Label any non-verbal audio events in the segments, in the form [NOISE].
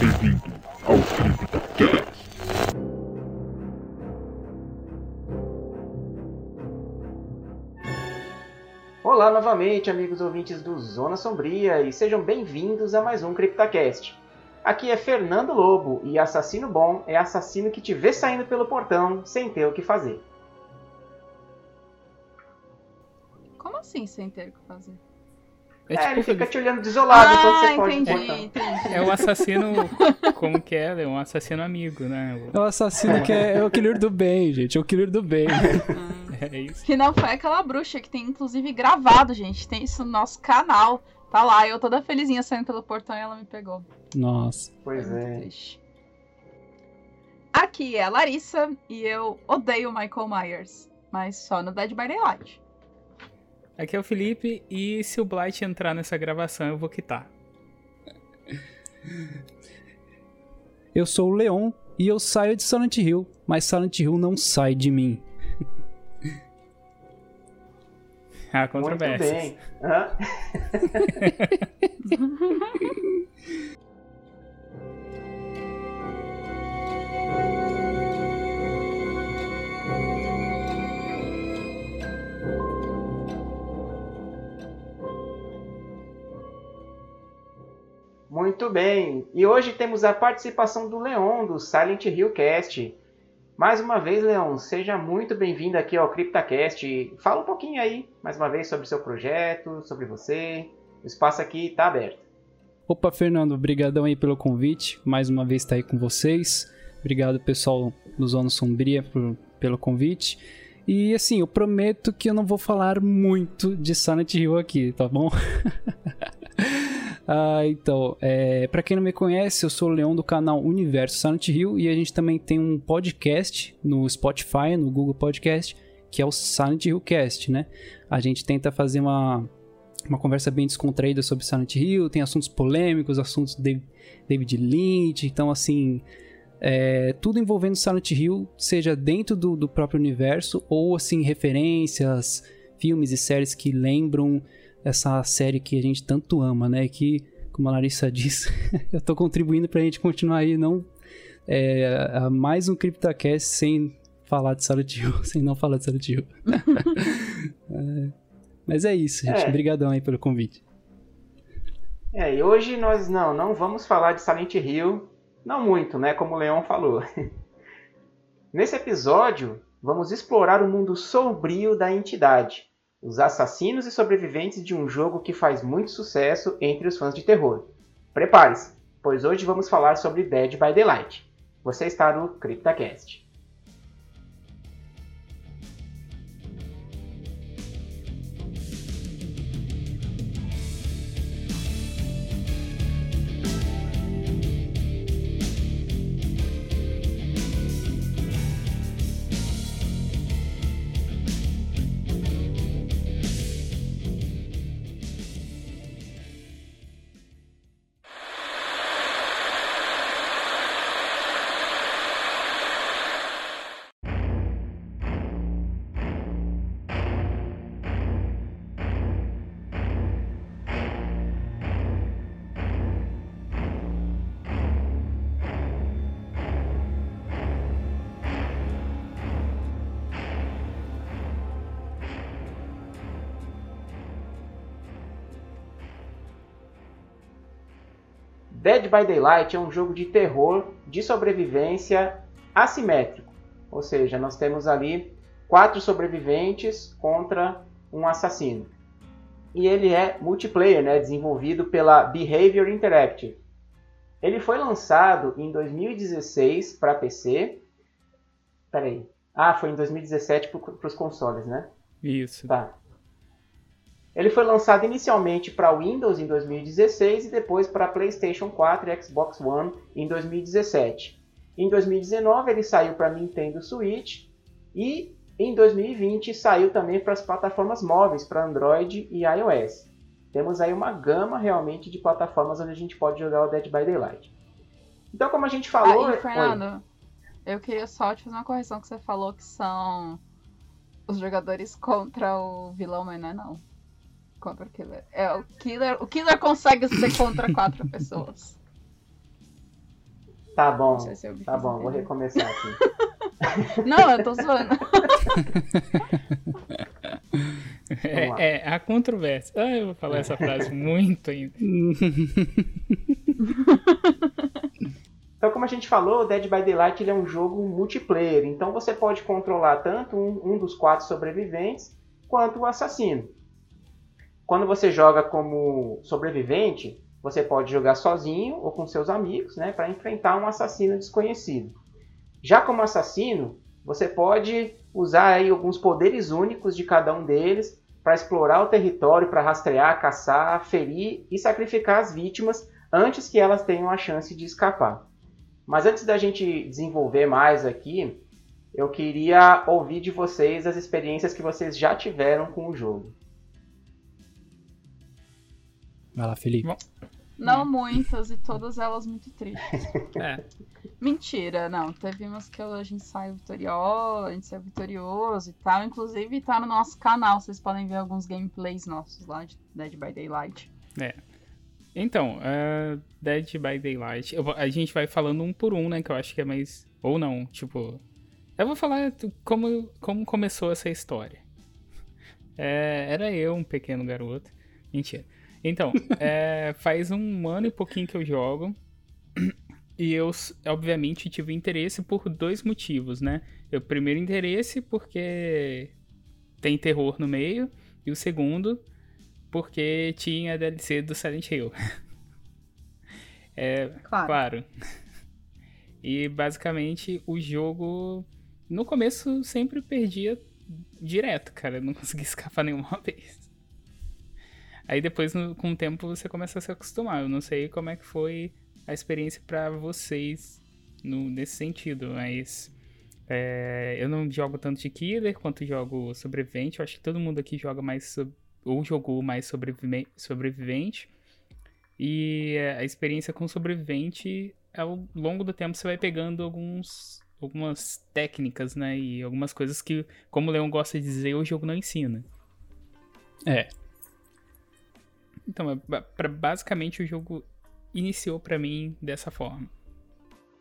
Bem-vindo ao CryptoCast. Olá novamente, amigos ouvintes do Zona Sombria, e sejam bem-vindos a mais um CryptoCast. Aqui é Fernando Lobo, e assassino bom é assassino que te vê saindo pelo portão sem ter o que fazer. Como assim sem ter o que fazer? É, É, ele tipo, fica te olhando desolado quando ah, você foge do entendi, portão. entendi. é o assassino. Como que é? É um assassino amigo, né? É o assassino que é, é o killer do bem, gente. É o killer do bem. Ah. [LAUGHS] É isso. Que não foi aquela bruxa que tem inclusive gravado, gente. Tem isso no nosso canal. Tá lá, eu toda felizinha saindo pelo portão e ela me pegou. Nossa. Pois é. triste. Aqui é a Larissa e eu odeio Michael Myers, mas só no Dead by Daylight. Aqui é o Felipe e se o Blight entrar nessa gravação eu vou quitar. Eu sou o Leon e eu saio de Silent Hill, mas Silent Hill não sai de mim. [LAUGHS] Há Muito controvérsias. bem. Hã? [LAUGHS] Muito bem. E hoje temos a participação do Leon do Silent Hill Cast. Mais uma vez, Leon, seja muito bem-vindo aqui ao CryptaCast. Fala um pouquinho aí, mais uma vez, sobre o seu projeto, sobre você. O espaço aqui está aberto. Opa, Fernando, obrigadão aí pelo convite. Mais uma vez estar aí com vocês. Obrigado, pessoal do Zona Sombria, por- pelo convite. E assim, eu prometo que eu não vou falar muito de Silent Hill aqui, tá bom? [LAUGHS] ah, então, é, para quem não me conhece, eu sou o Leão do canal Universo Silent Hill e a gente também tem um podcast no Spotify, no Google Podcast, que é o Silent Hill Cast, né? A gente tenta fazer uma uma conversa bem descontraída sobre Silent Hill, tem assuntos polêmicos, assuntos de David Lynch, então assim, é, tudo envolvendo Silent Hill, seja dentro do, do próprio universo ou assim referências, filmes e séries que lembram essa série que a gente tanto ama, né? Que, como a Larissa [LAUGHS] disse, [LAUGHS] eu tô contribuindo pra gente continuar aí, não é, a mais um CryptoCast sem falar de Silent Hill, [LAUGHS] sem não falar de Silent Hill. É, mas é isso, gente. É. Obrigadão aí pelo convite. É, e hoje nós não, não vamos falar de Silent Hill, não muito, né, como o Leon falou. Nesse episódio, vamos explorar o mundo sombrio da entidade, os assassinos e sobreviventes de um jogo que faz muito sucesso entre os fãs de terror. Prepare-se, pois hoje vamos falar sobre Dead by Daylight. Você está no CryptaCast. Dead by Daylight é um jogo de terror de sobrevivência assimétrico. Ou seja, nós temos ali quatro sobreviventes contra um assassino. E ele é multiplayer, né, desenvolvido pela Behavior Interactive. Ele foi lançado em 2016 para PC. Peraí. Ah, foi em 2017 para os consoles, né? Isso. Tá. Ele foi lançado inicialmente para Windows em 2016 e depois para PlayStation 4 e Xbox One em 2017. Em 2019 ele saiu para Nintendo Switch e em 2020 saiu também para as plataformas móveis, para Android e iOS. Temos aí uma gama realmente de plataformas onde a gente pode jogar o Dead by Daylight. Então, como a gente falou, ah, e Oi. Fernando, eu queria só te fazer uma correção que você falou que são os jogadores contra o vilão, mas não é não. Contra o killer. É o killer. O killer consegue ser contra quatro [LAUGHS] pessoas. Tá bom, se me tá bom, vou recomeçar aqui. [LAUGHS] Não, eu tô zoando. [LAUGHS] É, é, há controvérsia. Ah, eu vou falar essa frase muito ainda. Então, como a gente falou, o Dead by Daylight ele é um jogo multiplayer. Então, você pode controlar tanto um, um dos quatro sobreviventes quanto o assassino. Quando você joga como sobrevivente, você pode jogar sozinho ou com seus amigos, né, para enfrentar um assassino desconhecido. Já como assassino, você pode usar aí alguns poderes únicos de cada um deles para explorar o território, para rastrear, caçar, ferir e sacrificar as vítimas antes que elas tenham a chance de escapar. Mas antes da gente desenvolver mais aqui, eu queria ouvir de vocês as experiências que vocês já tiveram com o jogo. Vai lá, Felipe. Não muitas e todas elas muito tristes. [LAUGHS] É, Mentira, não. Teve umas que a gente saiu vitorioso, a gente saiu vitorioso e tal. Inclusive tá no nosso canal, vocês podem ver alguns gameplays nossos lá de Dead by Daylight. Então, uh, Dead by Daylight. eu a gente vai falando um por um, né? Que eu acho que é mais. Ou não, tipo. Eu vou falar como, como começou essa história. É, era eu, um pequeno garoto. Mentira. Então, [LAUGHS] é, faz um ano e pouquinho que eu jogo. E eu, obviamente, tive interesse por dois motivos, né? O primeiro interesse porque tem terror no meio. E o segundo, porque tinha a DLC do Silent Hill. [LAUGHS] É, Claro. claro. E basicamente o jogo no começo sempre perdia direto, cara. Eu não [LAUGHS] conseguia escapar nenhuma vez. Aí depois, no- com o tempo, você começa a se acostumar. Eu não sei como é que foi a experiência pra vocês no, nesse sentido, mas é, eu não jogo tanto de killer quanto jogo sobrevivente. Eu acho que todo mundo aqui joga mais ou jogou mais sobrevive- sobrevivente. E é, a experiência com sobrevivente, ao longo do tempo, você vai pegando alguns, algumas técnicas, né? E algumas coisas que, como o Leon gosta de dizer, o jogo não ensina. É. Então, é basicamente, o jogo iniciou pra mim dessa forma.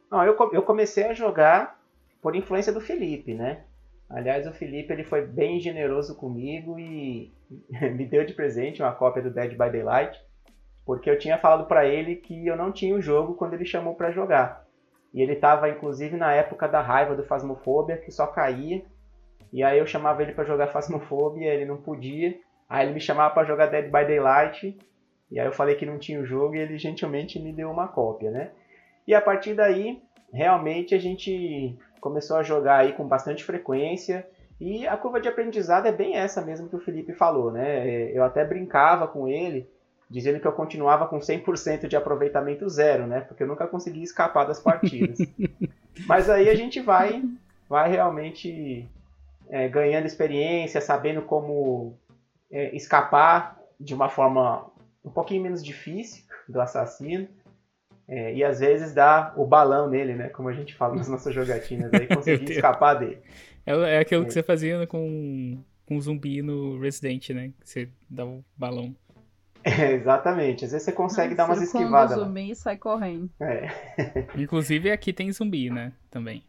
Não, eu, eu comecei a jogar por influência do Felipe, né? Aliás, o Felipe ele foi bem generoso comigo e [LAUGHS] me deu de presente uma cópia do Dead by Daylight, porque eu tinha falado pra ele que eu não tinha o jogo quando ele chamou pra jogar. E ele tava inclusive na época da raiva do Phasmophobia, que só caía. E aí eu chamava ele pra jogar Phasmophobia, ele não podia. Aí ele me chamava pra jogar Dead by Daylight, e aí eu falei que não tinha o jogo e ele gentilmente me deu uma cópia, né? E a partir daí, realmente a gente começou a jogar aí com bastante frequência. E a curva de aprendizado é bem essa mesmo que o Felipe falou, né? Eu até brincava com ele, dizendo que eu continuava com 100% de aproveitamento zero, né? Porque eu nunca conseguia escapar das partidas. [LAUGHS] Mas aí a gente vai, vai realmente é, ganhando experiência, sabendo como é, escapar de uma forma um pouquinho menos difícil do assassino. É, e às vezes dá o balão nele, né? Como a gente fala nas nossas jogatinas aí, [LAUGHS] conseguir escapar dele. É, é aquilo que É. você fazia com, com zumbi no Resident, né? Que você dá o balão. [LAUGHS] É, exatamente. Às vezes você consegue dar umas esquivadas. o lá. zumbi e sai correndo. É. Inclusive aqui tem zumbi, né? Também.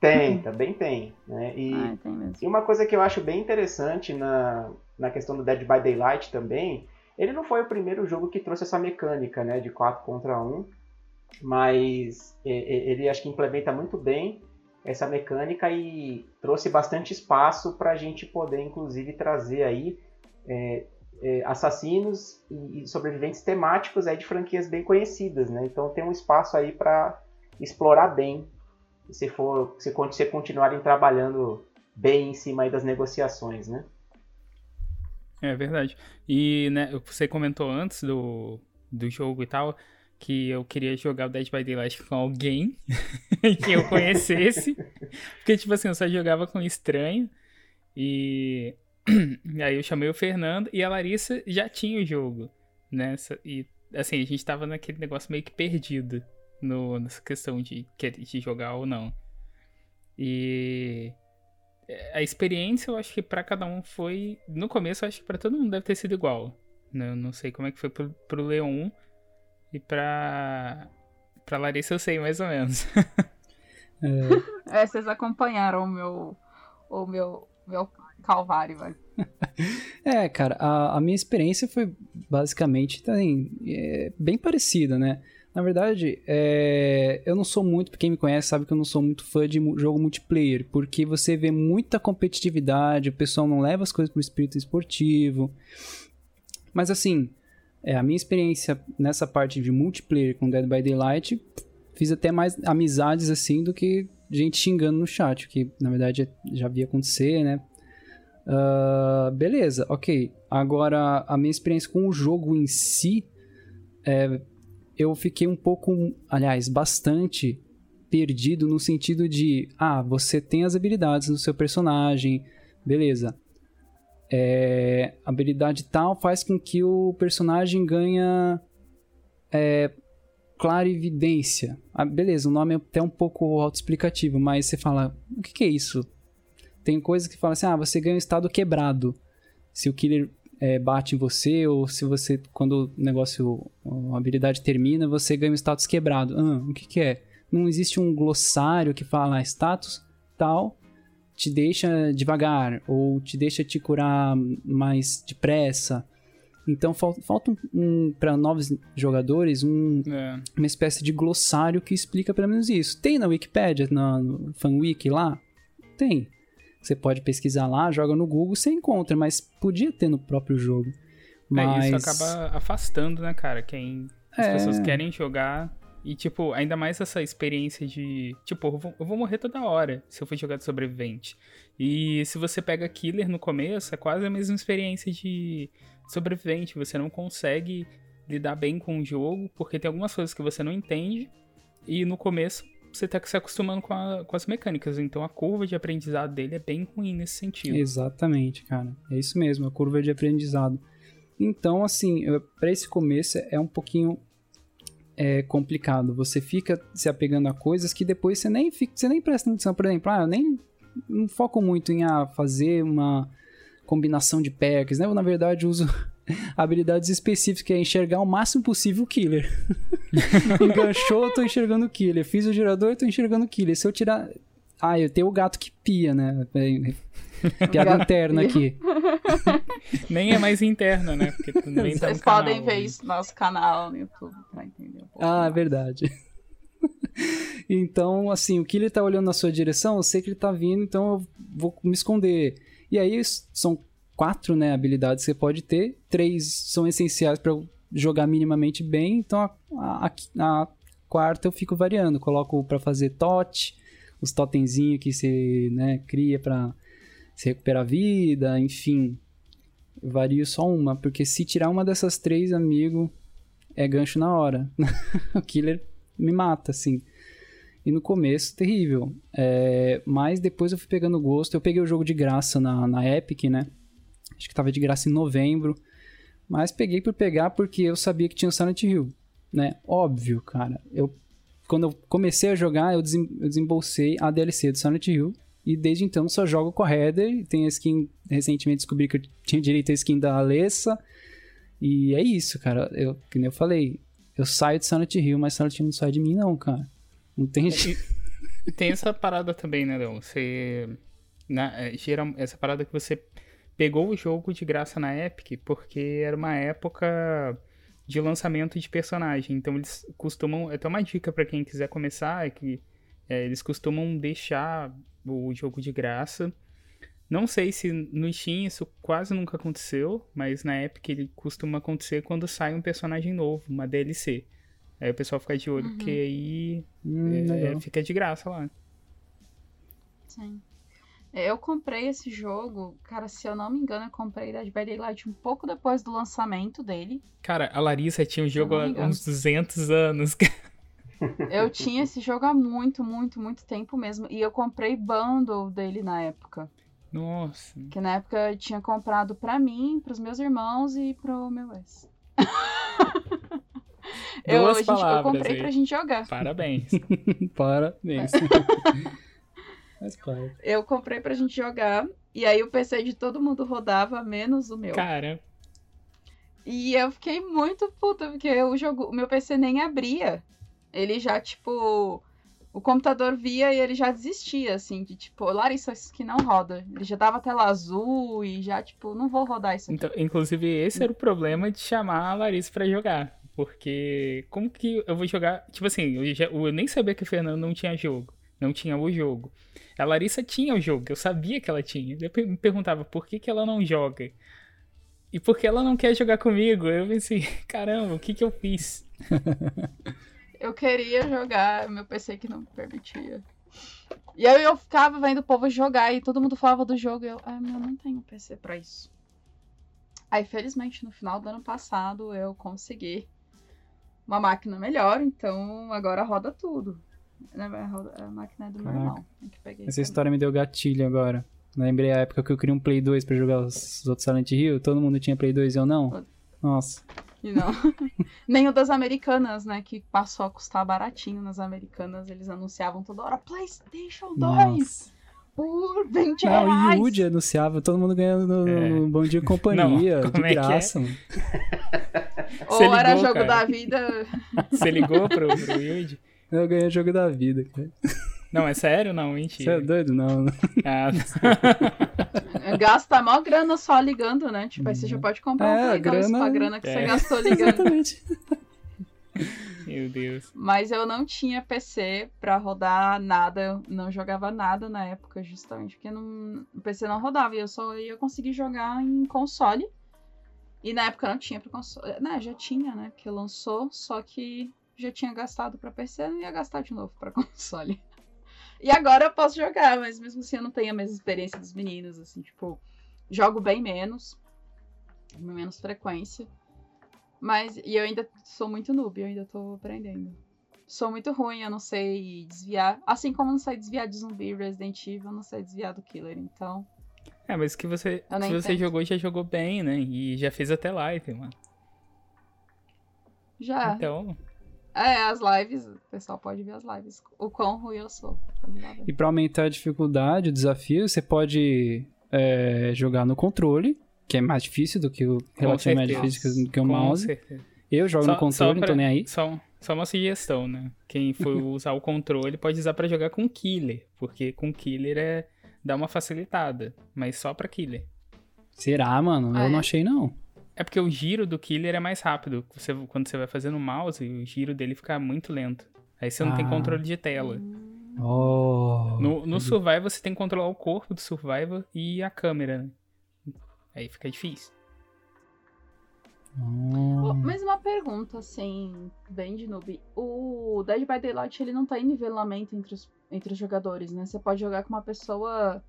Tem, também tem. Né? E, Ah, tem mesmo. e uma coisa que eu acho bem interessante na, na questão do Dead by Daylight também, ele não foi o primeiro jogo que trouxe essa mecânica né, de 4 contra 1, mas ele acho que implementa muito bem essa mecânica e trouxe bastante espaço para a gente poder, inclusive, trazer aí é, é, assassinos e, e sobreviventes temáticos aí de franquias bem conhecidas, né? Então tem um espaço aí para explorar bem se for se se continuarem trabalhando bem em cima das negociações, né? É verdade. E né, você comentou antes do, do jogo e tal que eu queria jogar o Dead by Daylight com alguém [LAUGHS] que eu conhecesse. Porque, tipo assim, eu só jogava com estranho. E [CLEARS THROAT] e aí eu chamei o Fernando e a Larissa já tinha o jogo. Né? E assim, a gente tava naquele negócio meio que perdido no, nessa questão de, de jogar ou não. E a experiência eu acho que pra cada um foi. No começo eu acho que pra todo mundo deve ter sido igual. né? Eu não sei como é que foi pro, pro Leon e pra. Pra Larissa eu sei mais ou menos. [LAUGHS] É, vocês acompanharam o meu, o meu, meu calvário, velho. É, cara, a, a minha experiência foi basicamente também é, bem parecida, né? Na verdade, é, eu não sou muito, quem me conhece sabe que eu não sou muito fã de jogo multiplayer, porque você vê muita competitividade, o pessoal não leva as coisas pro espírito esportivo. Mas assim, é, a minha experiência nessa parte de multiplayer com Dead by Daylight, fiz até mais amizades assim do que gente xingando no chat, que na verdade já via acontecer, né? Ah, beleza, ok. Agora, a minha experiência com o jogo em si, é, eu fiquei um pouco, aliás, bastante perdido no sentido de, ah, você tem as habilidades no seu personagem, beleza. É, habilidade tal faz com que o personagem ganha é, clarividência. Ah, beleza, o nome é até um pouco autoexplicativo, mas você fala, o que, que é isso? Tem coisas que falam assim, ah, você ganha um estado quebrado. Se o killer é, bate em você, ou se você, quando o negócio, a habilidade termina, você ganha um status quebrado. Ah, o que, que é? Não existe um glossário que fala ah, status tal te deixa devagar, ou te deixa te curar mais depressa. Então fal- falta um, um para novos jogadores um, É. uma espécie de glossário que explica pelo menos isso. Tem na Wikipedia, na no FanWiki lá? Tem. Você pode pesquisar lá, joga no Google, você encontra, mas podia ter no próprio jogo. Mas É, isso acaba afastando, né, cara? Quem as É. pessoas querem jogar. E, tipo, ainda mais essa experiência de. Tipo, eu vou, eu vou morrer toda hora se eu for jogar de sobrevivente. E se você pega killer no começo, é quase a mesma experiência de sobrevivente. Você não consegue lidar bem com o jogo, porque tem algumas coisas que você não entende. E no começo você tá se acostumando com, a- com as mecânicas. Então a curva de aprendizado dele é bem ruim nesse sentido. Exatamente, cara. É isso mesmo, a curva de aprendizado. Então, assim, para esse começo é um pouquinho é, complicado. Você fica se apegando a coisas que depois você nem, fica, você nem presta atenção. Por exemplo, ah, eu nem não foco muito em ah, fazer uma combinação de packs, né? Eu, na verdade, uso [LAUGHS] habilidades específicas, que é enxergar o máximo possível o killer. [LAUGHS] Enganchou, eu tô enxergando o killer. Fiz o gerador, eu tô enxergando o killer. Se eu tirar... Ah, eu tenho o gato que pia, né? [LAUGHS] Piada interna aqui. Nem é mais interna, né? Porque também tá no Vocês podem canal, ver né? isso no nosso canal no YouTube pra entender um pouco. Ah, é mais. verdade. então, assim, o killer tá olhando na sua direção, eu sei que ele tá vindo, então eu vou me esconder. E aí são quatro, né, habilidades que você pode ter, três são essenciais para jogar minimamente bem, então a, a- a quarta eu fico variando, coloco para fazer tot, os totemzinhos que você, né, cria para se recuperar a vida, enfim. Vario só uma, porque se tirar uma dessas três, amigo, é gancho na hora. [LAUGHS] o killer me mata, assim. E no começo, terrível. É, mas depois eu fui pegando gosto. Eu peguei o jogo de graça na, na Epic, né? Acho que tava de graça em novembro. Mas peguei por pegar porque eu sabia que tinha o Silent Hill, né? Óbvio, cara. Eu, quando eu comecei a jogar, eu, desem, eu desembolsei a DLC do Silent Hill. E desde então só jogo com a Heather. Tem a skin. Recentemente descobri que eu tinha direito à skin da Alessa. E é isso, cara. Eu, que nem eu falei. Eu saio de Silent Hill, mas Silent Hill não sai de mim, não, cara. Não tem jeito. E [LAUGHS] tem essa parada também, né, Leon? Você. Na, é, geral, essa parada que você pegou o jogo de graça na Epic, porque era uma época de lançamento de personagem. Então eles costumam. Até uma dica pra quem quiser começar é que é, eles costumam deixar o jogo de graça. Não sei se no Steam isso quase nunca aconteceu, mas na Epic ele costuma acontecer quando sai um personagem novo, uma DLC. Aí o pessoal fica de olho, porque aí Hum, é, fica de graça lá. Sim. Eu comprei esse jogo, cara, se eu não me engano, eu comprei Dead by Daylight um pouco depois do lançamento dele. Cara, a Larissa tinha o jogo não me há uns 200 anos. Eu tinha esse jogo há muito, muito, muito tempo mesmo. E eu comprei bundle dele na época. Nossa. Que na época eu tinha comprado pra mim, pros meus irmãos e pro meu ex. [LAUGHS] eu, Duas a gente- eu palavras comprei aí. pra gente jogar. Parabéns. [LAUGHS] Parabéns. [LAUGHS] Faz parte. Eu comprei pra gente jogar. E aí o PC de todo mundo rodava, menos o meu. Cara, E eu fiquei muito puta, porque o jogo, o meu PC nem abria. Ele já, tipo. O computador via e ele já desistia, assim, de tipo, Larissa, isso aqui não roda. Ele já dava tela azul e já, tipo, não vou rodar isso aqui. Então, inclusive, esse era o problema de chamar a Larissa pra jogar. Porque como que eu vou jogar? Tipo assim, eu, já- eu nem sabia que o Fernando não tinha jogo. Não tinha o jogo. A Larissa tinha o jogo, eu sabia que ela tinha. Depois me perguntava por que, que ela não joga. E por que ela não quer jogar comigo? Eu pensei, [LAUGHS] caramba, o que que eu fiz? [LAUGHS] Eu queria jogar, meu PC que não permitia. E aí eu ficava vendo o povo jogar e todo mundo falava do jogo e eu, ah, meu, não tenho PC pra isso. Aí, felizmente, no final do ano passado, eu consegui uma máquina melhor, então agora roda tudo. Né, A máquina é do meu Caraca. irmão. é que peguei Essa também. história me deu gatilho agora. Lembrei a época que eu queria um Play 2 pra jogar os outros Silent Hill. Todo mundo tinha Play 2 e eu não. Nossa. E não. [LAUGHS] Nem o das americanas, né? Que passou a custar baratinho nas americanas. Eles anunciavam toda hora PlayStation 2 Nossa. por 20 Não, o reais. Yuji anunciava todo mundo ganhando no, É. no Bom Dia [LAUGHS] e Companhia. Não, de como é que é? graça, [LAUGHS] Ou era ligou, jogo cara? da vida. Você ligou pro, pro Yuji? Eu ganhei o jogo da vida, cara. Não, é sério? Não, Você é mentira. doido? Não. não. Ah, [LAUGHS] Gasta mó grana só ligando, né? Tipo, aí você já pode comprar É, um Play a 2 grana- com a grana que É. você gastou [LAUGHS] ligando. Exatamente. meu Deus. Mas eu não tinha PC pra rodar nada, eu não jogava nada na época, justamente porque não, o PC não rodava e eu só ia conseguir jogar em console. E na época não tinha pra console. Né, já tinha, né? Porque lançou, só que já tinha gastado pra PC, não ia gastar de novo pra [LAUGHS] console. E agora eu posso jogar, mas mesmo assim eu não tenho a mesma experiência dos meninos, assim, tipo, jogo bem menos, menos frequência. Mas, e eu ainda sou muito noob, eu ainda tô aprendendo. Sou muito ruim, eu não sei desviar. Assim como eu não sei desviar de zumbi Resident Evil, eu não sei desviar do killer, então. É, mas que você, Eu se você tento. jogou, já jogou bem, né? E já fez até live, mano. Já. Então, É, as lives, o pessoal pode ver as lives. O quão ruim eu sou. E pra aumentar a dificuldade, o desafio, você pode é, jogar no controle, que é mais difícil do que o relativamente certeza. difícil do que o Com mouse. certeza. Eu jogo Só- no controle, só não pra- tô nem aí. Só, só uma sugestão, né? Quem for [LAUGHS] usar o controle pode usar pra jogar com killer, porque com killer é dá uma facilitada, mas só pra killer. Será, mano? Ah, eu não é? achei, não. É porque o giro do killer é mais rápido. Você, quando você vai fazer no mouse, o giro dele fica muito lento. Aí você não tem Ah. controle de tela. Oh. No, no Survivor você tem que controlar o corpo do Survivor e a câmera, né? Aí fica difícil. Oh, Oh. mas uma pergunta, assim, bem de noob. O Dead by Daylight, ele não tá em nivelamento entre os, entre os jogadores, né? Você pode jogar com uma pessoa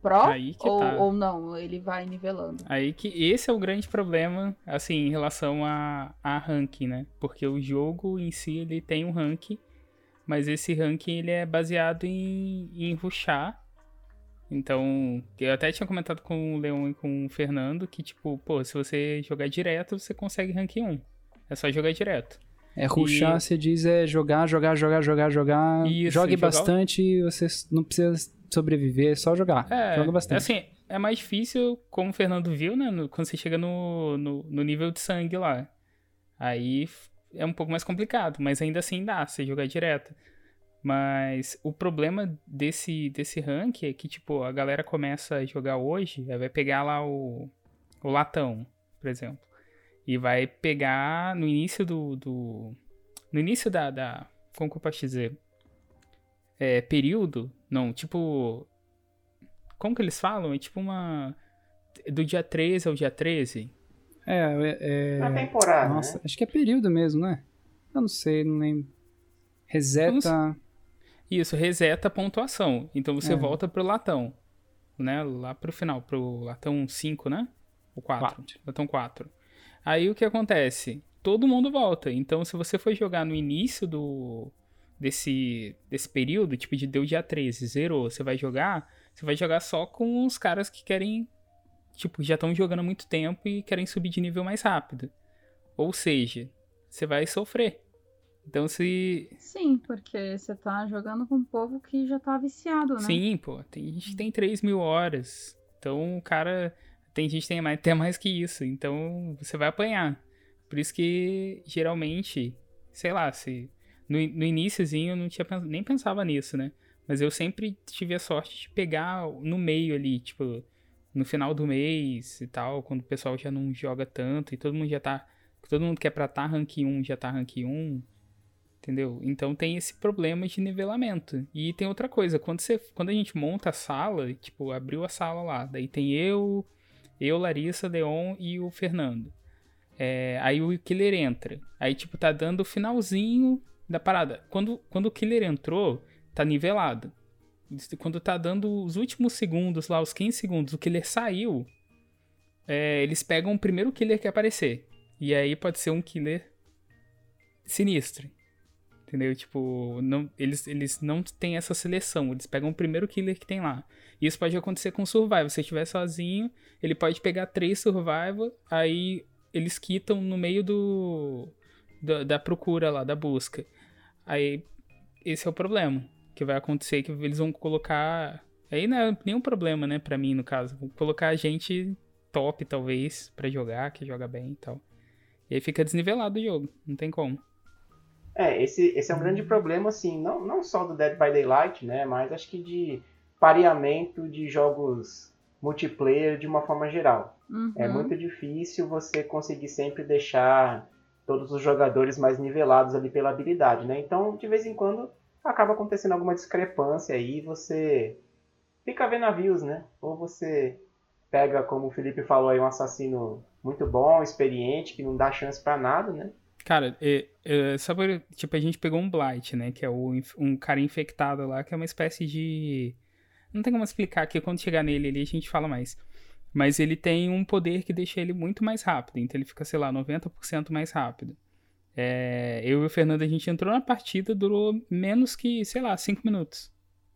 pro Aí que ou, tá. ou não, ele vai nivelando. Aí que esse é o grande problema, assim, em relação a, a ranking, né? Porque o jogo em si, ele tem um ranking, mas esse ranking, ele é baseado em, em rushar. Então, eu até tinha comentado com o Leon e com o Fernando que, tipo, pô, se você jogar direto, você consegue rank 1. É só jogar direto. É ruxar, E- você diz, é jogar, jogar, jogar, jogar, jogar. Isso, Jogue jogar bastante você não precisa sobreviver, é só jogar. É, Joga bastante. assim, é mais difícil, como o Fernando viu, né? no- quando você chega no, no, no nível de sangue lá. Aí é um pouco mais complicado, mas ainda assim dá, você jogar direto. Mas o problema desse, desse rank é que, tipo, a galera começa a jogar hoje, vai pegar lá o, o latão, por exemplo. E vai pegar no início do. do no início da, da. Como que eu posso dizer? É, período. Não, tipo. Como que eles falam? É tipo uma. Do dia 13 ao dia 13? É, é, Na é... temporada, Nossa, né? acho que é período mesmo, né? Eu não sei, não lembro. Reseta. Isso, reseta a pontuação. Então você É. volta pro latão. Né? Lá pro final, pro latão 5, né? O 4. Quatro. Latão 4. Aí o que acontece? Todo mundo volta. Então, se você for jogar no início do desse, desse período, tipo de deu dia 13, zerou, você vai jogar, você vai jogar só com os caras que querem, tipo, já estão jogando há muito tempo e querem subir de nível mais rápido. Ou seja, você vai sofrer. Então, se, Sim, porque você tá jogando com um povo que já tá viciado, né? Sim, pô. Tem gente que tem 3 mil horas. Então, o cara. Tem gente que tem mais, até mais que isso. Então, você vai apanhar. Por isso que, geralmente, sei lá, se no, no iníciozinho eu não tinha nem pensava nisso, né? Mas eu sempre tive a sorte de pegar no meio ali, tipo, no final do mês e tal, quando o pessoal já não joga tanto e todo mundo já tá. Todo mundo quer é pra tá rank 1, já tá rank 1. Entendeu? Então tem esse problema de nivelamento. E tem outra coisa, quando, você, quando a gente monta a sala, tipo, abriu a sala lá, daí tem eu, eu, Larissa, Leon e o Fernando. É, aí o killer entra. Aí, tipo, tá dando o finalzinho da parada. Quando, quando o killer entrou, tá nivelado. Quando tá dando os últimos segundos lá, os 15 segundos, o killer saiu, é, eles pegam o primeiro killer que aparecer. E aí pode ser um killer sinistro. Entendeu? Tipo, não, eles, eles não têm essa seleção. Eles pegam o primeiro killer que tem lá. Isso pode acontecer com Survival. Se estiver sozinho, ele pode pegar três Survival, aí eles quitam no meio do, da, da procura lá, da busca. Aí, esse é o problema que vai acontecer, que eles vão colocar... Aí não é nenhum problema, né, pra mim, no caso. Vão colocar gente top, talvez, para jogar, que joga bem e tal. E aí fica desnivelado o jogo, não tem como. É, esse, esse é um grande problema, assim, não, não só do Dead by Daylight, né, mas acho que de pareamento de jogos multiplayer de uma forma geral. Uhum. É muito difícil você conseguir sempre deixar todos os jogadores mais nivelados ali pela habilidade, né? Então, de vez em quando, acaba acontecendo alguma discrepância aí, você fica vendo navios, né? Ou você pega, como o Felipe falou aí, um assassino muito bom, experiente, que não dá chance para nada, né? Cara, é, é, sabe, tipo, a gente pegou um Blight, né? Que é o, um cara infectado lá, que é uma espécie de. Não tem como explicar aqui, quando chegar nele ali a gente fala mais. Mas ele tem um poder que deixa ele muito mais rápido. Então ele fica, sei lá, 90% mais rápido. É, eu e o Fernando, a gente entrou na partida, durou menos que, sei lá, 5 minutos.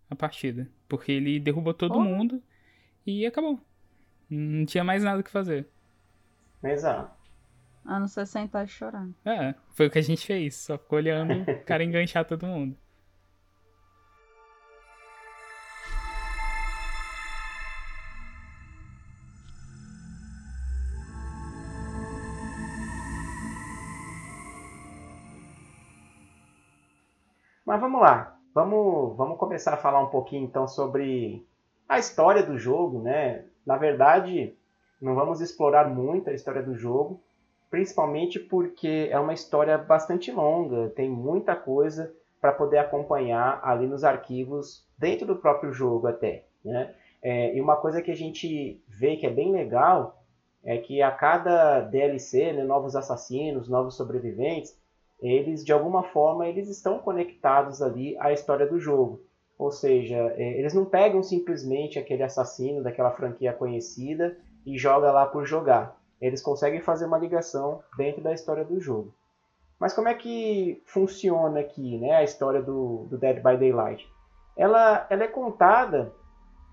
A partida. Porque ele derrubou todo oh. mundo e acabou. Não tinha mais nada que fazer. Exato. A não ser sentar e chorar. É, foi o que a gente fez. Só ficou olhando [LAUGHS] o cara enganchar todo mundo. Mas vamos lá. Vamos, vamos começar a falar um pouquinho então sobre a história do jogo, né? Na verdade, não vamos explorar muito a história do jogo, principalmente porque é uma história bastante longa, tem muita coisa para poder acompanhar ali nos arquivos dentro do próprio jogo até, né? É, e uma coisa que a gente vê que é bem legal é que a cada DLC, né, novos assassinos, novos sobreviventes, eles de alguma forma eles estão conectados ali à história do jogo. Ou seja, é, eles não pegam simplesmente aquele assassino daquela franquia conhecida e joga lá por jogar. Eles conseguem fazer uma ligação dentro da história do jogo. Mas como é que funciona aqui né, a história do, do Dead by Daylight? Ela, ela é contada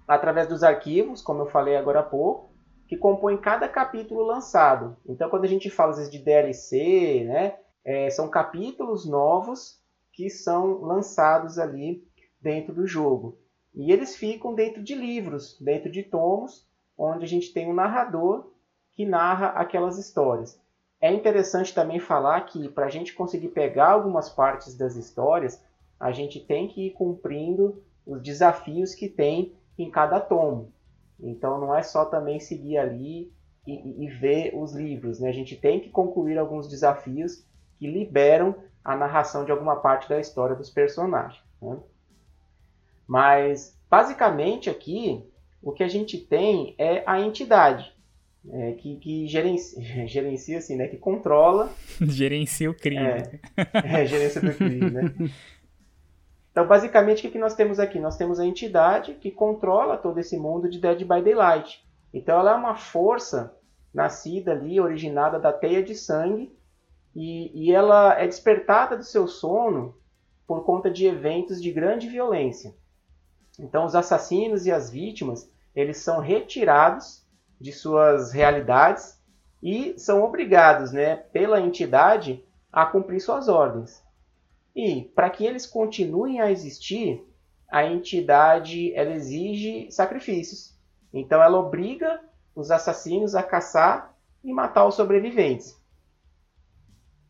através dos arquivos, como eu falei agora há pouco, que compõem cada capítulo lançado. Então, quando a gente fala às vezes de DLC, né, é, são capítulos novos que são lançados ali dentro do jogo. E eles ficam dentro de livros, dentro de tomos, onde a gente tem um narrador que narra aquelas histórias. É interessante também falar que para a gente conseguir pegar algumas partes das histórias, a gente tem que ir cumprindo os desafios que tem em cada tomo. Então não é só também seguir ali e, e, ver os livros, né? A gente tem que concluir alguns desafios que liberam a narração de alguma parte da história dos personagens. Né? Mas, basicamente, aqui, o que a gente tem é a entidade. É, que, que gerencia, [LAUGHS] gerencia, assim, né? Que controla... [LAUGHS] gerencia o crime. É, é gerencia do crime, né? Então, basicamente, o que nós temos aqui? Nós temos a entidade que controla todo esse mundo de Dead by Daylight. Então, ela é uma força nascida ali, originada da teia de sangue, e, e ela é despertada do seu sono por conta de eventos de grande violência. Então, os assassinos e as vítimas eles são retirados de suas realidades e são obrigados, né, pela entidade a cumprir suas ordens. E para que eles continuem a existir, a entidade ela exige sacrifícios. Então ela obriga os assassinos a caçar e matar os sobreviventes.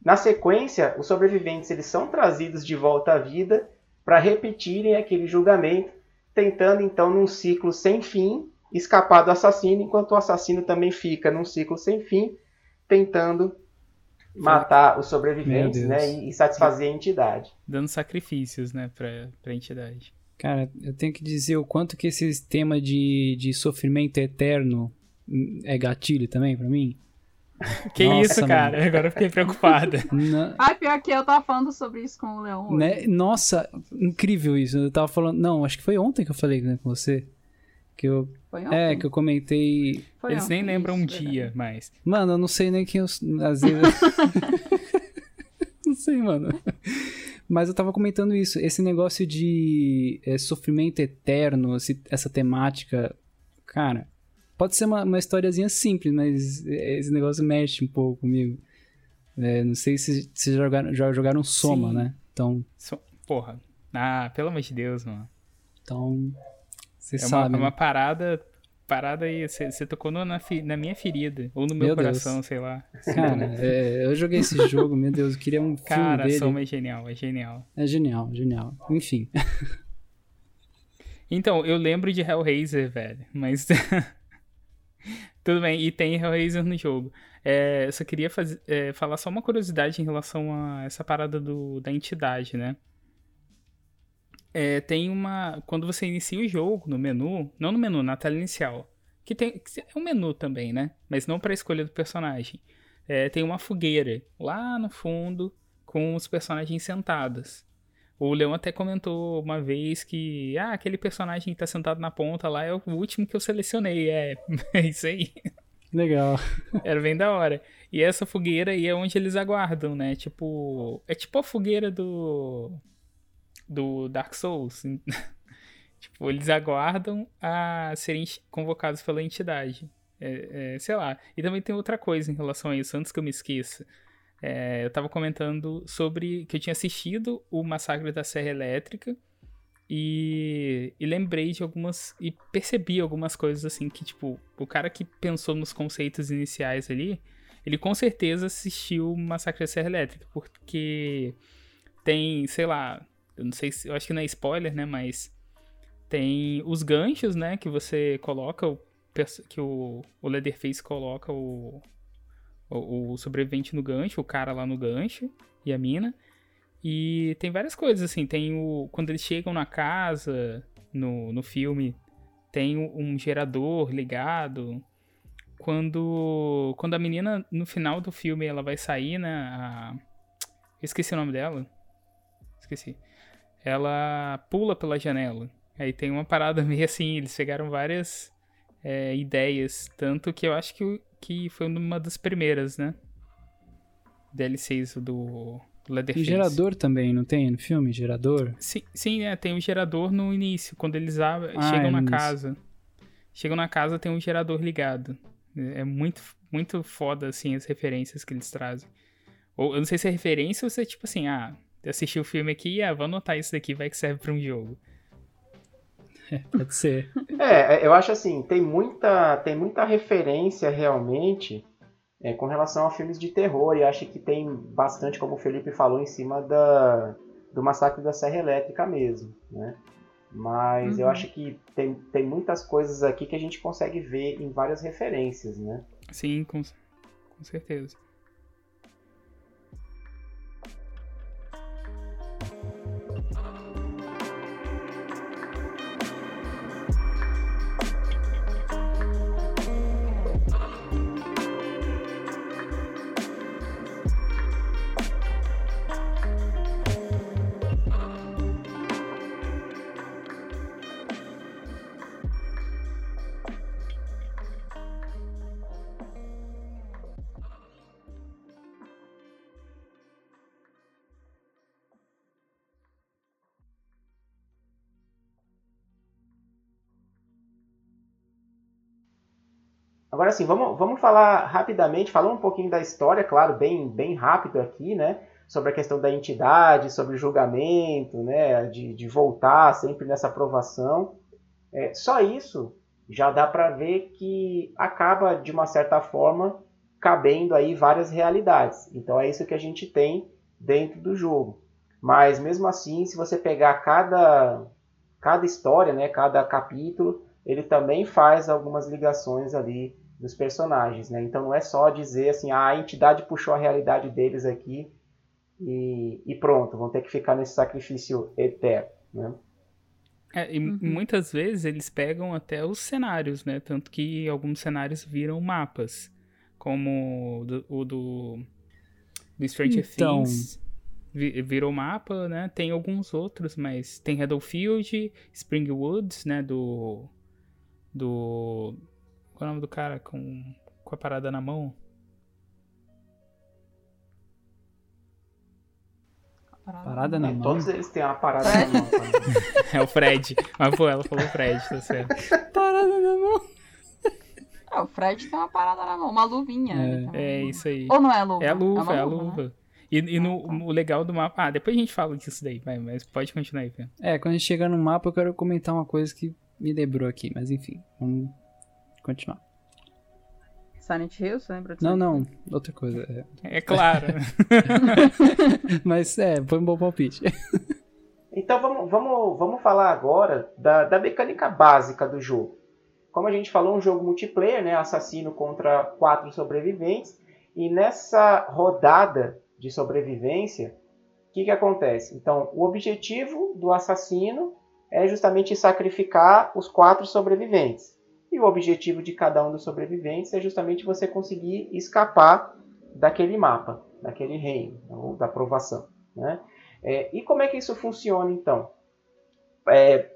Na sequência, os sobreviventes eles são trazidos de volta à vida para repetirem aquele julgamento, tentando então num ciclo sem fim escapar do assassino, enquanto o assassino também fica num ciclo sem fim, tentando matar os sobreviventes, né, e, e satisfazer a entidade. Dando sacrifícios, né, pra, pra entidade. Cara, eu tenho que dizer o quanto que esse tema de, de sofrimento eterno é gatilho também pra mim. [LAUGHS] Que Nossa, isso, cara? Agora eu fiquei preocupada. [LAUGHS] Na- Ai, pior que eu tava falando sobre isso com o Leão. né? Nossa, incrível isso. Eu tava falando. Não, acho que foi ontem que eu falei né, com você. Que eu, Foi é, que eu comentei. Foi Eles nem ontem, lembram um isso, verdade. dia mais. Mano, eu não sei nem quem eu. Às vezes. [LAUGHS] não sei, mano. Mas eu tava comentando isso. Esse negócio de é, sofrimento eterno, esse- essa temática. Cara, pode ser uma, uma historiazinha simples, mas esse negócio mexe um pouco comigo. É, não sei se vocês jogaram, já jogaram Soma, Sim. né? Então, So- Porra. Ah, pelo amor de Deus, mano. então vocês É uma, sabem. é uma parada. Parada aí, você tocou no- na, fi- na minha ferida. Ou no meu, Meu Deus. coração, sei lá. Cara, [LAUGHS] é, eu joguei esse jogo, meu Deus, eu queria um filme Cara, dele. Soma é genial, é genial. É genial, genial. Enfim. [LAUGHS] Então, eu lembro de Hellraiser, velho, mas. [LAUGHS] Tudo bem, e tem Hellraiser no jogo. É, eu só queria faz- é, falar só uma curiosidade em relação a essa parada do, da entidade, né? É, tem uma. Quando você inicia o jogo no menu, não no menu, na tela inicial, que tem. que é um menu também, né? Mas não para escolha do personagem. É, tem uma fogueira lá no fundo com os personagens sentados. O Leão até comentou uma vez que, ah, aquele personagem que tá sentado na ponta lá é o último que eu selecionei. É, [LAUGHS] é isso aí. Legal. Era bem da hora. E essa fogueira aí é onde eles aguardam, né? Tipo, é tipo a fogueira do do Dark Souls. [LAUGHS] tipo, eles aguardam a serem convocados pela entidade. É, é, sei lá. E também tem outra coisa em relação a isso, antes que eu me esqueça. É, eu tava comentando sobre que eu tinha assistido o Massacre da Serra Elétrica e, e lembrei de algumas. E percebi algumas coisas assim que, tipo, o cara que pensou nos conceitos iniciais ali, ele com certeza assistiu o Massacre da Serra Elétrica, porque tem, sei lá, eu não sei se. Eu acho que não é spoiler, né? Mas tem os ganchos, né? Que você coloca, o, que o, o Leatherface coloca o, o, o sobrevivente no gancho, o cara lá no gancho e a mina. E tem várias coisas, assim. Tem o. Quando eles chegam na casa, no, no filme, tem um, gerador ligado. Quando. Quando a menina, no final do filme, ela vai sair, né? a- esqueci o nome dela. Esqueci. Ela pula pela janela. Aí tem uma parada [LAUGHS] meio assim, eles pegaram várias é, ideias. Tanto que eu acho que, que foi uma das primeiras, né? DLCs do, do E Leatherface. gerador também, não tem no filme? Gerador? Sim, sim, é, tem um gerador no início, quando eles Ah, chegam é na início. casa. Chegam na casa, tem um gerador ligado. É é muito, muito foda, assim, as referências que eles trazem. Ou, eu não sei se é referência ou se é tipo assim, ah, eu assisti o filme aqui, ah, vou anotar isso daqui, vai que serve pra um jogo. [LAUGHS] Pode ser. É, eu acho assim, tem muita, tem muita referência realmente é, com relação a filmes de terror, e acho que tem bastante, como o Felipe falou, em cima da, do Massacre da Serra Elétrica mesmo, né? Mas eu Uhum. acho que tem, tem muitas coisas aqui que a gente consegue ver em várias referências, né? Sim, com, com certeza. Agora assim, vamos, vamos falar rapidamente, falar um pouquinho da história, claro, bem, bem rápido aqui, né? Sobre a questão da entidade, sobre o julgamento, né? De, de voltar sempre nessa aprovação. É, só isso já dá para ver que acaba, de uma certa forma, cabendo aí várias realidades. Então é isso que a gente tem dentro do jogo. Mas mesmo assim, se você pegar cada, cada história, né, cada capítulo, ele também faz algumas ligações ali dos personagens, né? Então não é só dizer assim, ah, a entidade puxou a realidade deles aqui e, e pronto, vão ter que ficar nesse sacrifício eterno, né? É, e uhum. muitas vezes eles pegam até os cenários, né? Tanto que alguns cenários viram mapas, como do, o do, do Stranger então... Things virou mapa, né? Tem alguns outros, mas tem Redfield, Springwoods, né? Do do qual é o nome do cara com, com a parada na mão? Parada na é, mão. Todos eles têm uma parada na mão. [LAUGHS] é o Fred. Mas pô, ela falou Fred, tá certo. [LAUGHS] Parada na mão. É, o Fred tem uma parada na mão, uma luvinha. É, é isso aí. Ou não é a luva? É a luva, é, é a luva. Né? E, e no, ah, tá. o legal do mapa. Ah, depois a gente fala disso daí, mas pode continuar aí, Fê. É, quando a gente chegar no mapa, eu quero comentar uma coisa que me lembrou aqui, mas enfim, vamos continuar. Silent Hill, você lembra disso? Não, não, outra coisa. É, é claro. [LAUGHS] Mas é, foi um bom palpite. Então vamos, vamos, vamos falar agora da, da mecânica básica do jogo. Como a gente falou, um jogo multiplayer, né? Assassino contra quatro sobreviventes. E nessa rodada de sobrevivência, o que, que acontece? Então, o objetivo do assassino é justamente sacrificar os quatro sobreviventes. E o objetivo de cada um dos sobreviventes é justamente você conseguir escapar daquele mapa, daquele reino, ou da provação. Né? É, e como é que isso funciona então? É,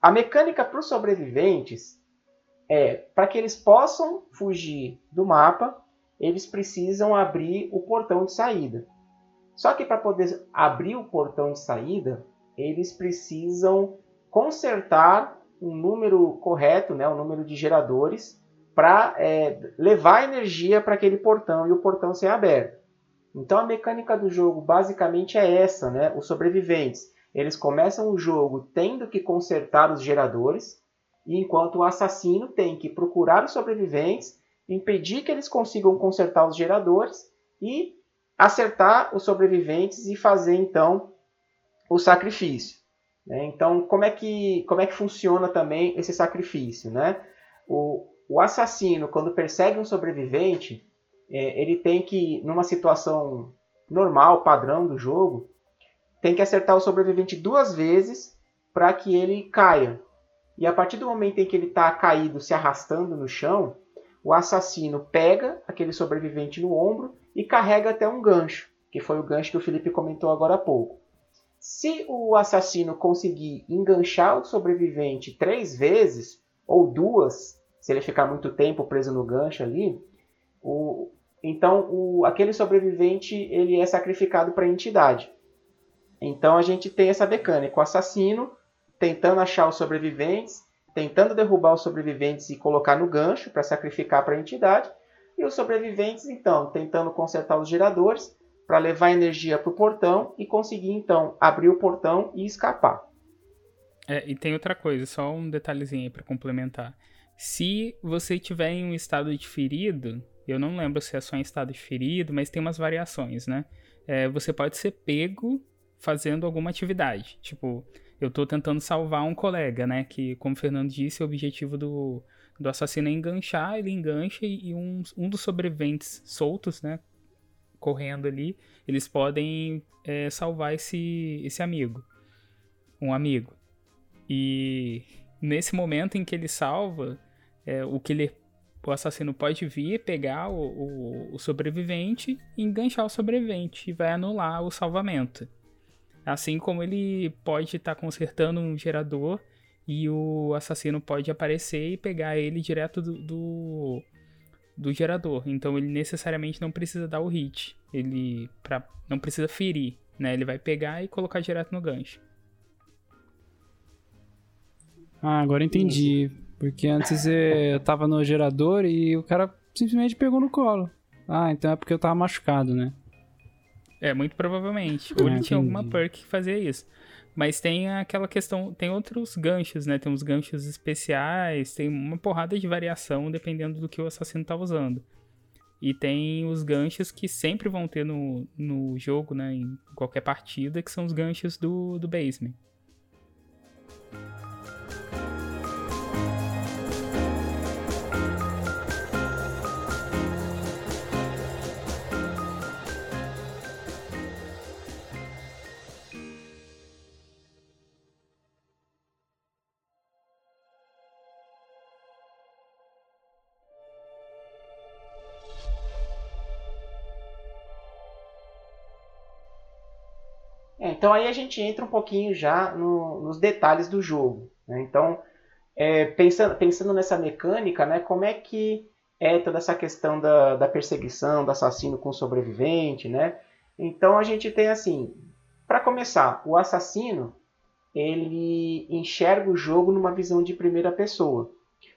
a mecânica para os sobreviventes é para que eles possam fugir do mapa, eles precisam abrir o portão de saída. Só que para poder abrir o portão de saída, eles precisam consertar um número correto, né, um número de geradores, para é, levar energia para aquele portão e o portão ser aberto. Então a mecânica do jogo basicamente é essa, né? Os sobreviventes, eles começam o jogo tendo que consertar os geradores, e enquanto o assassino tem que procurar os sobreviventes, impedir que eles consigam consertar os geradores e acertar os sobreviventes e fazer então o sacrifício. Né? Então, como é, que, como é que funciona também esse sacrifício? Né? O, o assassino, quando persegue um sobrevivente, é, ele tem que, numa situação normal, padrão do jogo, tem que acertar o sobrevivente duas vezes para que ele caia. E a partir do momento em que ele está caído, se arrastando no chão, o assassino pega aquele sobrevivente no ombro e carrega até um gancho, que foi o gancho que o Felipe comentou agora há pouco. Se o assassino conseguir enganchar o sobrevivente três vezes, ou duas, se ele ficar muito tempo preso no gancho ali, o, então o, aquele sobrevivente ele é sacrificado para a entidade. Então a gente tem essa mecânica, o assassino tentando achar os sobreviventes, tentando derrubar os sobreviventes e colocar no gancho para sacrificar para a entidade, e os sobreviventes então tentando consertar os geradores para levar energia para o portão e conseguir então abrir o portão e escapar. É, e tem outra coisa, só um detalhezinho aí para complementar. Se você tiver em um estado de ferido, eu não lembro se é só em estado de ferido, mas tem umas variações, né? É, você pode ser pego fazendo alguma atividade. Tipo, eu tô tentando salvar um colega, né? Que, como o Fernando disse, o objetivo do, do assassino é enganchar, ele engancha e um, um dos sobreviventes soltos, né? Correndo ali, eles podem é, salvar esse, esse amigo. Um amigo. E nesse momento em que ele salva, é, o ele, o assassino pode vir, pegar o, o, o sobrevivente e enganchar o sobrevivente e vai anular o salvamento. Assim como ele pode estar tá consertando um gerador e o assassino pode aparecer e pegar ele direto do, do, do gerador. Então ele necessariamente não precisa dar o hit. Ele pra, não precisa ferir, né? Ele vai pegar e colocar direto no gancho. Ah, agora entendi. Porque antes eu tava no gerador e o cara simplesmente pegou no colo. Ah, então é porque eu tava machucado, né? É, muito provavelmente. Ou ele ah, tinha alguma perk que fazia isso. Mas tem aquela questão, tem outros ganchos, né? Tem uns ganchos especiais, tem uma porrada de variação dependendo do que o assassino tá usando. E tem os ganchos que sempre vão ter no, no jogo, né? Em qualquer partida, que são os ganchos do, do basement. Então aí a gente entra um pouquinho já no- nos detalhes do jogo. né? Então, é, pensando, pensando nessa mecânica, né, como é que é toda essa questão da, da perseguição do assassino com o sobrevivente, né? Então a gente tem assim, para começar, o assassino ele enxerga o jogo numa visão de primeira pessoa.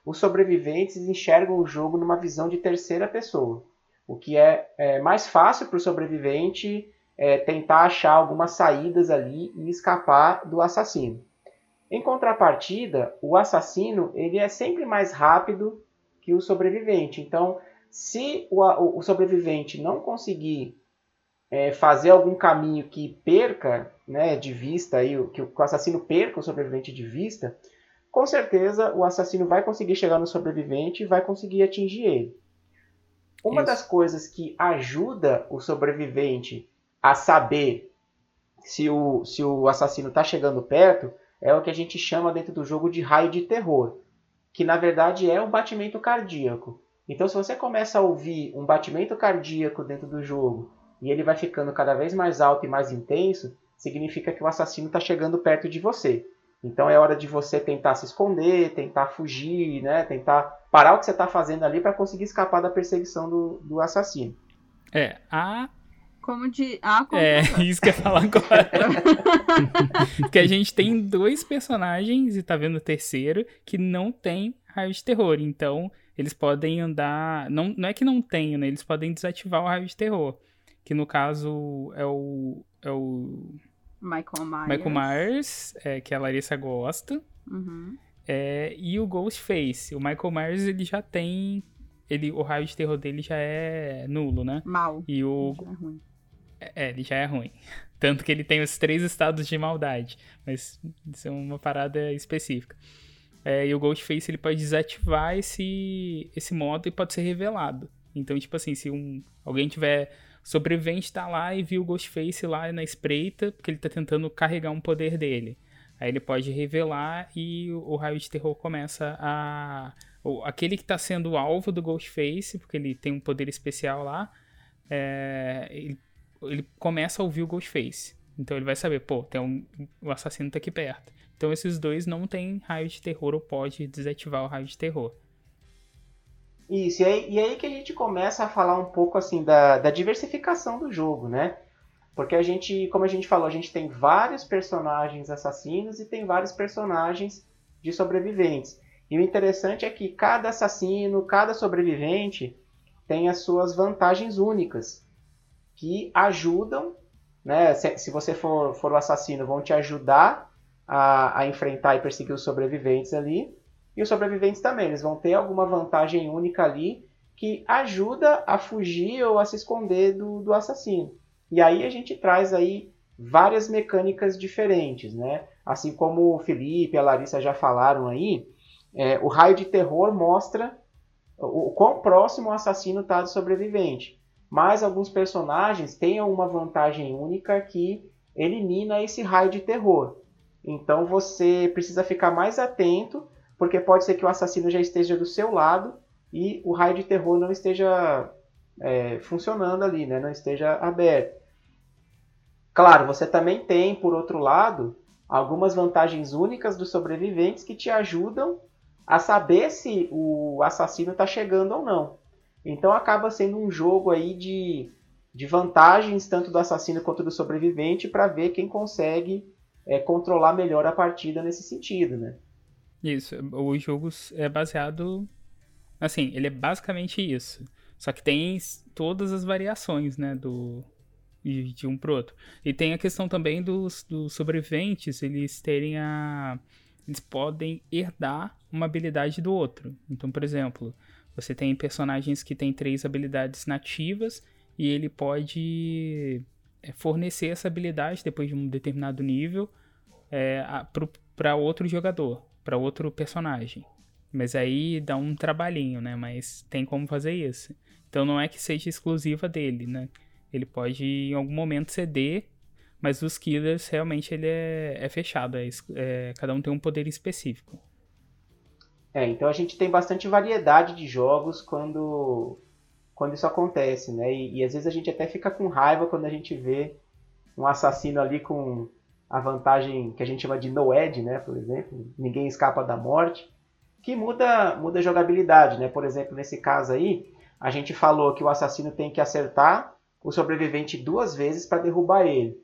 Os sobreviventes enxergam o jogo numa visão de terceira pessoa, o que é, é mais fácil para o sobrevivente é, tentar achar algumas saídas ali e escapar do assassino. Em contrapartida, o assassino ele é sempre mais rápido que o sobrevivente. Então, se o, o sobrevivente não conseguir é, fazer algum caminho que perca né, de vista, aí, que o assassino perca o sobrevivente de vista, com certeza o assassino vai conseguir chegar no sobrevivente e vai conseguir atingir ele. Uma Isso. das coisas que ajuda o sobrevivente a saber se o, se o assassino está chegando perto é o que a gente chama dentro do jogo de raio de terror, que na verdade é um batimento cardíaco. Então, se você começa a ouvir um batimento cardíaco dentro do jogo e ele vai ficando cada vez mais alto e mais intenso, significa que o assassino está chegando perto de você. Então é hora de você tentar se esconder, tentar fugir, né? tentar parar o que você está fazendo ali para conseguir escapar da perseguição do, do assassino. É, a Como de. Ah, como É, de- [LAUGHS] isso que eu ia falar agora. [LAUGHS] Porque a gente tem dois personagens, e tá vendo o terceiro, que não tem raio de terror. Então, eles podem andar. Não, não é que não tenham, né? Eles podem desativar o raio de terror. Que no caso é o. É o Michael Myers. Michael Myers, é, que a Larissa gosta. Uhum. É, e o Ghostface. O Michael Myers, ele já tem. Ele, o raio de terror dele já é nulo, né? Mal. E o, Já é ruim. É, ele já é ruim. [LAUGHS] Tanto que ele tem os três estados de maldade. Mas isso é uma parada específica. É, e o Ghostface ele pode desativar esse, esse modo e pode ser revelado. Então, tipo assim, se um, alguém tiver. Sobrevivente tá lá e viu o Ghostface lá na espreita, porque ele tá tentando carregar um poder dele. Aí ele pode revelar e o, o raio de terror começa a. aquele que tá sendo o alvo do Ghostface, porque ele tem um poder especial lá, é, ele ele começa a ouvir o Ghostface. Então ele vai saber, pô, tem um, o assassino tá aqui perto. Então esses dois não tem raio de terror ou pode desativar o raio de terror. Isso, e aí, e aí que a gente começa a falar um pouco assim da, da diversificação do jogo, né? Porque a gente, como a gente falou, a gente tem vários personagens assassinos e tem vários personagens de sobreviventes. E o interessante é que cada assassino, cada sobrevivente tem as suas vantagens únicas que ajudam, né? Se, se você for, for o assassino, vão te ajudar a, a enfrentar e perseguir os sobreviventes ali. E os sobreviventes também, eles vão ter alguma vantagem única ali que ajuda a fugir ou a se esconder do, do assassino. E aí a gente traz aí várias mecânicas diferentes, né? Assim como o Felipe e a Larissa já falaram aí, é, o raio de terror mostra o, o quão próximo o assassino está do sobrevivente. Mas alguns personagens têm uma vantagem única que elimina esse raio de terror. Então você precisa ficar mais atento porque pode ser que o assassino já esteja do seu lado e o raio de terror não esteja é, funcionando ali, né? não esteja aberto. Claro, você também tem, por outro lado, algumas vantagens únicas dos sobreviventes que te ajudam a saber se o assassino está chegando ou não. Então acaba sendo um jogo aí de, de vantagens tanto do assassino quanto do sobrevivente para ver quem consegue é, controlar melhor a partida nesse sentido, né? Isso, o jogo é baseado. Assim, ele é basicamente isso. Só que tem todas as variações, né? Do, de, de um pro outro. E tem a questão também dos, dos sobreviventes, eles terem a. Eles podem herdar uma habilidade do outro. Então, por exemplo, Você tem personagens que têm três habilidades nativas e ele pode é, fornecer essa habilidade depois de um determinado nível é, para outro jogador, para outro personagem. Mas aí dá um trabalhinho, né? Mas tem como fazer isso. Então não é que seja exclusiva dele, né? Ele pode em algum momento ceder, mas os killers realmente ele é, é fechado. É, é, cada um tem um poder específico. É, então a gente tem bastante variedade de jogos quando, quando isso acontece, né? E, e às vezes a gente até fica com raiva quando a gente vê um assassino ali com a vantagem que a gente chama de no edge, né? Por exemplo, ninguém escapa da morte, que muda, muda a jogabilidade, né? Por exemplo, nesse caso aí, a gente falou que o assassino tem que acertar o sobrevivente duas vezes para derrubar ele.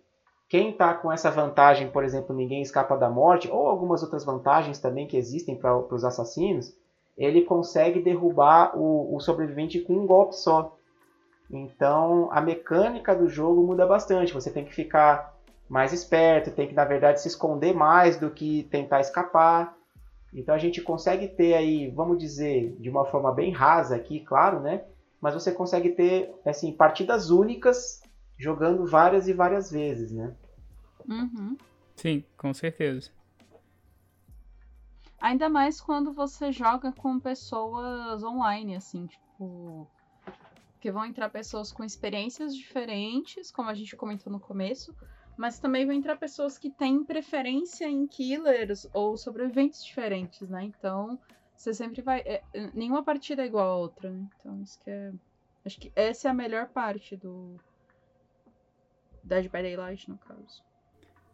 Quem está com essa vantagem, por exemplo, ninguém escapa da morte, ou algumas outras vantagens também que existem para os assassinos, ele consegue derrubar o, o sobrevivente com um golpe só. Então a mecânica do jogo muda bastante. Você tem que ficar mais esperto, tem que na verdade se esconder mais do que tentar escapar. Então a gente consegue ter aí, vamos dizer, de uma forma bem rasa aqui, claro, né? Mas você consegue ter assim partidas únicas jogando várias e várias vezes, né? Uhum. Sim, com certeza. Ainda mais quando você joga com pessoas online, assim, tipo. Que vão entrar pessoas com experiências diferentes, como a gente comentou no começo, mas também vão entrar pessoas que têm preferência em killers ou sobreviventes diferentes, né? Então, você sempre vai. É, nenhuma partida é igual a outra, né? Então, isso que é. Acho que essa é a melhor parte do. Dead by Daylight, no caso.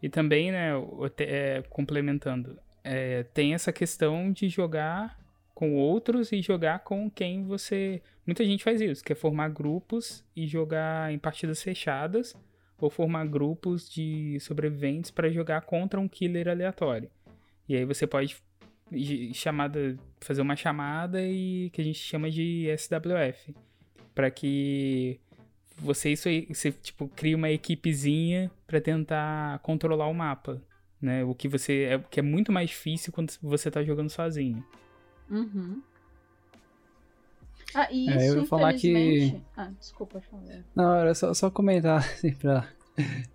E também, né, é, complementando, é, tem essa questão de jogar com outros e jogar com quem você. Muita gente faz isso, que é formar grupos e jogar em partidas fechadas ou formar grupos de sobreviventes para jogar contra um killer aleatório. E aí você pode chamada, fazer uma chamada e que a gente chama de SWF, para que você isso aí, você tipo cria uma equipezinha para tentar controlar o mapa, né? O que você é que é muito mais difícil quando você tá jogando sozinho. Uhum. Ah, e É, isso, eu ia falar que- Ah, desculpa, falar. Não, era só, só comentar, [LAUGHS] assim, pra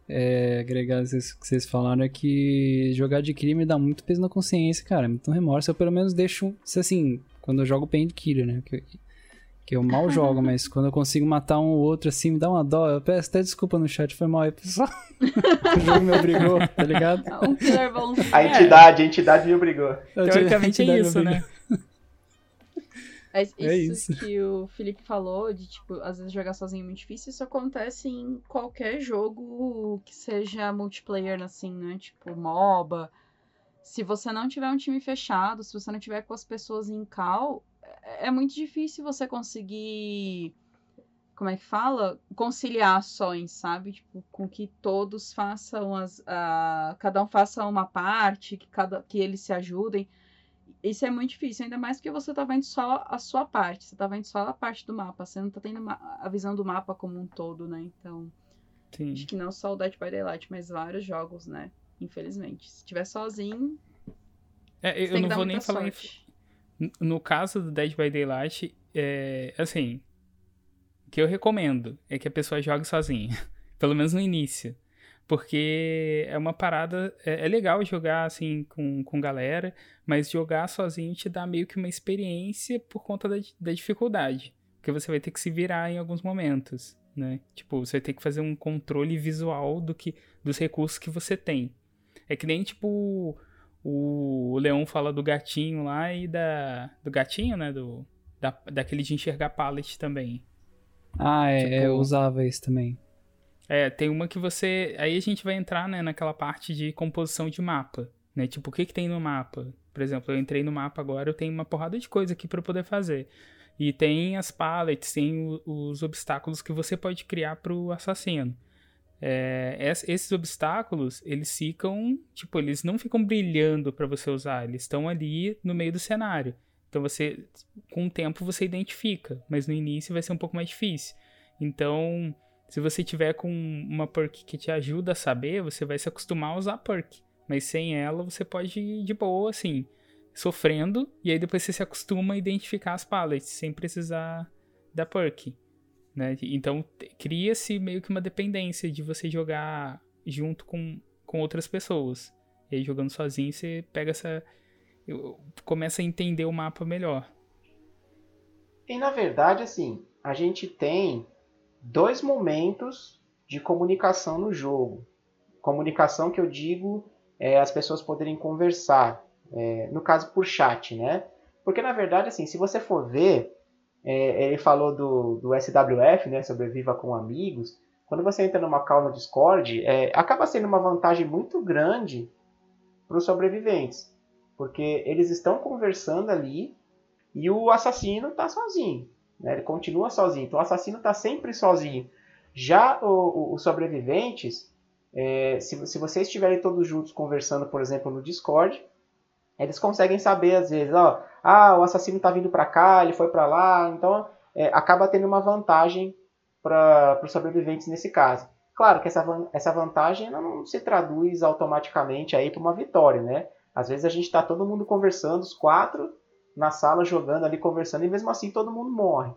é, agregar isso que vocês falaram, é que jogar de crime dá muito peso na consciência, cara, muito remorso. Eu pelo menos deixo, se assim, quando eu jogo Painkiller, né, que, eu mal jogo, [LAUGHS] mas quando eu consigo matar um ou outro, assim, me dá uma dó. Eu peço até desculpa no chat, foi mal aí, pessoal. [LAUGHS] o jogo me obrigou, tá ligado? Um killer bonzinho. A entidade, a entidade me obrigou. Teoricamente é Entidade isso, né? É isso, [LAUGHS] É isso. que o Felipe falou, de tipo, às vezes jogar sozinho é muito difícil, isso acontece em qualquer jogo que seja multiplayer, assim, né? Tipo, MOBA. Se você não tiver um time fechado, se você não tiver com as pessoas em cal, é é muito difícil você conseguir. Como é que fala? Conciliar ações, sabe? Tipo, com que todos façam as. a- cada um faça uma parte, que, cada, que eles se ajudem. Isso é muito difícil, ainda mais porque você tá vendo só a sua parte, você tá vendo só a parte do mapa, você não tá tendo a visão do mapa como um todo, né? Então, Sim. acho que não só o Dead by Daylight, mas vários jogos, né? Infelizmente. Se tiver sozinho, É, eu não vou nem muita falar em sorte. No caso do Dead by Daylight, é, assim, o que eu recomendo é que a pessoa jogue sozinha, [LAUGHS] pelo menos no início, porque é uma parada, é, é legal jogar assim com, com galera, mas jogar sozinho te dá meio que uma experiência por conta da, da dificuldade, porque você vai ter que se virar em alguns momentos, né? Tipo, você vai ter que fazer um controle visual do que, dos recursos que você tem. É que nem tipo o Leão fala do gatinho lá e da. Do gatinho, né? Do, da, daquele de enxergar pallet também. Ah, é, Tipo- eu usava esse também. É, tem uma que você. Aí a gente vai entrar, né, naquela parte de composição de mapa. Né? Tipo, o que, que tem no mapa? Por exemplo, eu entrei no mapa agora, eu tenho uma porrada de coisa aqui para poder fazer. E tem as pallets, tem o- os obstáculos que você pode criar pro assassino. É, es- esses obstáculos, eles ficam, tipo, eles não ficam brilhando para você usar, eles estão ali no meio do cenário. Então você, com o tempo você identifica, mas no início vai ser um pouco mais difícil. Então, se você tiver com uma perk que te ajuda a saber, você vai se acostumar a usar a perk. Mas sem ela, você pode ir de boa, assim. sofrendo, e aí depois você se acostuma a identificar as pallets, sem precisar da perk. Né? Então cria-se meio que uma dependência de você jogar junto com, com outras pessoas. E aí jogando sozinho você pega essa. começa a entender o mapa melhor. E na verdade, assim, a gente tem dois momentos de comunicação no jogo. Comunicação que eu digo é as pessoas poderem conversar, é, no caso por chat, né? Porque na verdade, assim, se você for ver, é, ele falou do, do SWF, né? Sobreviva com amigos. Quando você entra numa call no Discord, é, acaba sendo uma vantagem muito grande para os sobreviventes, porque eles estão conversando ali e o assassino está sozinho. Né? Ele continua sozinho. Então o assassino está sempre sozinho. Já os sobreviventes, é, se, se vocês estiverem todos juntos conversando, por exemplo, no Discord, eles conseguem saber às vezes, ó, ah, o assassino está vindo para cá, ele foi para lá, então é, acaba tendo uma vantagem para os sobreviventes nesse caso. Claro que essa, essa vantagem não se traduz automaticamente aí para uma vitória, né? Às vezes a gente está todo mundo conversando, os quatro, na sala jogando ali, conversando, e mesmo assim todo mundo morre.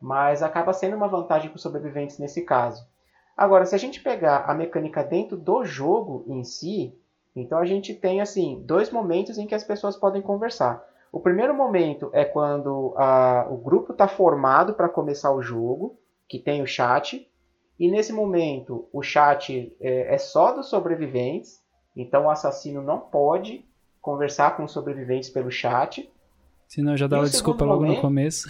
Mas acaba sendo uma vantagem para os sobreviventes nesse caso. Agora, se a gente pegar a mecânica dentro do jogo em si, então a gente tem assim dois momentos em que as pessoas podem conversar. O primeiro momento é quando a, o grupo está formado para começar o jogo, que tem o chat, e nesse momento o chat é, é só dos sobreviventes, então o assassino não pode conversar com os sobreviventes pelo chat. Senão já dava desculpa logo momento... no começo.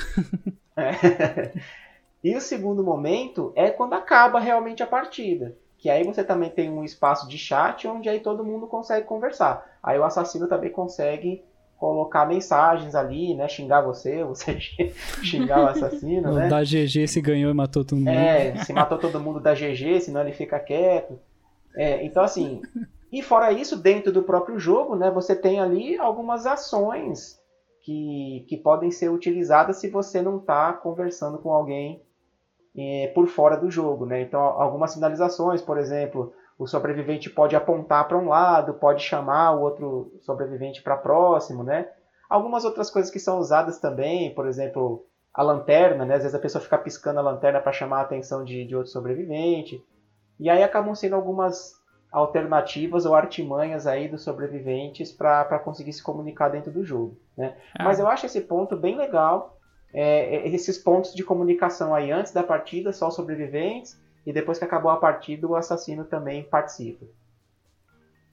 É. [LAUGHS] [LAUGHS] e o segundo momento é quando acaba realmente a partida. Que aí você também tem um espaço de chat onde aí todo mundo consegue conversar. Aí o assassino também consegue colocar mensagens ali, né? Xingar você, [LAUGHS] você xingar o assassino, né? Dar GG se ganhou e matou todo mundo. É, se matou todo mundo da GG, senão ele fica quieto. É, então assim, e fora isso, dentro do próprio jogo, né? Você tem ali algumas ações que, que podem ser utilizadas se você não está conversando com alguém é, por fora do jogo. Né? Então, algumas sinalizações, por exemplo, o sobrevivente pode apontar para um lado, pode chamar o outro sobrevivente para próximo. Né? Algumas outras coisas que são usadas também, por exemplo, a lanterna, né? às vezes a pessoa fica piscando a lanterna para chamar a atenção de, de outro sobrevivente. E aí acabam sendo algumas alternativas ou artimanhas aí dos sobreviventes para conseguir se comunicar dentro do jogo. Né? Ah. Mas eu acho esse ponto bem legal, é, é, esses pontos de comunicação aí antes da partida, só os sobreviventes, e depois que acabou a partida, o assassino também participa.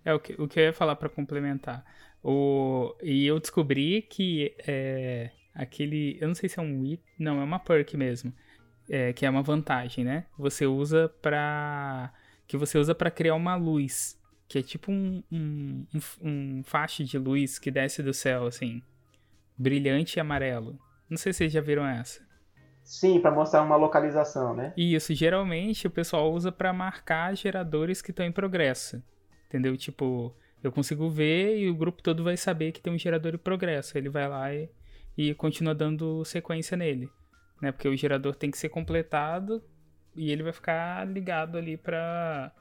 É o que, o que eu ia falar para complementar. O, e eu descobri que é, aquele. Eu não sei se é um não, é uma perk mesmo. É, que é uma vantagem, né? Você usa para que você usa para criar uma luz, que é tipo um, um, um, um faixa de luz que desce do céu, assim, brilhante e amarelo. Não sei se vocês já viram essa. Sim, para mostrar uma localização, né? Isso, geralmente o pessoal usa para marcar geradores que estão em progresso. Entendeu? Tipo, eu consigo ver e o grupo todo vai saber que tem um gerador em progresso. Ele vai lá e, e continua dando sequência nele. Né? Porque o gerador tem que ser completado e ele vai ficar ligado ali para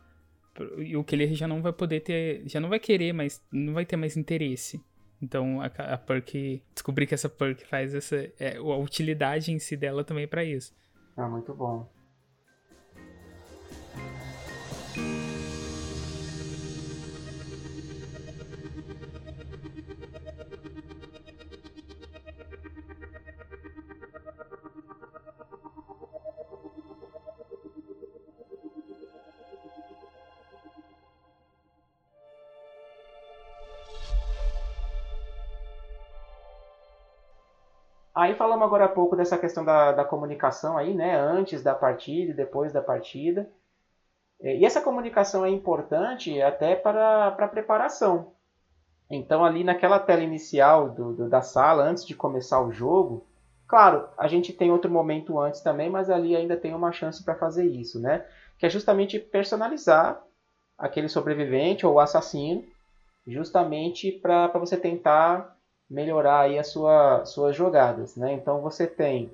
o que ele já não vai poder ter, já não vai querer, mas não vai ter mais interesse. Então a, a perk, descobri que essa perk faz essa, é, a utilidade em si dela também é para isso. Ah, muito bom. Aí falamos agora há pouco dessa questão da, da comunicação aí, né? Antes da partida e depois da partida. E essa comunicação é importante até para, para a preparação. Então, ali naquela tela inicial do, do, da sala, antes de começar o jogo, claro, a gente tem outro momento antes também, mas ali ainda tem uma chance para fazer isso, né? Que é justamente personalizar aquele sobrevivente ou assassino, justamente para você tentar melhorar aí as sua, suas jogadas. Né? Então você tem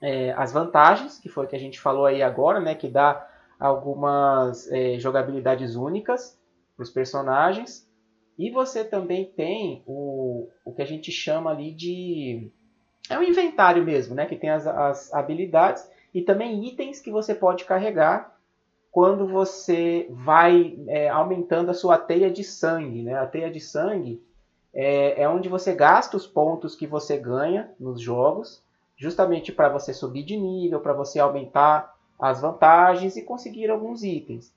é, as vantagens, que foi que a gente falou aí agora, né? que dá algumas é, jogabilidades únicas para os personagens. E você também tem o, o que a gente chama ali de. É um inventário mesmo, né? Que tem as, as habilidades e também itens que você pode carregar quando você vai é, aumentando a sua teia de sangue. Né? A teia de sangue é, é onde você gasta os pontos que você ganha nos jogos, justamente para você subir de nível, para você aumentar as vantagens e conseguir alguns itens.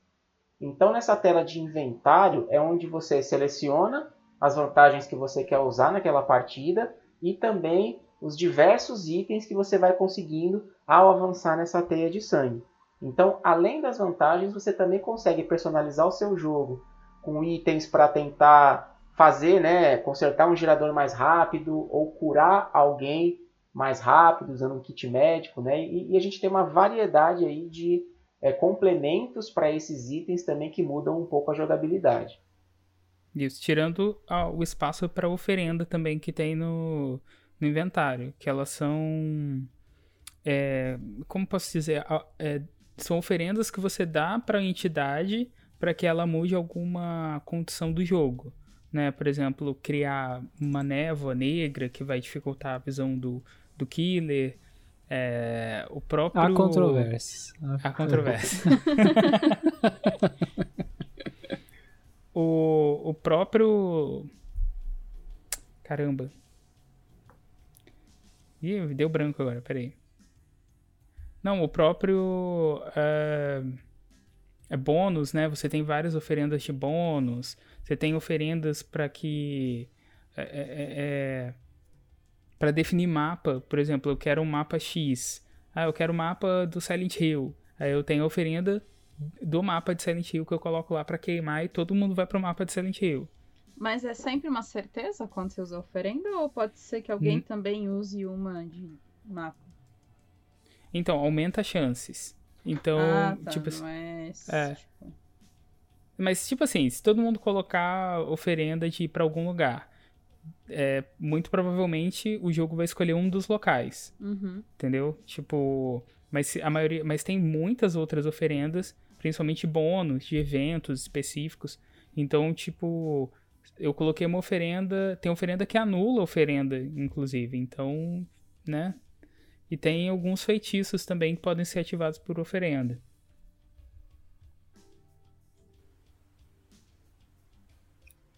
Então, nessa tela de inventário é onde você seleciona as vantagens que você quer usar naquela partida e também os diversos itens que você vai conseguindo ao avançar nessa teia de sangue. Então, além das vantagens, você também consegue personalizar o seu jogo com itens para tentar fazer, né, consertar um gerador mais rápido ou curar alguém mais rápido usando um kit médico, né? E, e a gente tem uma variedade aí de é, complementos para esses itens também que mudam um pouco a jogabilidade. Isso, tirando o espaço para oferenda também que tem no, no inventário, que elas são é, como posso dizer, é, são oferendas que você dá para a entidade para que ela mude alguma condição do jogo. Né? Por exemplo, criar uma névoa negra que vai dificultar a visão do, do killer. É, o próprio. Há controvérsias. Há controvérsias. [LAUGHS] o, o próprio. Caramba. Ih, deu branco agora, peraí. Não, o próprio uh, é bônus, né? Você tem várias oferendas de bônus. Você tem oferendas para que é, é, é, é para definir mapa. Por exemplo, eu quero um mapa X. Ah, eu quero o mapa do Silent Hill. Aí eu tenho a oferenda do mapa de Silent Hill que eu coloco lá para queimar e todo mundo vai pro mapa de Silent Hill. Mas é sempre uma certeza quando você usa a oferenda ou pode ser que alguém Hum. também use uma de mapa? Então, aumenta as chances. Então, ah, tá, tipo assim. é, é. tipo, Mas, tipo assim, se todo mundo colocar oferenda de ir pra algum lugar, é, muito provavelmente o jogo vai escolher um dos locais, uhum. entendeu? Tipo, mas a maioria, mas tem muitas outras oferendas, principalmente bônus de eventos específicos. Então, tipo, eu coloquei uma oferenda, tem oferenda que anula a oferenda, inclusive. Então, né? E tem alguns feitiços também que podem ser ativados por oferenda.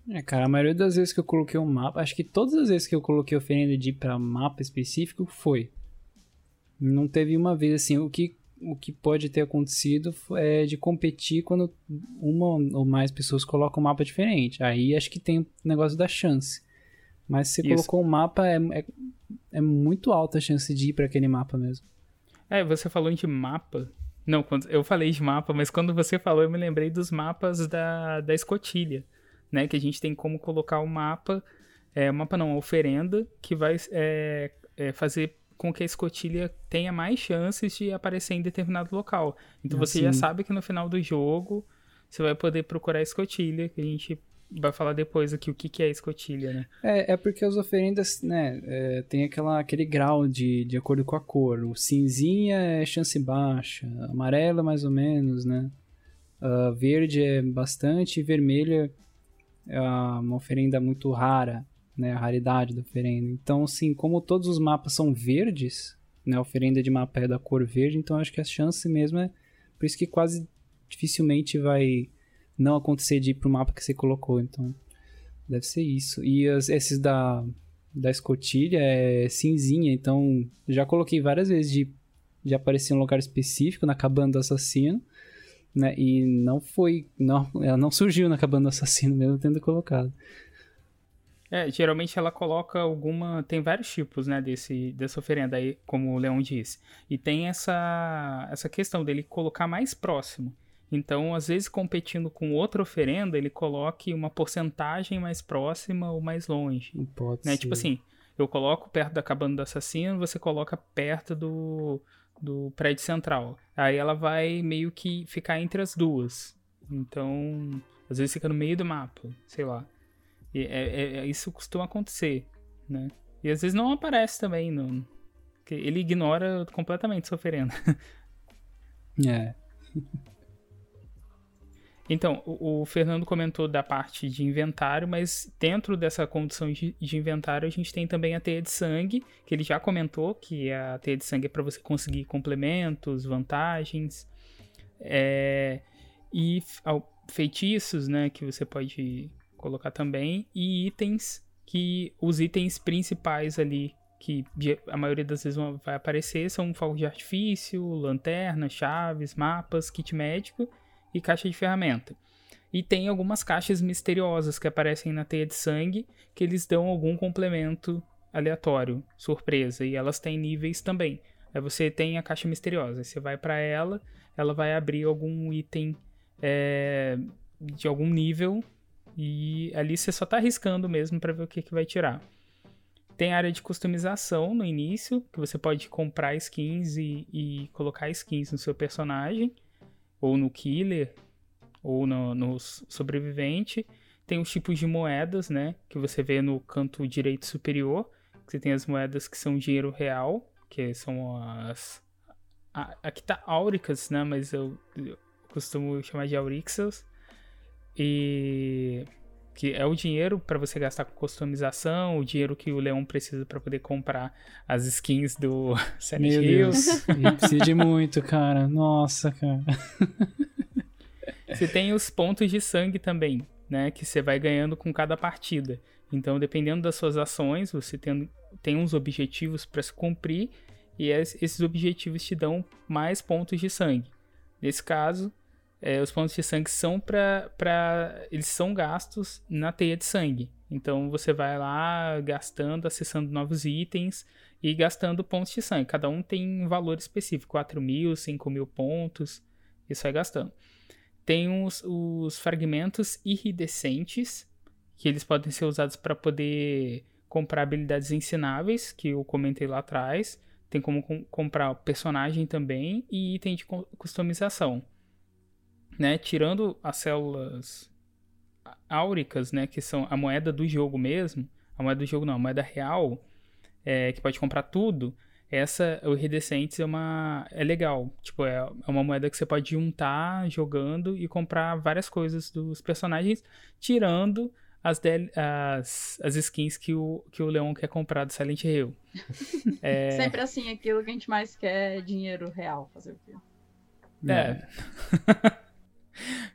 É, cara, a maioria das vezes que eu coloquei um mapa, acho que todas as vezes que eu coloquei oferenda de ir pra mapa específico foi. Não teve uma vez assim, o que, o que pode ter acontecido é de competir quando uma ou mais pessoas colocam um mapa diferente. Aí acho que tem o negócio da chance. Mas se você Isso. colocou um mapa, é, é, é muito alta a chance de ir pra aquele mapa mesmo. É, você falou de mapa. Não, quando eu falei de mapa, mas quando você falou, eu me lembrei dos mapas da, da escotilha, né? Que a gente tem como colocar o mapa, é, mapa não, a oferenda, que vai é, é, fazer com que a escotilha tenha mais chances de aparecer em determinado local. Então você já Assim. sabe que no final do jogo você vai poder procurar a escotilha, que a gente vai falar depois aqui o que, que é escotilha, né? É, é porque as oferendas, né, é, tem aquela, aquele grau de, de acordo com a cor. O cinzinha é chance baixa, amarelo mais ou menos, né? Ah, verde é bastante e vermelho é uma oferenda muito rara, né? A raridade da oferenda. Então, assim, como todos os mapas são verdes, né? A oferenda de mapa é da cor verde, então acho que a chance mesmo é... Por isso que quase dificilmente vai não acontecer de ir pro mapa que você colocou, então... Deve ser isso. E as- esses da, da escotilha é cinzinha, então já coloquei várias vezes de, de aparecer em um lugar específico na cabana do assassino, né? E não foi. Não, ela não surgiu na cabana do assassino, mesmo tendo colocado. É, geralmente ela coloca alguma. Tem vários tipos, né, desse, dessa oferenda aí, como o Leão disse. E tem essa, essa questão dele colocar mais próximo. Então, às vezes, competindo com outra oferenda, ele coloque uma porcentagem mais próxima ou mais longe. Não pode Né? ser. Tipo assim, eu coloco perto da cabana do assassino, você coloca perto do, do prédio central. Aí ela vai meio que ficar entre as duas. Então, às vezes fica no meio do mapa, sei lá. E é, é- é- isso costuma acontecer, né? E às vezes não aparece também, não. Ele ignora completamente sua oferenda. [LAUGHS] É. [LAUGHS] Então, o, o Fernando comentou da parte de inventário, mas dentro dessa condição de, de inventário a gente tem também a teia de sangue, que ele já comentou, que a teia de sangue é para você conseguir complementos, vantagens, é, e feitiços, né, que você pode colocar também, e itens, que os itens principais ali, que a maioria das vezes vai aparecer, são fogo de artifício, lanterna, chaves, mapas, kit médico, e caixa de ferramenta. E tem algumas caixas misteriosas que aparecem na teia de sangue que eles dão algum complemento aleatório, surpresa, e elas têm níveis também. Aí você tem a caixa misteriosa, você vai para ela, ela vai abrir algum item é, de algum nível e ali você só tá arriscando mesmo para ver o que, que vai tirar. Tem área de customização no início, que você pode comprar skins e, e colocar skins no seu personagem ou no killer, ou no, no sobrevivente. Tem os tipos de moedas, né? Que você vê no canto direito superior. Você tem as moedas que são dinheiro real, que são as. aqui tá áuricas, né? Mas eu, eu costumo chamar de aurixas. E que é o dinheiro para você gastar com customização, o dinheiro que o Leão precisa para poder comprar as skins do [LAUGHS] Silent Meu Hills. Deus, precisa de muito, cara. Nossa, cara. Você tem os pontos de sangue também, né, que você vai ganhando com cada partida. Então, dependendo das suas ações, você tem, tem uns objetivos para se cumprir e esses objetivos te dão mais pontos de sangue. Nesse caso, é, os pontos de sangue são para. Eles são gastos na teia de sangue. Então você vai lá gastando, acessando novos itens e gastando pontos de sangue. Cada um tem um valor específico: 4 mil, 5 mil pontos. Isso vai gastando. Tem os, os fragmentos iridescentes, que eles podem ser usados para poder comprar habilidades ensináveis, que eu comentei lá atrás. Tem como com, comprar personagem também e item de customização né, tirando as células áuricas, né, que são a moeda do jogo mesmo, a moeda do jogo não, a moeda real, é, que pode comprar tudo, essa, o Iridescentes é uma, é legal, tipo, é, é uma moeda que você pode juntar jogando e comprar várias coisas dos personagens, tirando as, as, as skins que o, que o Leon quer comprar do Silent Hill. [LAUGHS] é... Sempre assim, aquilo que a gente mais quer é dinheiro real, fazer o quê? É. é. [LAUGHS]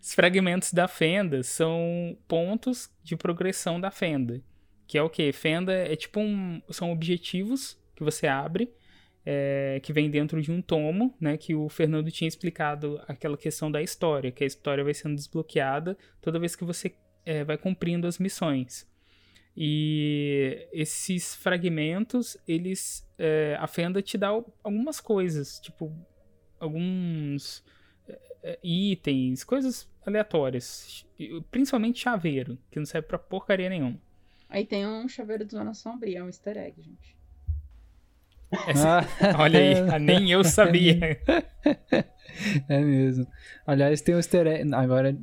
Os fragmentos da fenda são pontos de progressão da fenda. Que é o que? Fenda é tipo um. São objetivos que você abre, é, que vem dentro de um tomo, né? Que o Fernando tinha explicado aquela questão da história, que a história vai sendo desbloqueada toda vez que você é, vai cumprindo as missões. E esses fragmentos, eles. É, a Fenda te dá algumas coisas, tipo, alguns itens, coisas aleatórias. Principalmente chaveiro, que não serve pra porcaria nenhuma. Aí tem um chaveiro de Zona Sombria, é um easter egg, gente. Essa, [LAUGHS] olha aí, [LAUGHS] nem eu sabia. É mesmo. Aliás, tem um easter egg. Agora,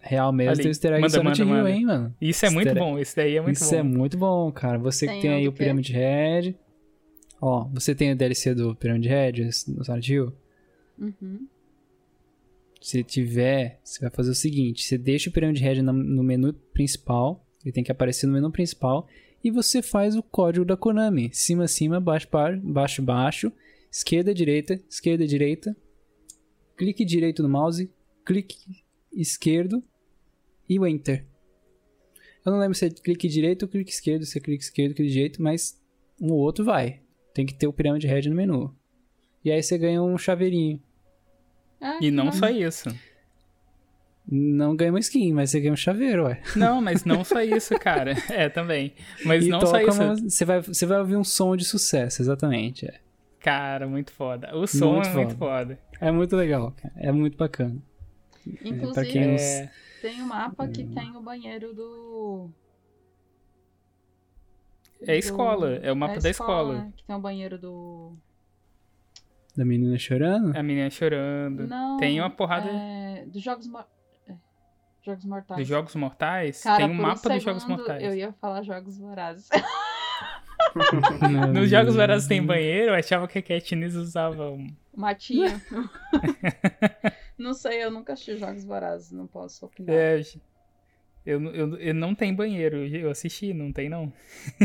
real mesmo, Ali, tem um easter egg manda, manda, manda. hein, mano? Isso é muito bom, esse daí é muito Isso bom. Isso é muito bom, cara. Você tem que tem aí o Pyramid Head. Ó, você tem o DLC do Pyramid Head no Silent Hill? Uhum. Se tiver, você vai fazer o seguinte: você deixa o Pyramid Head no menu principal, ele tem que aparecer no menu principal, e você faz o código da Konami: cima, cima, baixo, baixo, baixo, esquerda, direita, esquerda, direita, clique direito no mouse, clique esquerdo e o Enter. Eu não lembro se é clique direito ou clique esquerdo, se é clique esquerdo, clique direito, mas um ou outro vai. Tem que ter o Pyramid Head no menu. E aí você ganha um chaveirinho. Ah, e não só isso. Não ganha uma skin, mas você ganha um chaveiro, ué. Não, mas não só isso, cara. [LAUGHS] É, também. Mas e não só isso. Uma, você, vai, você vai ouvir um som de sucesso, exatamente. É. Cara, muito foda. O som muito é foda. muito foda. É muito legal, cara. É muito bacana. Inclusive, é, é... tem um mapa que tem o banheiro do. É a escola, é o mapa é da escola. escola. Que tem o banheiro do. Da menina chorando? A menina chorando. Não, tem uma porrada. É, dos jogos, mo... É, jogos mortais. Dos jogos mortais? Cara, tem um mapa um dos jogos mortais. Eu ia falar jogos vorazes. [LAUGHS] Nos jogos vorazes tem banheiro, eu achava que a Katniss usava um. Matinho. [LAUGHS] Não sei, eu nunca assisti Jogos Vorazes, não posso opinar. É, eu, eu, eu não tem banheiro, eu assisti, não tem não.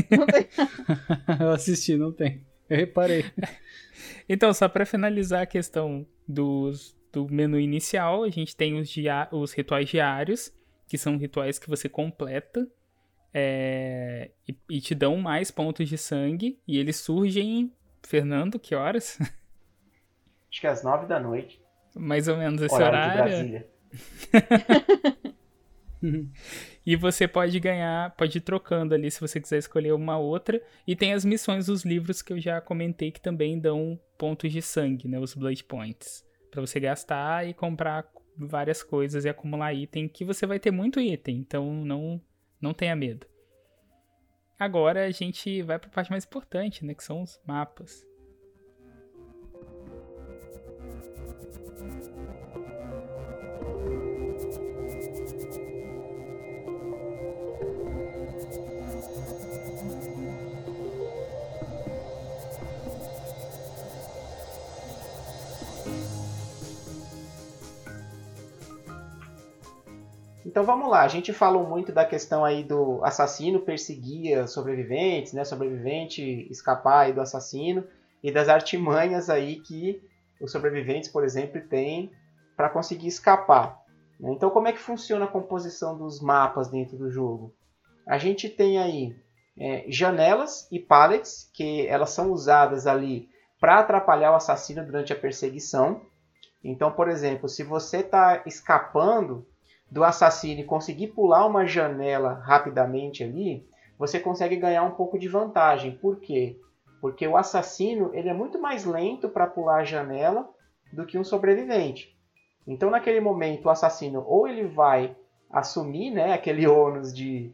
Não tem. [LAUGHS] eu assisti, não tem. Eu reparei. Então, só pra finalizar a questão dos, do menu inicial, a gente tem os, dia, os rituais diários, que são rituais que você completa é, e, e te dão mais pontos de sangue, e eles surgem, Fernando, que horas? Acho que é às nove da noite. Mais ou menos esse Horário de horário. Brasília. [LAUGHS] [LAUGHS] E você pode ganhar, pode ir trocando ali se você quiser escolher uma outra. E tem as missões dos livros que eu já comentei que também dão pontos de sangue, né? Os Blood Points. Pra você gastar e comprar várias coisas e acumular item, que você vai ter muito item, então não, não tenha medo. Agora a gente vai pra parte mais importante, né? Que são os mapas. Então vamos lá, a gente falou muito da questão aí do assassino perseguir sobreviventes, né? Sobrevivente escapar aí do assassino e das artimanhas aí que os sobreviventes, por exemplo, têm para conseguir escapar. né? Então como é que funciona a composição dos mapas dentro do jogo? A gente tem aí é, janelas e pallets que elas são usadas ali para atrapalhar o assassino durante a perseguição. Então, por exemplo, se você está escapando do assassino conseguir pular uma janela rapidamente ali, você consegue ganhar um pouco de vantagem. Por quê? Porque o assassino ele é muito mais lento para pular a janela do que um sobrevivente. Então, naquele momento, o assassino ou ele vai assumir né, aquele ônus de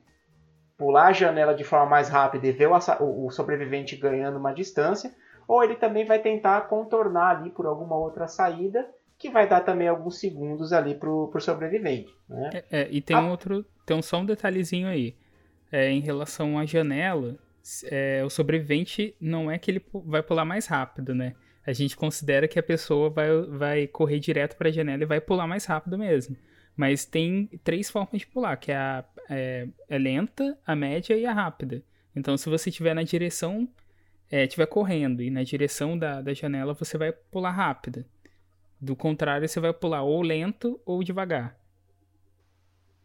pular a janela de forma mais rápida e ver o- o sobrevivente ganhando uma distância, ou ele também vai tentar contornar ali por alguma outra saída que vai dar também alguns segundos ali pro, pro sobrevivente. Né? É, é, e tem Ah. um outro, tem só um detalhezinho aí. É, em relação à janela, é, o sobrevivente não é que ele vai pular mais rápido, né? A gente considera que a pessoa vai, vai correr direto para a janela e vai pular mais rápido mesmo. Mas tem três formas de pular, que é a é, é lenta, a média e a rápida. Então, se você estiver na direção, é, estiver correndo e na direção da, da janela, você vai pular rápida. Do contrário, você vai pular ou lento ou devagar.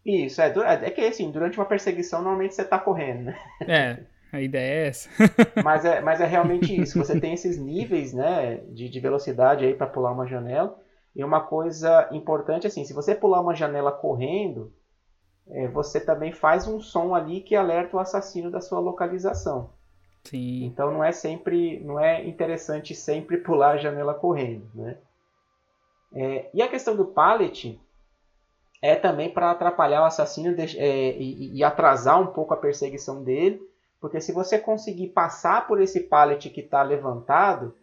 Isso, é, du- é que assim, durante uma perseguição normalmente você está correndo, né? É, a ideia é essa. [LAUGHS] Mas é, mas é realmente isso. Você tem esses níveis né, de, de velocidade aí para pular uma janela. E uma coisa importante assim, se você pular uma janela correndo, é, você também faz um som ali que alerta o assassino da sua localização. Sim. Então não é sempre, não é interessante sempre [LAUGHS] pular a janela correndo, né? É, e a questão do pallet é também para atrapalhar o assassino deix- é, e, e atrasar um pouco a perseguição dele, porque se você conseguir passar por esse pallet que está levantado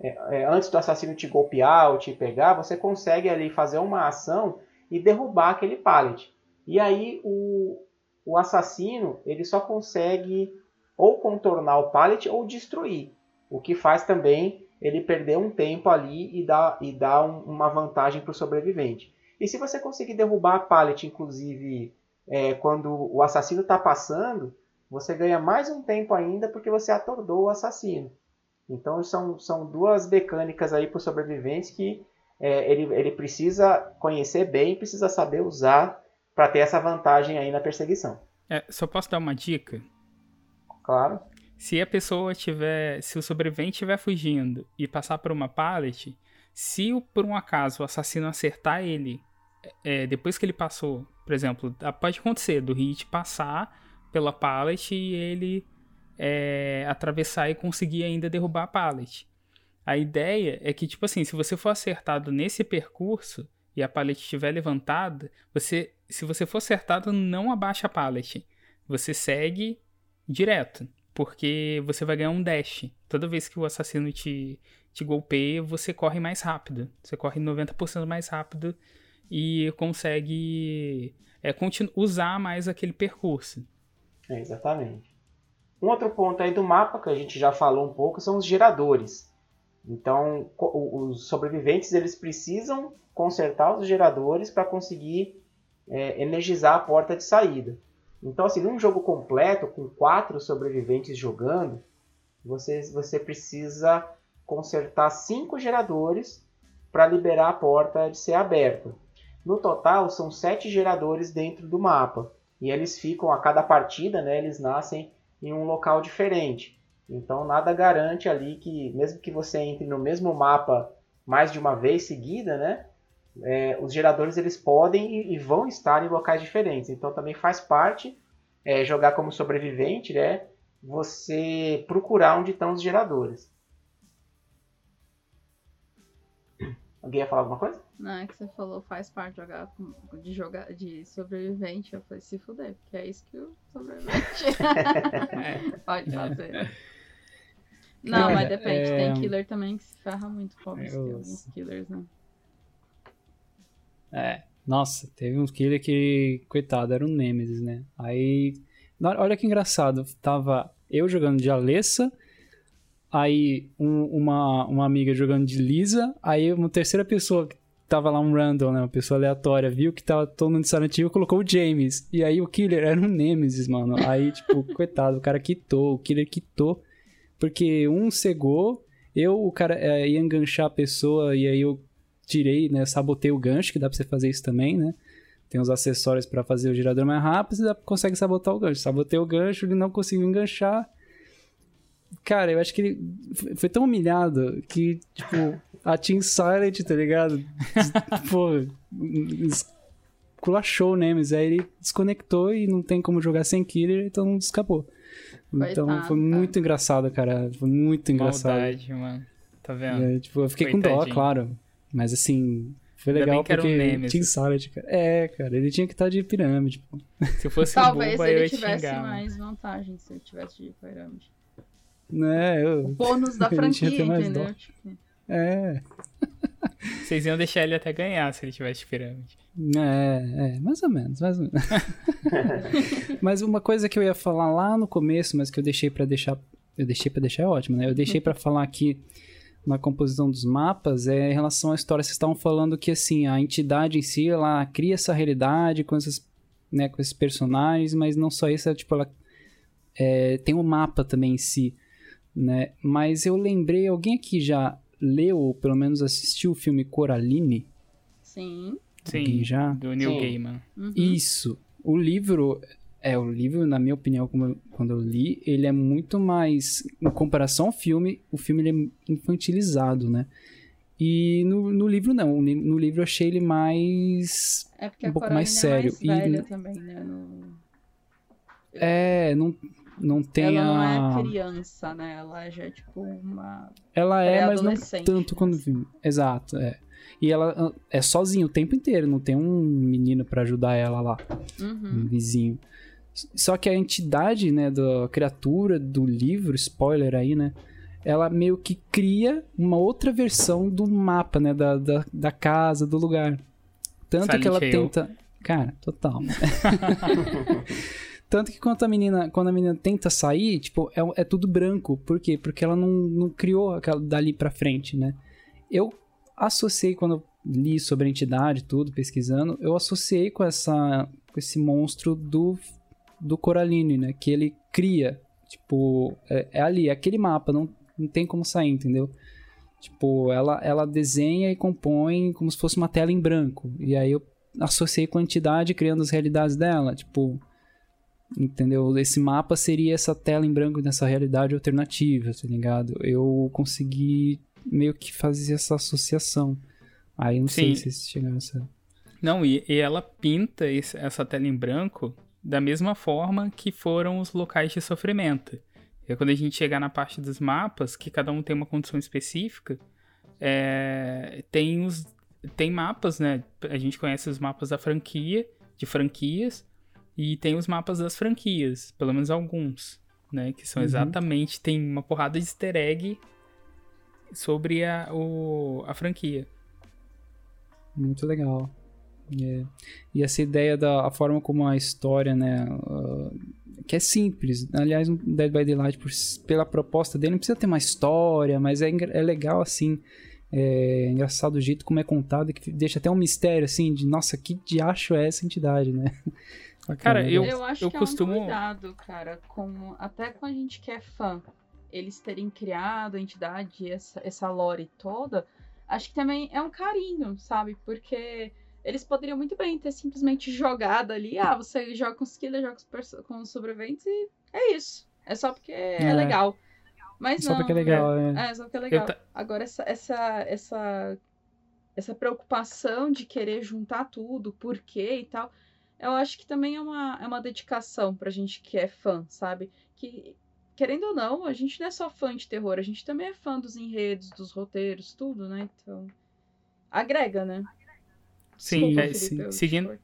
é, é, antes do assassino te golpear ou te pegar, você consegue ali fazer uma ação e derrubar aquele pallet. E aí o, o assassino ele só consegue ou contornar o pallet ou destruir. O que faz também ele perder um tempo ali e dar, e dar um- uma vantagem para o sobrevivente. E se você conseguir derrubar a pallet, inclusive é, quando o assassino está passando, você ganha mais um tempo ainda porque você atordou o assassino. Então são, são duas mecânicas aí para os sobreviventes que é, ele, ele precisa conhecer bem, precisa saber usar para ter essa vantagem aí na perseguição. É, só posso dar uma dica? Claro. Se a pessoa tiver. Se o sobrevivente estiver fugindo e passar por uma pallet, se por um acaso o assassino acertar ele é, depois que ele passou, por exemplo, pode acontecer do hit passar pela pallet e ele é, atravessar e conseguir ainda derrubar a pallet. A ideia é que, tipo assim, se você for acertado nesse percurso e a pallet estiver levantada, você, se você for acertado, não abaixa a pallet. Você segue direto, porque você vai ganhar um dash. Toda vez que o assassino te, te golpeia, você corre mais rápido. Você corre 90% mais rápido e consegue é, usar mais aquele percurso. É, exatamente. Um outro ponto aí do mapa que a gente já falou um pouco são os geradores. Então, os sobreviventes eles precisam consertar os geradores para conseguir é, energizar a porta de saída. Então, assim, num jogo completo, com quatro sobreviventes jogando, você, você precisa consertar cinco geradores para liberar a porta de ser aberta. No total, são sete geradores dentro do mapa. E eles ficam, a cada partida, né, eles nascem em um local diferente. Então, nada garante ali que, mesmo que você entre no mesmo mapa mais de uma vez seguida, né, é, os geradores eles podem e, e, vão estar em locais diferentes. Então, também faz parte é, jogar como sobrevivente, né, você procurar onde estão os geradores. Alguém ia falar alguma coisa? Não, é que você falou faz parte de jogar, de jogar de sobrevivente. Eu falei, se fuder, porque é isso que o sobrevivente [LAUGHS] pode fazer. [LAUGHS] Não, mas depende. É... Tem killer também que se ferra muito com eu... alguns killers, né? É. Nossa, teve uns killer que, coitado, era um Nemesis, né? Aí. Olha que engraçado. Tava eu jogando de Alessa aí um, uma, uma amiga jogando de Lisa, aí uma terceira pessoa que tava lá um random, né, uma pessoa aleatória, viu que tava todo mundo Silent Hill, colocou o James, e aí o killer era um Nemesis, mano, aí [LAUGHS] tipo, coitado, o cara quitou, o killer quitou, porque um cegou, eu, o cara é, ia enganchar a pessoa, e aí eu tirei, né, sabotei o gancho, que dá pra você fazer isso também, né, tem os acessórios para fazer o girador mais rápido, você consegue sabotar o gancho. Sabotei o gancho, ele não conseguiu enganchar, Cara, eu acho que ele foi tão humilhado que, tipo, a Team Silent, tá ligado? [LAUGHS] Pô, culachou o Nemesis. Aí ele desconectou e não tem como jogar sem killer, então não escapou. Então foi muito cara. engraçado, cara. Foi muito engraçado. Maldade, mano. Tá vendo? É, tipo, eu fiquei Coitadinho. com dó, claro. Mas assim, foi legal porque um Team Silent, cara. É, cara, ele tinha que estar de pirâmide, pô. Se eu fosse Talvez um boba, ele eu tivesse xingar, mais vantagem se ele tivesse de pirâmide. Né, eu... O bônus da [LAUGHS] franquia, entendeu? Tipo... É. Vocês iam deixar ele até ganhar se ele tivesse pirâmide. É, é, mais ou menos, mais ou menos. [LAUGHS] mas uma coisa que eu ia falar lá no começo, mas que eu deixei para deixar, eu deixei para deixar é ótimo, né? Eu deixei para falar aqui na composição dos mapas é em relação à história. Vocês estavam falando que assim a entidade em si ela cria essa realidade com esses, né, com esses personagens, mas não só isso, é, tipo ela é, tem um mapa também em si né? Mas eu lembrei, alguém aqui já leu ou pelo menos assistiu o filme Coraline? Sim. Sim, já? do Neil Sim. Gaiman. Uhum. Isso. O livro, é, o livro, na minha opinião, eu, quando eu li, ele é muito mais, em comparação ao filme, o filme é infantilizado, né? E no, no livro não, no livro eu achei ele mais é porque um pouco mais sério. É mais velha e, também, né? No... É, não, não tem ela a... não é criança, né? Ela já é tipo uma. Ela é, mas não tanto quando vi. Exato, é. E ela ah, é sozinha o tempo inteiro, não tem um menino para ajudar ela lá. Uhum. Um vizinho. Só que a entidade, né, da criatura do livro, spoiler aí, né? Ela meio que cria uma outra versão do mapa, né? Da, da, da casa, do lugar. Tanto Silent que ela Hill. tenta. Cara, total. [LAUGHS] Tanto que quando a menina, quando a menina tenta sair, tipo, é, é tudo branco. Por quê? Porque ela não, não criou aquela dali pra frente, né? Eu associei, quando eu li sobre a entidade tudo, pesquisando, eu associei com essa com esse monstro do, do Coraline, né? Que ele cria, tipo, é, é ali, é aquele mapa, não, não tem como sair, entendeu? Tipo, ela, ela desenha e compõe como se fosse uma tela em branco. E aí eu associei com a entidade criando as realidades dela. Tipo, Entendeu? Esse mapa seria essa tela em branco dessa realidade alternativa, tá ligado? Eu consegui meio que fazer essa associação. Aí não Sim. sei se a essa. Não, e, e ela pinta esse, essa tela em branco da mesma forma que foram os locais de sofrimento. E quando a gente chegar na parte dos mapas, que cada um tem uma condição específica, é, tem os tem mapas, né? A gente conhece os mapas da franquia, de franquias, e tem os mapas das franquias, pelo menos alguns, né? Que são uhum. exatamente. Tem uma porrada de easter egg sobre a, o, a franquia. Muito legal. É. E essa ideia da a forma como a história, né? Uh, que é simples. Aliás, um Dead by Daylight, por, pela proposta dele, não precisa ter uma história, mas é, é legal assim. É engraçado o jeito como é contado, que deixa até um mistério assim de nossa, que diacho é essa entidade, né? [LAUGHS] Cara, eu, Eu acho eu que costumo- é um cuidado, cara, com até com a gente que é fã, eles terem criado a entidade, essa, essa lore toda, acho que também é um carinho, sabe? Porque eles poderiam muito bem ter simplesmente jogado ali, ah, você joga com os killers, joga com sobreviventes e é isso. É só porque é, É. legal. Mas Só não, porque é legal, é. é, só porque é legal. ta- Agora, essa, essa, essa, essa preocupação de querer juntar tudo, por quê e tal, eu acho que também é uma, é uma dedicação pra gente que é fã, sabe? Que, querendo ou não, a gente não é só fã de terror, a gente também é fã dos enredos, dos roteiros, tudo, né? Então, agrega, né? Sim, Desculpa, é, Felipe, te seguindo.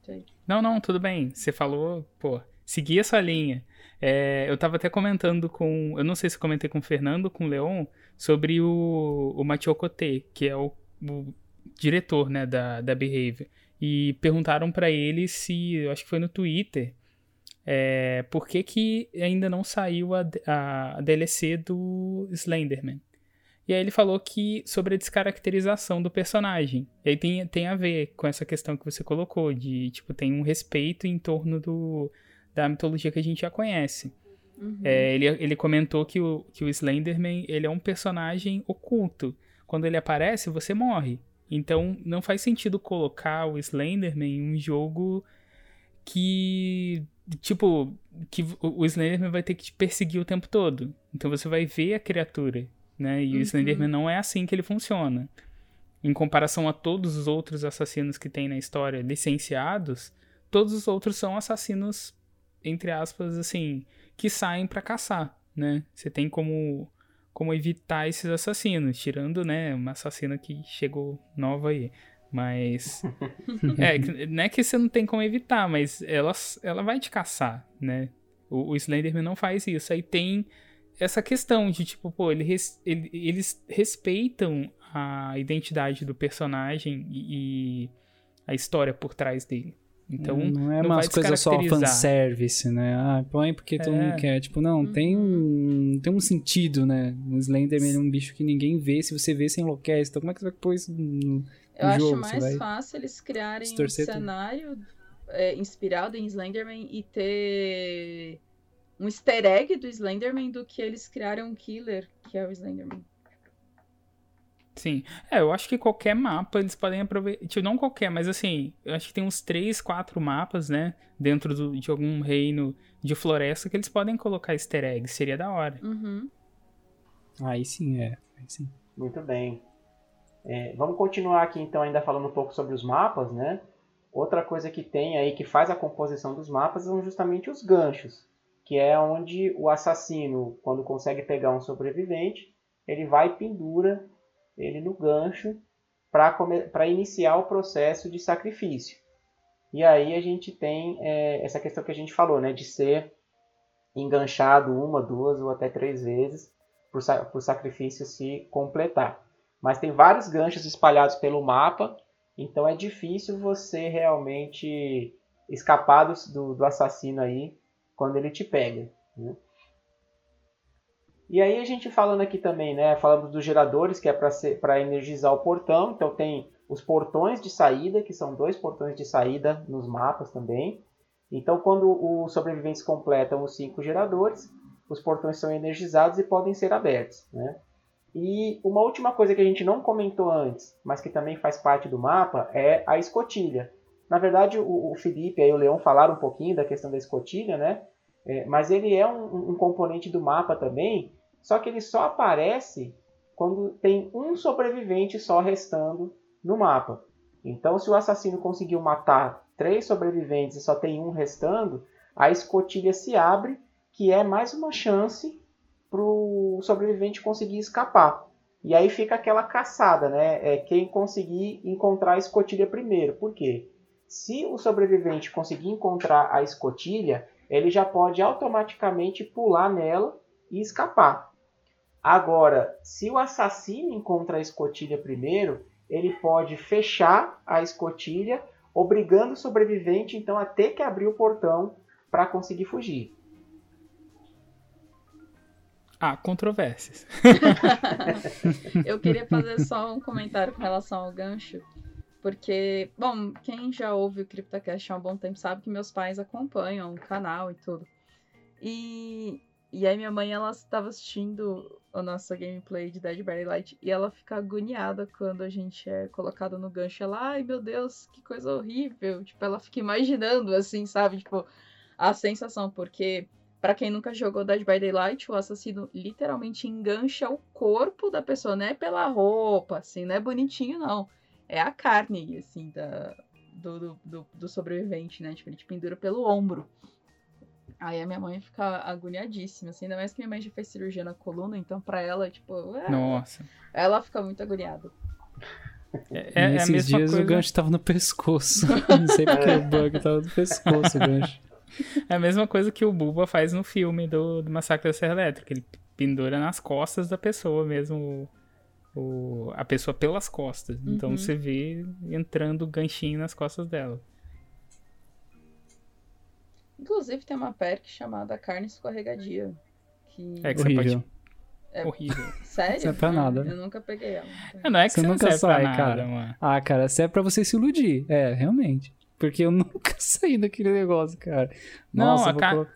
Não, não, tudo bem. Você falou, pô, segui essa linha. É, eu tava até comentando com. Eu não sei se comentei com o Fernando, com o Leon, sobre o, o Mathieu Coté, que é o, o diretor, né, da, da Behavior. E perguntaram pra ele se. Eu acho que foi no Twitter. É, por que, que ainda não saiu a, a, a DLC do Slenderman? E aí ele falou que sobre a descaracterização do personagem. E aí tem, tem a ver com essa questão que você colocou, de, tipo, tem um respeito em torno do, da mitologia que a gente já conhece. Uhum. É, ele, ele comentou que o, que o Slenderman, ele é um personagem oculto. Quando ele aparece, você morre. Então, não faz sentido colocar o Slenderman em um jogo que, tipo, que o o Slenderman vai ter que te perseguir o tempo todo. Então, você vai ver a criatura, né? E Uhum. o Slenderman não é assim que ele funciona. Em comparação a todos os outros assassinos que tem na história licenciados, todos os outros são assassinos, entre aspas, assim, que saem pra caçar, né? Você tem como como evitar esses assassinos, tirando, né, uma assassina que chegou nova aí. Mas [LAUGHS] é, que- não é que você não tem como evitar, mas ela, ela vai te caçar, né? O, o Slenderman não faz isso. Aí tem essa questão de tipo, pô, ele res- ele- eles respeitam a identidade do personagem e, e a história por trás dele. Então, não é não umas vai coisas só descaracterizar. fanservice, né? Ah, põe porque todo É. mundo quer. Tipo, não, tem, um, tem um sentido, né? O Slenderman é um bicho que ninguém vê. Se você vê, você enlouquece. Então, como é que você vai pôr isso no Eu no acho jogo? Você mais vai... fácil eles criarem um cenário é, inspirado em Slenderman e ter um easter egg do Slenderman do que eles criarem um killer, que é o Slenderman. Sim. É, eu acho que qualquer mapa eles podem aproveitar. Tipo, não qualquer, mas assim, eu acho que tem uns 3, 4 mapas, né? Dentro do- de algum reino de floresta que eles podem colocar easter eggs. Seria da hora. Uhum. Aí sim, é. Aí sim. Muito bem. É, vamos continuar aqui então ainda falando um pouco sobre os mapas, né? Outra coisa que tem aí que faz a composição dos mapas são justamente os ganchos, que é onde o assassino, quando consegue pegar um sobrevivente, ele vai pendura ele no gancho para iniciar o processo de sacrifício. E aí a gente tem é, essa questão que a gente falou, né, de ser enganchado uma, duas ou até três vezes para o sacrifício se completar. Mas tem vários ganchos espalhados pelo mapa, então é difícil você realmente escapar do, do assassino aí quando ele te pega. Né? E aí a gente falando aqui também, né, falamos dos geradores, que é para energizar o portão, então tem os portões de saída, que são dois portões de saída nos mapas também. Então quando os sobreviventes completam os cinco geradores, os portões são energizados e podem ser abertos. Né? E uma última coisa que a gente não comentou antes, mas que também faz parte do mapa, é a escotilha. Na verdade, o, o Felipe e o Leão falaram um pouquinho da questão da escotilha, né? É, mas ele é um, um, componente do mapa também, só que ele só aparece quando tem um sobrevivente só restando no mapa. Então, se o assassino conseguiu matar três sobreviventes e só tem um restando, a escotilha se abre, que é mais uma chance para o sobrevivente conseguir escapar. E aí fica aquela caçada, né? É quem conseguir encontrar a escotilha primeiro. Por quê? Se o sobrevivente conseguir encontrar a escotilha, ele já pode automaticamente pular nela e escapar. Agora, se o assassino encontra a escotilha primeiro, ele pode fechar a escotilha, obrigando o sobrevivente então a ter que abrir o portão para conseguir fugir. Há controvérsias. [LAUGHS] Eu queria fazer só um comentário com relação ao gancho. Porque, bom, quem já ouve o CryptoCast há um bom tempo sabe que meus pais acompanham o canal e tudo. E, e aí minha mãe, ela estava assistindo a nossa gameplay de Dead by Daylight e ela fica agoniada quando a gente é colocado no gancho. Ela, ai meu Deus, que coisa horrível. Tipo, ela fica imaginando, assim, sabe? Tipo, a sensação, porque Pra quem nunca jogou Dead by Daylight, o assassino literalmente engancha o corpo da pessoa, não é pela roupa, assim, não é bonitinho, não. É a carne, assim, da, do, do, do, do sobrevivente, né? Tipo, ele te pendura pelo ombro. Aí a minha mãe fica agoniadíssima, assim, ainda mais que minha mãe já fez cirurgia na coluna, então pra ela, tipo, é, Nossa. ela fica muito agoniada. É, é nesses mesma dias coisa. o gancho tava no pescoço. [LAUGHS] Não sei porque o bug tava no pescoço, o gancho. É a mesma coisa que o Buba faz no filme do, do Massacre da Serra Elétrica. Ele pendura nas costas da pessoa mesmo. O, a pessoa pelas costas. Então Uhum. você vê entrando o ganchinho nas costas dela. Inclusive tem uma perk chamada carne escorregadia. Que... É que você Horrível. pode. É- Horrível. [LAUGHS] Sério? Pra nada. Eu nunca peguei ela. É, não é que Você você, não nunca sai, pra nada, cara. mano. Ah, cara, se é pra você se iludir. É, realmente. Porque eu [LAUGHS] nunca saí daquele negócio, cara. Não, Nossa, a eu vou ca- colo-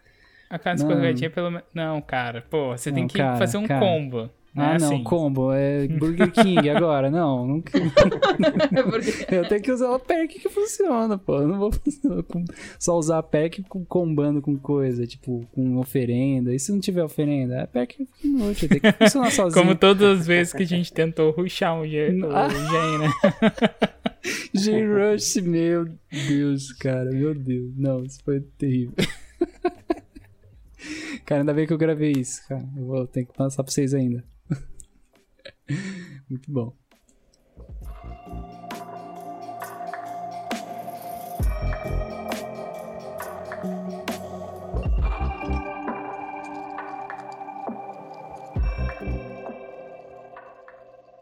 A carne Não. escorregadinha pelo menos. Não, cara. Pô, você tem Não, que cara, fazer um cara. combo. Ah, é não, assim. combo. É [LAUGHS] Burger King agora. Não, nunca... [LAUGHS] Porque [LAUGHS] eu tenho que usar a perk que funciona, pô. Eu não vou só usar a perk com, combando com coisa, tipo, com oferenda. E se não tiver oferenda? A perk inútil, tem que funcionar sozinho. Como todas as vezes que a gente tentou ruxar um G, o Ah. Gen, né? G-Rush, meu Deus, cara, meu Deus. Não, isso foi terrível. cara, ainda bem que eu gravei isso, cara. Eu vou ter que passar pra vocês ainda. Muito bom.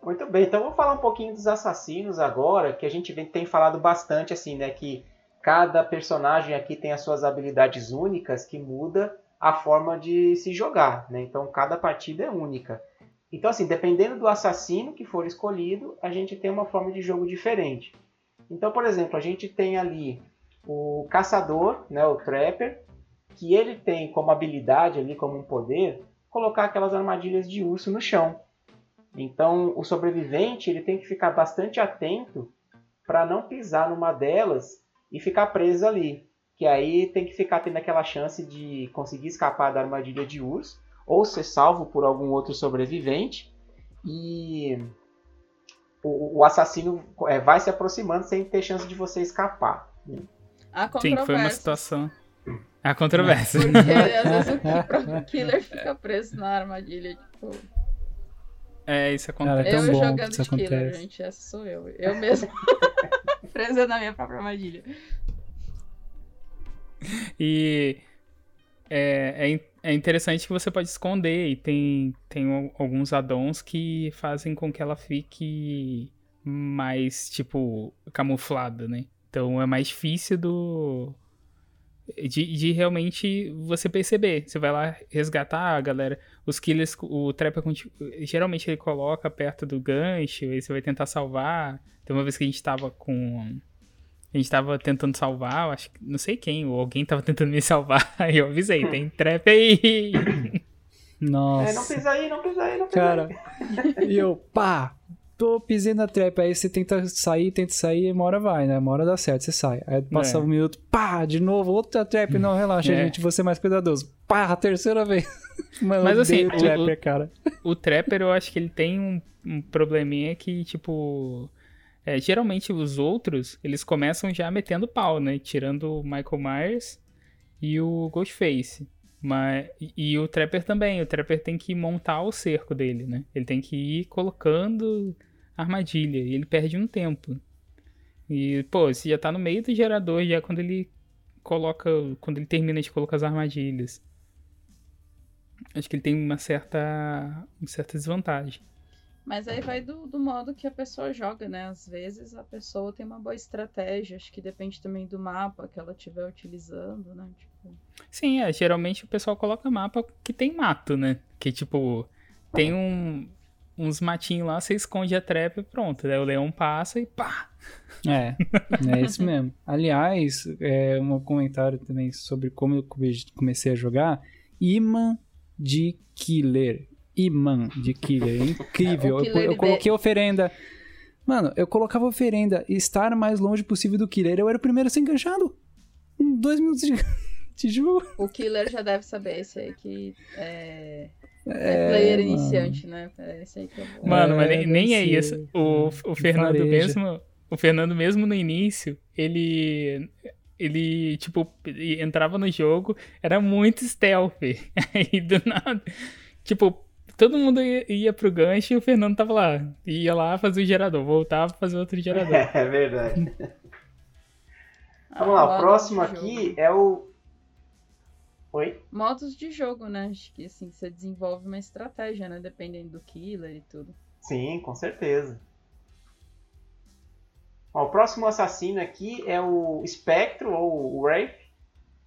Muito bem, então vamos falar um pouquinho dos assassinos agora, que a gente vem- tem falado bastante assim, né, que cada personagem aqui tem as suas habilidades únicas que muda a forma de se jogar, né? Então cada partida é única. Então assim, dependendo do assassino que for escolhido, a gente tem uma forma de jogo diferente. Então, por exemplo, a gente tem ali o caçador, né, o trapper, que ele tem como habilidade ali, como um poder, colocar aquelas armadilhas de urso no chão. Então, o sobrevivente ele tem que ficar bastante atento para não pisar numa delas e ficar preso ali. Que aí tem que ficar tendo aquela chance de conseguir escapar da armadilha de urso ou ser salvo por algum outro sobrevivente. E o, o assassino é, vai se aproximando sem ter chance de você escapar. há Sim, foi uma situação. A controvérsia. Porque às vezes [LAUGHS] o próprio killer fica preso na armadilha, tipo. É, isso Cara, acontece. É tão eu bom que jogando isso de killer, acontece. gente, essa sou eu. Eu mesmo [LAUGHS] presa na minha própria armadilha. E é, é, é interessante que você pode esconder e tem, tem al- alguns addons que fazem com que ela fique mais, tipo, camuflada, né? Então é mais difícil do... De, de realmente você perceber. Você vai lá resgatar a galera. Os killers, o trapper, geralmente ele coloca perto do gancho, aí você vai tentar salvar. Tem uma vez que a gente tava com... A gente tava tentando salvar, eu acho que. Não sei quem, ou alguém tava tentando me salvar. [LAUGHS] Aí eu avisei, tem trap aí. [COUGHS] Nossa. É, não pisa aí, não pisa aí, não pisa Cara, aí. [LAUGHS] e eu, pá, tô pisei na trap, aí você tenta sair, tenta sair, e uma hora vai, né? Uma hora dá certo, você sai. Aí passa É. um minuto, pá, de novo, outra trap, não, relaxa, [LAUGHS] É. gente, você é mais cuidadoso. Pá, a terceira vez. Mano, Mas assim, o- trapper, cara. o Trapper, eu acho que ele tem um, um probleminha que, tipo. É, geralmente os outros, eles começam já metendo pau, né? Tirando o Michael Myers e o Ghostface. Mas, e, o Trapper também. O Trapper tem que montar o cerco dele, né? Ele tem que ir colocando armadilha. E ele perde um tempo. E, pô, você já tá no meio do gerador já quando ele coloca. Quando ele termina de colocar as armadilhas. Acho que ele tem uma certa, uma certa desvantagem. Mas aí vai do, do modo que a pessoa joga, né? Às vezes a pessoa tem uma boa estratégia, acho que depende também do mapa que ela estiver utilizando, né? Tipo, Sim, é, geralmente o pessoal coloca mapa que tem mato, né? Que tipo, tem um, uns matinhos lá, você esconde a trap e pronto. Daí o leão passa e pá! É, é isso [LAUGHS] mesmo. Aliás, é, um comentário também sobre como eu come- comecei a jogar. Imã de Killer. Imã de Killer. É incrível. Eu, eu coloquei oferenda. Mano, eu colocava oferenda e estar mais longe possível do Killer. Eu era o primeiro a ser enganchado. Em dois minutos de, [LAUGHS] de jogo. o killer já deve saber esse aí que é, é É, player mano. iniciante, né? É esse aí que eu vou. Mano, mas É, nem, nem é deve ser. isso. O, o Fernando vareja. mesmo. O Fernando mesmo no início, ele. Ele, tipo, entrava no jogo, era muito stealth. [LAUGHS] Aí do nada. Tipo, todo mundo ia, ia pro gancho e o Fernando tava lá. Ia lá fazer o gerador, voltava pra fazer outro [LAUGHS] gerador. É verdade. Ah, [LAUGHS] Vamos lá, o próximo aqui jogo. é o. Oi? Modos de jogo, né? Acho que assim, você desenvolve uma estratégia, né? Dependendo do killer e tudo. Sim, com certeza. Ó, o próximo assassino aqui é o Spectro, ou o Wraith,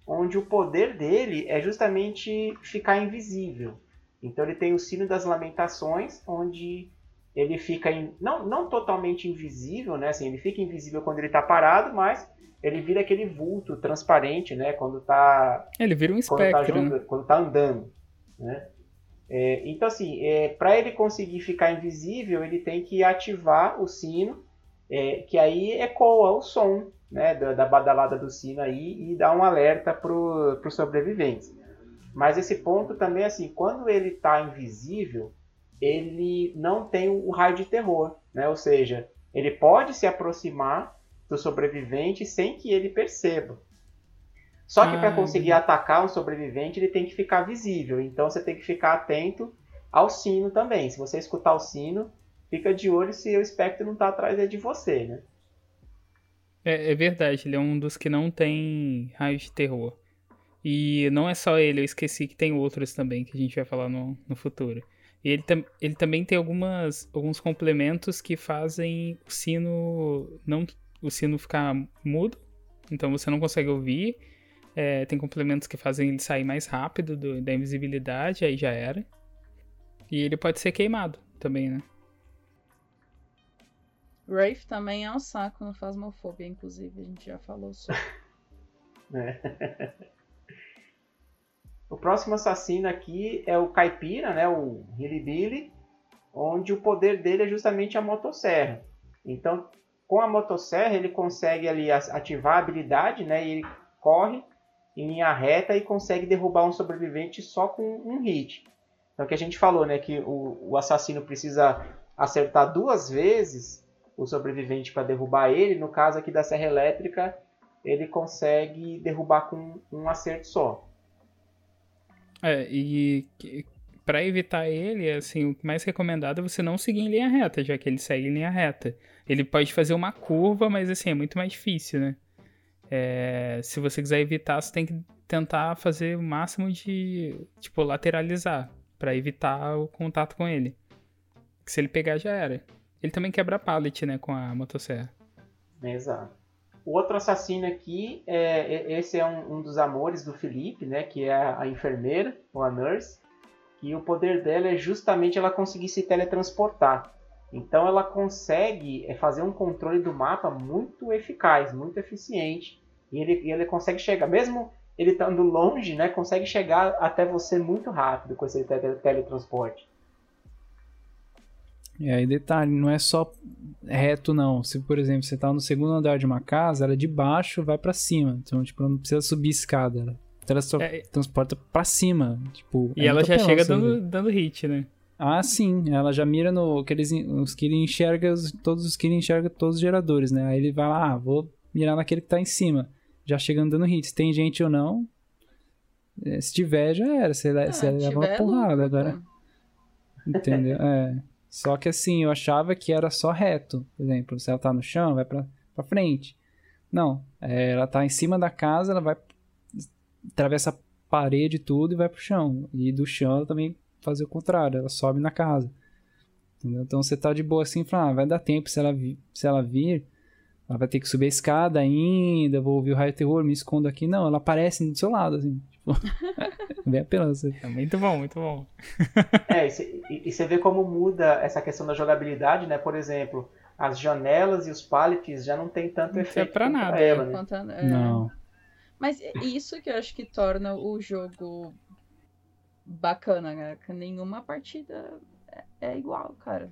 onde o poder dele é justamente ficar invisível. Então ele tem o sino das lamentações, onde ele fica in- não, não totalmente invisível, né? Assim, ele fica invisível quando ele está parado, mas ele vira aquele vulto transparente, né? Quando está Ele vira um quando tá, espectro, né? quando tá andando, né? É, então assim, é, para ele conseguir ficar invisível, ele tem que ativar o sino, é, que aí ecoa o som, né, da, da badalada do sino aí e dá um alerta pro, pro sobreviventes. Mas esse ponto também assim, quando ele está invisível, ele não tem o raio de terror, né? Ou seja, ele pode se aproximar do sobrevivente sem que ele perceba. Só que para Ah. conseguir atacar um sobrevivente, ele tem que ficar visível. Então você tem que ficar atento ao sino também. Se você escutar o sino, fica de olho se o espectro não está atrás é de você, né? É, é verdade, ele é um dos que não tem raio de terror. E não é só ele, eu esqueci que tem outros também que a gente vai falar no, no futuro. E ele, tam- ele também tem algumas, alguns complementos que fazem o sino não o sino ficar mudo, então você não consegue ouvir. É, tem complementos que fazem ele sair mais rápido do- da invisibilidade, aí já era. E ele pode ser queimado também, né? Wraith também é um saco no Phasmophobia, inclusive, a gente já falou sobre. [LAUGHS] O próximo assassino aqui é o Caipira, né? O Hillbilly, onde o poder dele é justamente a motosserra. Então, com a motosserra, ele consegue ali ativar a habilidade, né? E ele corre em linha reta e consegue derrubar um sobrevivente só com um hit. Então, o que a gente falou, né? Que o, o assassino precisa acertar duas vezes o sobrevivente para derrubar ele. No caso aqui da serra elétrica, ele consegue derrubar com um acerto só. É, e pra evitar ele, assim, o mais recomendado é você não seguir em linha reta, já que ele segue em linha reta. Ele pode fazer uma curva, mas assim, é muito mais difícil, né? É, se você quiser evitar, você tem que tentar fazer o máximo de, tipo, lateralizar, pra evitar o contato com ele. Que se ele pegar, já era. Ele também quebra pallet, né, com a motosserra. Exato. Outro assassino aqui, é, é- esse é um, um dos amores do Felipe, né? Que é a, a enfermeira, ou a nurse. E o poder dela é justamente ela conseguir se teletransportar. Então ela consegue é, fazer um controle do mapa muito eficaz, muito eficiente. E ele, ele consegue chegar, mesmo ele estando longe, né? Consegue chegar até você muito rápido com esse tele- teletransporte. E aí, detalhe, não é só reto, não. Se, por exemplo, você tá no segundo andar de uma casa, ela de baixo vai pra cima. Então, tipo, não precisa subir escada. Ela teletransporta É, transporta pra cima. Tipo, e é ela já apelão chega aí, dando, velho. dando hit, né? Ah, sim. Ela já mira no. Aqueles, os que ele enxerga, os- todos os que ele enxerga, todos os geradores, né? Aí ele vai lá, ah, vou mirar naquele que tá em cima. Já chegando dando hit. Se tem gente ou não. eh, Se tiver, já era. Você, Ah, você leva uma tiver porrada agora. Entendeu? É. Só que assim, eu achava que era só reto. Por exemplo, se ela tá no chão, vai pra, pra frente. Não. é, ela tá em cima da casa, ela vai. Atravessa a parede tudo e vai pro chão. E do chão ela também faz o contrário, ela sobe na casa. Entendeu? Então você tá de boa assim, fala, ah, vai dar tempo se ela, se ela vir, ela vai ter que subir a escada ainda, vou ouvir o raio terror, me escondo aqui. Não, ela aparece do seu lado, assim. Tipo, [LAUGHS] bem apelando. É muito bom, muito bom. É, e você vê como muda essa questão da jogabilidade, né? Por exemplo, as janelas e os pallets já não tem tanto Não efeito é pra quanto nada, ela, né? Contando- é. Não. Mas isso que eu acho que torna o jogo bacana, né? Que nenhuma partida é- é igual, cara.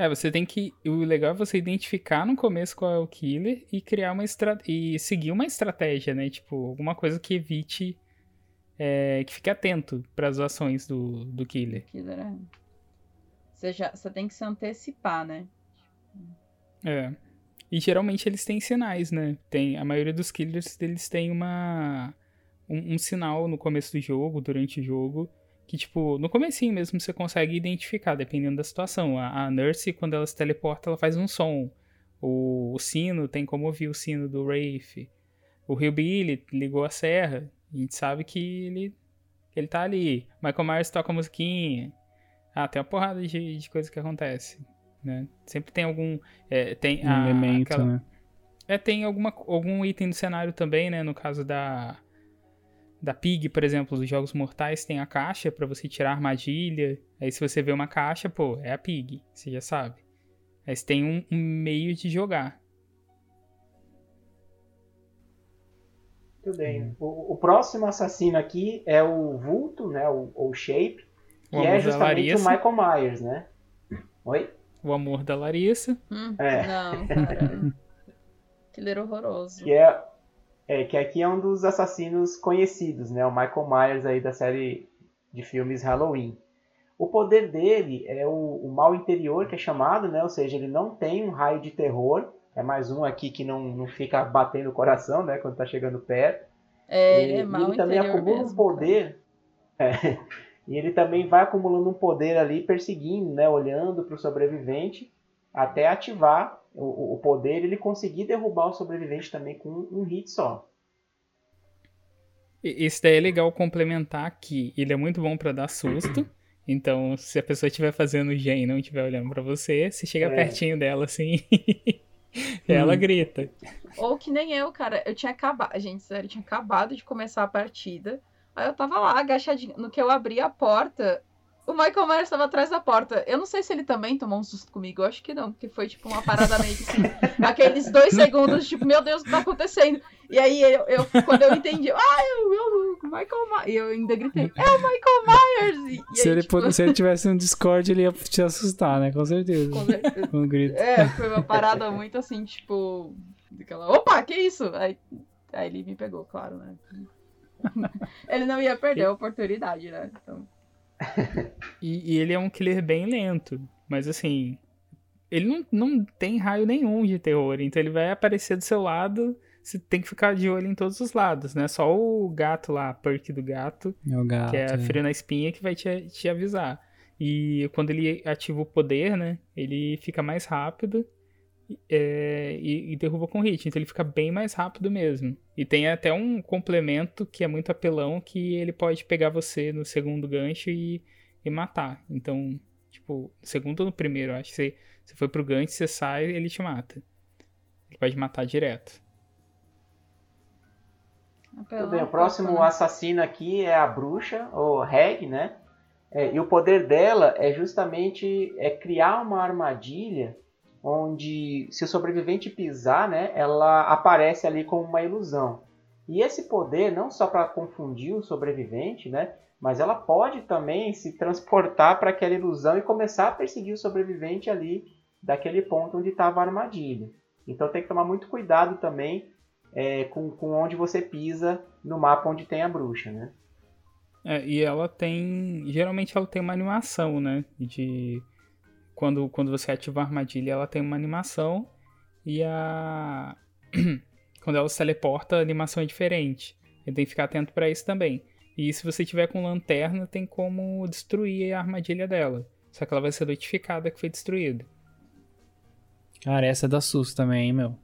É, você tem que. O legal é você identificar no começo qual é o killer e criar uma estra... e seguir uma estratégia, né? Tipo, alguma coisa que evite. é, que fique atento para as ações do, do killer. Killer é. Você, já, você tem que se antecipar, né? É. E geralmente eles têm sinais, né? Tem, a maioria dos killers eles têm uma um, um sinal no começo do jogo, durante o jogo, que tipo, no comecinho mesmo você consegue identificar, dependendo da situação. A, a Nurse, quando ela se teleporta, ela faz um som. O, o sino, tem como ouvir o sino do Wraith. O Hillbilly ligou a serra. A gente sabe que ele, ele tá ali. Michael Myers toca a musiquinha. Ah, tem uma porrada de, de coisa que acontece. Né? Sempre tem algum. é, tem Um a- elemento, aquela- né? é, tem alguma, algum item do cenário também, né? No caso da, da Pig, por exemplo, dos Jogos Mortais, tem a caixa pra você tirar a armadilha. Aí se você vê uma caixa, pô, é a Pig, você já sabe. Aí você tem um, um meio de jogar. Muito bem. O, o próximo assassino aqui é o Vulto, né? O, ou Shape, que O é amor da justamente o Larissa. Michael Myers, né? Oi? O amor da Larissa. Hum, É. Não. Killer [LAUGHS] horroroso. Que é, é que aqui é um dos assassinos conhecidos, né? O Michael Myers aí da série de filmes Halloween. O poder dele é o, o mal interior, que é chamado, né? Ou seja, ele não tem um raio de terror. É mais um aqui que não, não fica batendo o coração, né? Quando tá chegando perto. É, E- ele é mal ele também acumula mesmo, um poder. É, e ele também vai acumulando um poder ali, perseguindo, né? Olhando para o sobrevivente, até ativar o, o poder ele conseguir derrubar o sobrevivente também com um hit só. Esse daí é legal complementar que ele é muito bom pra dar susto. Então, se a pessoa estiver fazendo gen e não estiver olhando pra você, você chega É. pertinho dela assim. [LAUGHS] ela Hum. grita. Ou que nem eu, cara. Eu tinha acabado. Gente, sério, eu tinha acabado de começar a partida. Aí eu tava lá, agachadinho. No que eu abri a porta, o Michael Myers estava atrás da porta. Eu não sei se ele também tomou um susto comigo. Eu acho que não, porque foi tipo uma parada meio que assim. [LAUGHS] aqueles dois segundos, tipo, meu Deus, o que tá acontecendo? E aí eu, eu- quando eu entendi, ah, eu, Michael Myers. E eu ainda gritei, é o Michael Myers! E, Se aí, ele, tipo, pô- se ele tivesse um Discord, ele ia te assustar, né? Com certeza. com certeza. [LAUGHS] Um grito. É, foi uma parada muito assim, tipo. Daquela, Opa, que isso? Aí, aí ele me pegou, claro, né? [LAUGHS] ele não ia perder a oportunidade, né? Então, E, e ele é um killer bem lento. Mas assim, ele não, não tem raio nenhum de terror. Então ele vai aparecer do seu lado. Você tem que ficar de olho em todos os lados, né? Só o gato lá, a perk do gato, É o gato. que é a é. frio na espinha, que vai te, te avisar. E quando ele ativa o poder, né? Ele fica mais rápido é, e, e derruba com hit. Então ele fica bem mais rápido mesmo. E tem até um complemento que é muito apelão, que ele pode pegar você no segundo gancho e, e matar. Então, tipo, no segundo ou no primeiro, eu acho que você, você foi pro gancho, você sai, ele te mata. Ele pode matar direto. apelão Tudo bem, o um próximo né? assassino aqui é a bruxa, ou Reg, né? É, e o poder dela é justamente é criar uma armadilha onde, se o sobrevivente pisar, né, ela aparece ali como uma ilusão. E esse poder, não só para confundir o sobrevivente, né, mas ela pode também se transportar para aquela ilusão e começar a perseguir o sobrevivente ali daquele ponto onde estava a armadilha. Então tem que tomar muito cuidado também é, com, com onde você pisa no mapa onde tem a bruxa, né? É, e ela tem. Geralmente ela tem uma animação, né? De. Quando, quando você ativa a armadilha, ela tem uma animação. E a. [CLEARS THROAT] quando ela se teleporta, a animação é diferente. Você tem que ficar atento pra isso também. E se você tiver com lanterna, tem como destruir a armadilha dela. Só que ela vai ser notificada que foi destruída. Cara, essa dá susto também, hein, meu?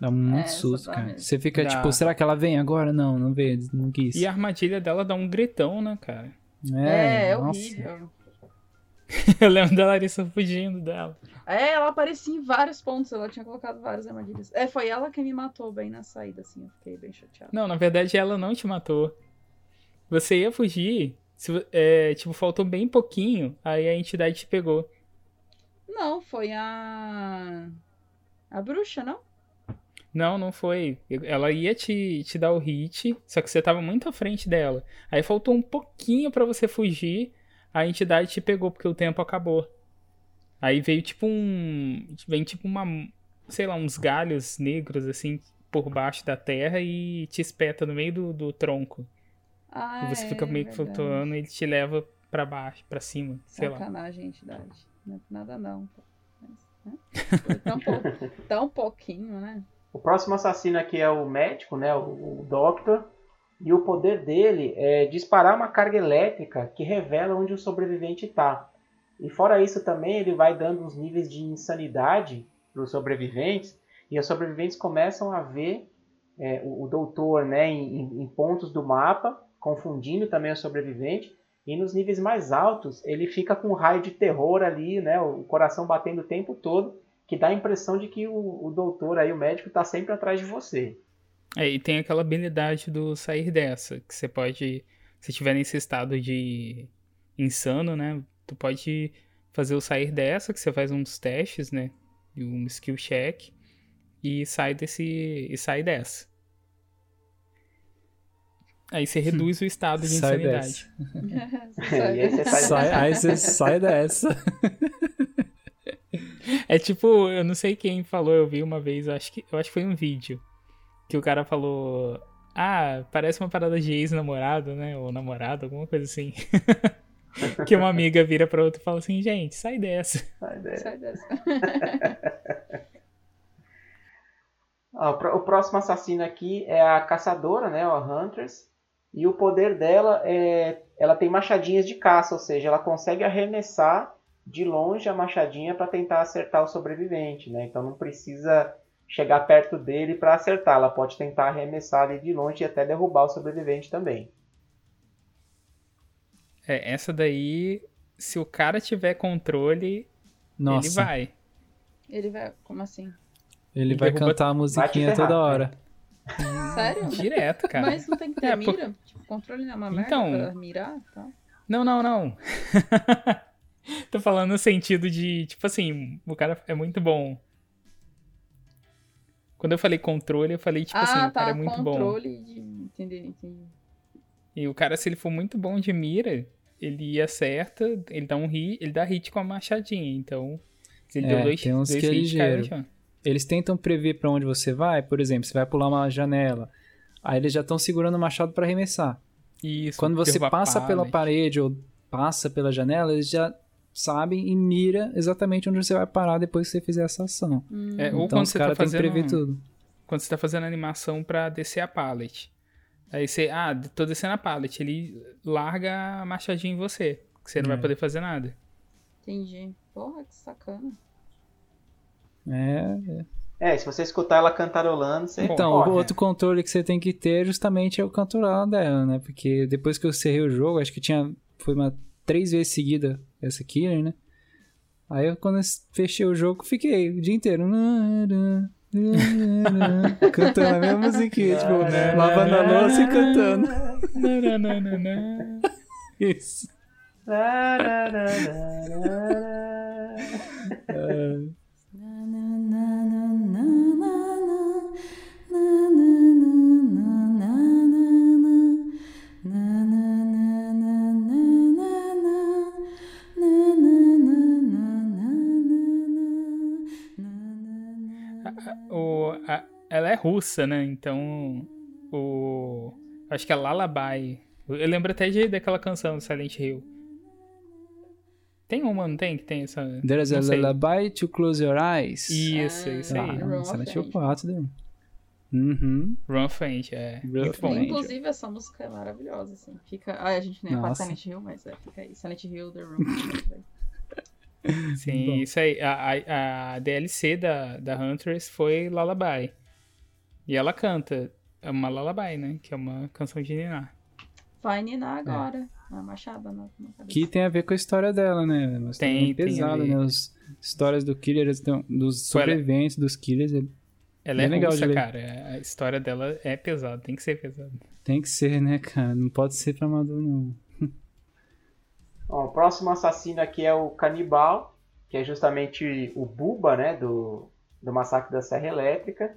Dá muito essa susto, cara. mesmo. Você fica Dá. tipo, será que ela vem agora? Não, não veio, não quis. E a armadilha dela dá um gritão, né, cara? É, é nossa. horrível. [LAUGHS] Eu lembro da Larissa fugindo dela. É, ela aparecia em vários pontos, ela tinha colocado várias armadilhas. É, foi ela que me matou bem na saída, assim, eu fiquei bem chateada. Não, na verdade ela não te matou. Você ia fugir, se, é, tipo, faltou bem pouquinho, aí a entidade te pegou. Não, foi a. A bruxa, não? Não, não foi. Ela ia te, te dar o hit, só que você tava muito à frente dela. Aí faltou um pouquinho pra você fugir, a entidade te pegou porque o tempo acabou. Aí veio tipo um. Vem tipo uma. Sei lá, uns galhos negros assim por baixo da terra e te espeta no meio do, do tronco. Ah, e você é, fica meio que verdade. flutuando e ele te leva pra baixo, pra cima, sei lá. Sacanagem, entidade. Não é nada não. Mas, né? [LAUGHS] Tão, pou- tão pouquinho, né? O próximo assassino aqui é o médico, né? O, o Doctor. E o poder dele é disparar uma carga elétrica que revela onde o sobrevivente está. E fora isso também ele vai dando uns níveis de insanidade para os sobreviventes. E os sobreviventes começam a ver é, o, o doutor né, em, em- pontos do mapa, confundindo também o sobrevivente. E nos níveis mais altos ele fica com um raio de terror ali, né? O coração batendo o tempo todo que dá a impressão de que o, o doutor aí, o médico, tá sempre atrás de você. É, e tem aquela habilidade do sair dessa, que você pode, se estiver nesse estado de insano, né? Tu pode fazer o sair dessa, que você faz uns testes, né? e Um skill check e sai desse e sai dessa. Aí você reduz o estado de Sai insanidade. [LAUGHS] E aí você sai Sai, aí você sai dessa. [LAUGHS] É tipo, eu não sei quem falou, eu vi uma vez, eu acho que, eu acho que foi um vídeo. Que o cara falou. Ah, parece uma parada de ex-namorado, né? Ou namorado, alguma coisa assim. [LAUGHS] que uma amiga vira pra outra e fala assim, gente, sai dessa. Sai dessa. Sai dessa. [LAUGHS] Ó, o pró- o próximo assassino aqui é a caçadora, né? A Huntress. E o poder dela é. Ela tem machadinhas de caça, ou seja, ela consegue arremessar de longe a machadinha para tentar acertar o sobrevivente, né? Então não precisa chegar perto dele para acertar. Ela pode tentar arremessar ali de longe e até derrubar o sobrevivente também. É, essa daí, se o cara tiver controle, Nossa, ele vai. Ele vai. Como assim? ele vai Derruba- cantar a musiquinha ferrar, toda hora. Sério? Direto, cara. Mas não tem que ter É, por- mira? Tipo, controle não é uma merda Então- pra mirar e tal. Não, não, não. [LAUGHS] Tô falando no sentido de, tipo assim, o cara é muito bom. Quando eu falei controle, eu falei, tipo ah, assim, o tá. cara é muito bom. controle de. Entendi, entendi. E o cara, se ele for muito bom de mira, ele acerta, ele dá um hit, ele dá hit com a machadinha. Então, se ele É, deu dois, tem uns dois que é hits, ligeiro. chão. Eles tentam prever pra onde você vai, por exemplo, você vai pular uma janela. Aí eles já estão segurando o machado pra arremessar. Isso. Quando você passa pela parede ou passa pela janela, eles já sabem e mira exatamente onde você vai parar depois que você fizer essa ação. Hum. É, ou então quando você tá têm que fazendo... prever tudo. Quando você tá fazendo animação pra descer a pallet. Aí você, ah, tô descendo a pallet. Ele larga a machadinha em você. Que você não É. vai poder fazer nada. Entendi. Porra, que sacana. É, É, se você escutar ela cantarolando, você Então, corre, o né? outro controle que você tem que ter justamente é o cantoral dela, né? Porque depois que eu cerrei o jogo, acho que tinha. Foi uma três vezes seguida essa killer, né? Aí eu, quando eu fechei o jogo, fiquei o dia inteiro. [LAUGHS] cantando a mesma musiquinha, tipo, lavando a louça e cantando. [LAUGHS] Isso. Ela é russa, né? Então, o... Acho que é Lullaby. Eu lembro até de, daquela canção do Silent Hill. Tem uma, não tem? Que tem essa... There's a sei. lullaby to close your eyes. Isso, isso aí. Ah. Ah, Silent Hill Fate. 4, deu. Uhum. Run Faint, é. Run Muito bom. Faint. Inclusive, essa música é maravilhosa, assim. Fica... Ah, a gente nem Nossa. Silent Hill, mas é, fica aí. Silent Hill, The Room. Sim, Bom. isso aí. A, a, a DLC da, da Huntress foi Lullaby. E ela canta. É uma Lullaby, né? Que é uma canção de Ninar. Vai ninar agora. Uma machada na, na. Que tem a ver com a história dela, né? Mas Tem, tem pesado, ver. né? As histórias do Killer, dos ela- sobreviventes, dos Killers, é- Ela é Bem legal de russa, cara. A história dela é pesada, tem que ser pesada. tem que ser, né, cara? Não pode ser pra amador, não. [LAUGHS] Ó, o próximo assassino aqui é o Canibal, que é justamente o Buba, né, do, do Massacre da Serra Elétrica.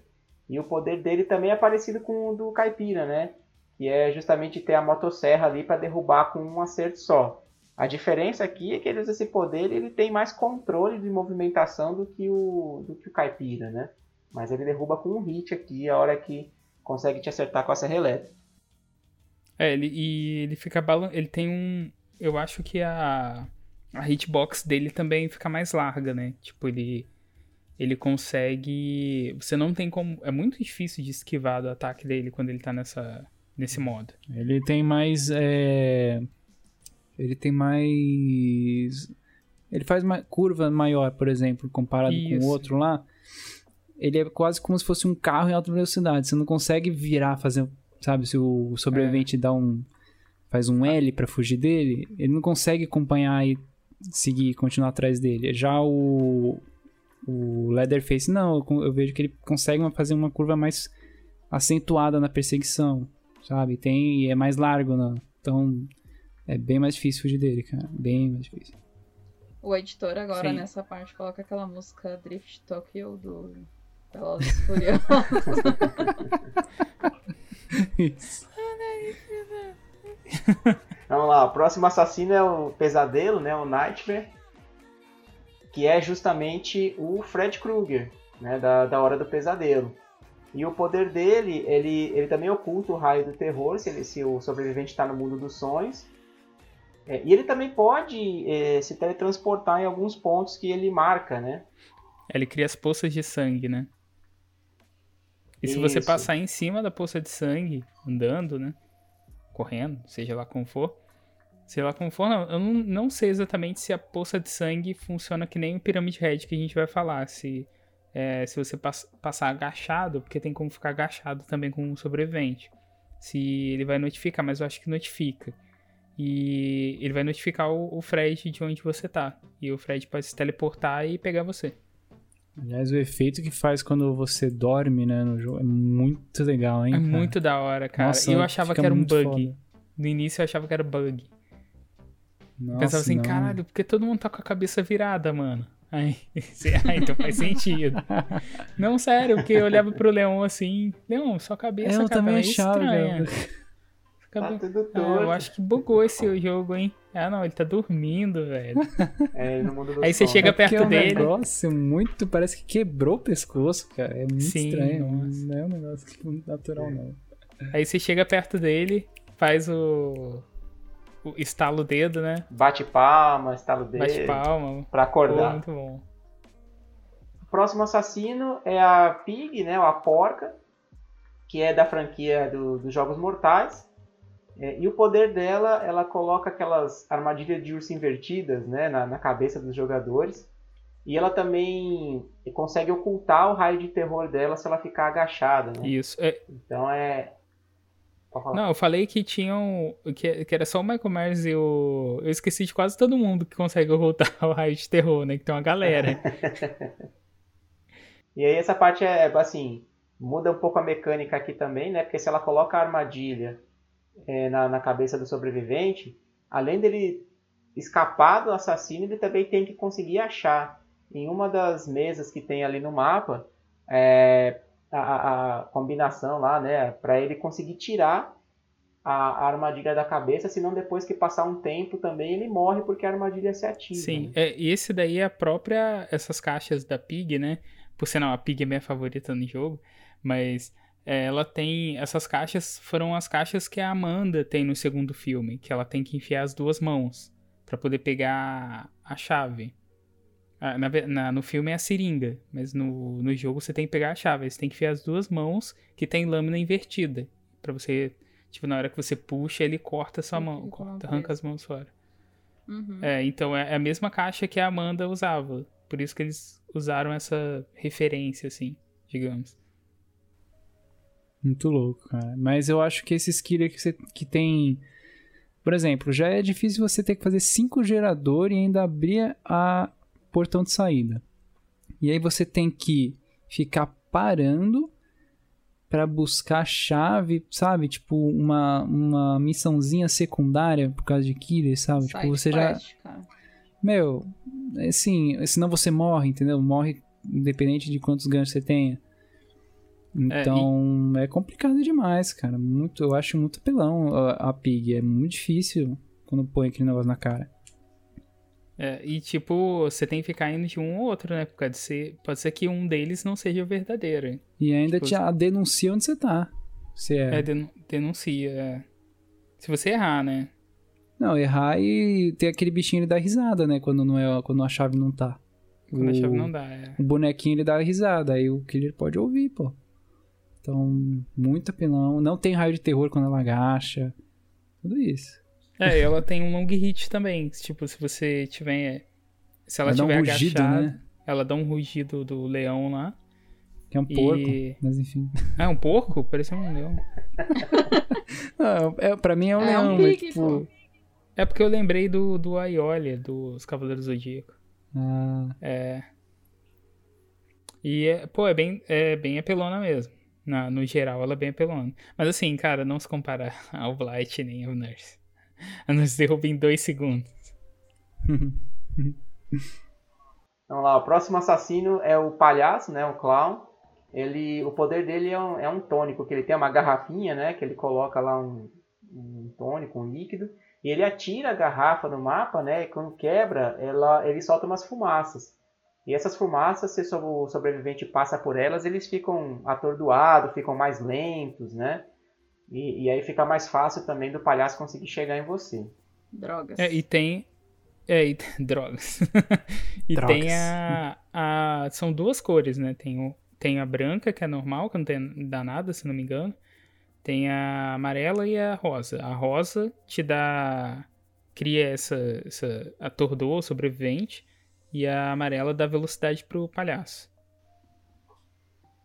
E o poder dele também é parecido com o do Caipira, né? Que é justamente ter a motosserra ali para derrubar com um acerto só. A diferença aqui é que ele usa esse poder e ele tem mais controle de movimentação do que o, do que o Caipira, né? Mas ele derruba com um hit aqui, a hora que consegue te acertar com a serra elétrica. É, ele, e ele fica balan... Ele tem um. Eu acho que a. A hitbox dele também fica mais larga, né? Tipo, ele. Ele consegue. Você não tem como. É muito difícil de esquivar do ataque dele quando ele tá nessa, nesse modo. Ele tem mais. é, Ele tem mais. Ele faz uma curva maior, por exemplo, comparado com Isso. o outro lá. Ele é quase como se fosse um carro em alta velocidade. Você não consegue virar, fazer. Sabe, se o sobrevivente dá um. Faz um L pra fugir dele, ele não consegue acompanhar e seguir, continuar atrás dele. Já o. O Leatherface, não, eu eu vejo que ele consegue uma- fazer uma curva mais acentuada na perseguição, sabe? Tem e é mais largo, né? Então é bem mais difícil fugir dele, cara. Bem mais difícil. O editor agora Sim. nessa parte coloca aquela música Drift Tokyo do Velozes Furiosos. [LAUGHS] Vamos lá, o próximo assassino é o Pesadelo, né? O Nightmare. Que é justamente o Fred Krueger, né? Da, da Hora do Pesadelo. E o poder dele, ele, ele também oculta o raio do terror, se, ele- se o sobrevivente está no mundo dos sonhos. É, e ele também pode é, se teletransportar em alguns pontos que ele marca, né? Ele cria as poças de sangue, né? E se você Isso. passar em cima da poça de sangue, andando, né? Correndo, seja lá como for. Sei lá como for, não. Eu não, não sei exatamente se a poça de sangue funciona que nem o Pyramid Head que a gente vai falar. Se, é, se você pass- passar agachado, porque tem como ficar agachado também com um sobrevivente. Se ele vai notificar, mas eu acho que notifica. E ele vai notificar o, o Fred de onde você tá. E o Fred pode se teleportar e pegar você. Aliás, o efeito que faz quando você dorme, né, no jogo é muito legal, hein? É cara? muito da hora, cara. Nossa, e eu achava que era um bug. foda. No início eu achava que era bug. Nossa, Pensava assim, não. caralho, porque todo mundo tá com a cabeça virada, mano. Aí, [LAUGHS] ah, então faz sentido. Não, sério, porque eu olhava pro Leão assim, Leão, sua cabeça, Eu cara, também é achava, estranha. Tá Ah, eu acho que bugou esse jogo, hein? Ah, não, ele tá dormindo, velho. É, no mundo dos Aí você chega É perto é um dele. negócio muito. Parece que quebrou o pescoço, cara. É muito Sim, estranho. nossa. Não é um negócio que- natural, não. Aí você chega perto dele, faz o. o estala o dedo, né? Bate palma, estalo dele. Bate palma. Pra Pô, acordar. muito bom. O próximo assassino é a Pig, né, ou a Porca, que é da franquia do- dos Jogos Mortais. É, e o poder dela, ela coloca aquelas armadilhas de urso invertidas né, na, na cabeça dos jogadores. E ela também consegue ocultar o raio de terror dela se ela ficar agachada. Né? Isso. É, Então é. Não, eu falei que tinham. Que, que era só o Michael Myers e o. Eu esqueci de quase todo mundo que consegue ocultar [LAUGHS] o raio de terror, né? Que tem uma galera. [LAUGHS] E aí essa parte é assim, muda um pouco a mecânica aqui também, né? Porque se ela coloca a armadilha é, na, na cabeça do sobrevivente, além dele escapar do assassino, ele também tem que conseguir achar em uma das mesas que tem ali no mapa é, a, a- combinação lá, né? Para ele conseguir tirar a, armadilha da cabeça, senão depois que passar um tempo também ele morre porque a armadilha se ativa. Sim. né? É, esse daí é a própria. Essas caixas da Pig, né? Por sinal, a Pig é minha favorita no jogo. Mas é, ela tem. Essas caixas foram as caixas que a Amanda tem no segundo filme. Que ela tem que enfiar as duas mãos pra poder pegar a chave. Ah, na na- no filme é a seringa, mas no, no jogo você tem que pegar a chave. Você tem que enfiar as duas mãos que tem lâmina invertida. Pra você. Tipo, na hora que você puxa, ele corta a sua mão. Corta, arranca as mãos fora. Uhum. É, então é a mesma caixa que a Amanda usava. Por isso que eles usaram essa referência, assim, digamos. Muito louco, cara. Mas eu acho que esses killer que, você, que tem. Por exemplo, já é difícil você ter que fazer cinco geradores e ainda abrir a portão de saída. E aí você tem que ficar parando para buscar chave, sabe? Tipo, uma, uma missãozinha secundária por causa de killer, sabe? tipo, Side você já. quest, cara. Meu, assim, senão você morre, entendeu? Morre independente de quantos ganhos você tenha. Então, é, complicado demais, cara. Muito, eu acho muito apelão a, a Pig. É muito difícil quando põe aquele negócio na cara. É, e tipo, você tem que ficar indo de um ou outro, né? Pode ser, pode ser que um deles não seja o verdadeiro. E ainda Tipo, te a denuncia onde você tá. Se é. É, den- denuncia. é. Se você errar, né? Não, errar e ter aquele bichinho ele dá risada, né? Quando, não é, quando a chave não tá. Quando a o, chave não dá. É. o bonequinho ele dá risada, aí o killer pode ouvir, pô. Então, muito apelão. Não tem raio de terror quando ela agacha. Tudo isso. É, ela tem um long hit também. Tipo, se você tiver. Se ela Ela um tiver rugido, agachada, né? ela dá um rugido do leão lá. Que é um E- porco. Mas enfim. Ah, é um porco? Parecia um leão. [LAUGHS] Não, é, pra mim é um É leão, um mas pig, tipo. É porque eu lembrei do, do Aiolha, dos Cavaleiros do Zodíaco. Ah, É. E, é, pô, é bem, é bem apelona mesmo. Na, no geral, ela é bem apelona. Mas assim, cara, não se compara ao Blight nem ao Nurse. A Nurse derruba em dois segundos. [LAUGHS] Vamos lá, o próximo assassino é o palhaço, né? O clown. Ele, o poder dele é um, é um tônico, que ele tem uma garrafinha, né? Que ele coloca lá um, um tônico, um líquido. E ele atira a garrafa no mapa, né? E quando quebra, ela, ele solta umas fumaças. E essas fumaças, se o sobrevivente passa por elas, eles ficam atordoados, ficam mais lentos, né? E, e aí fica mais fácil também do palhaço conseguir chegar em você. Drogas. É, e tem. É, e, [LAUGHS] drogas. e Drogas. tem a, a. São duas cores, né? Tem, o, tem a branca, que é normal, que não tem, dá nada, se não me engano. Tem a amarela e a rosa. A rosa te dá. Cria essa. essa atordor sobrevivente. E a amarela dá velocidade pro palhaço.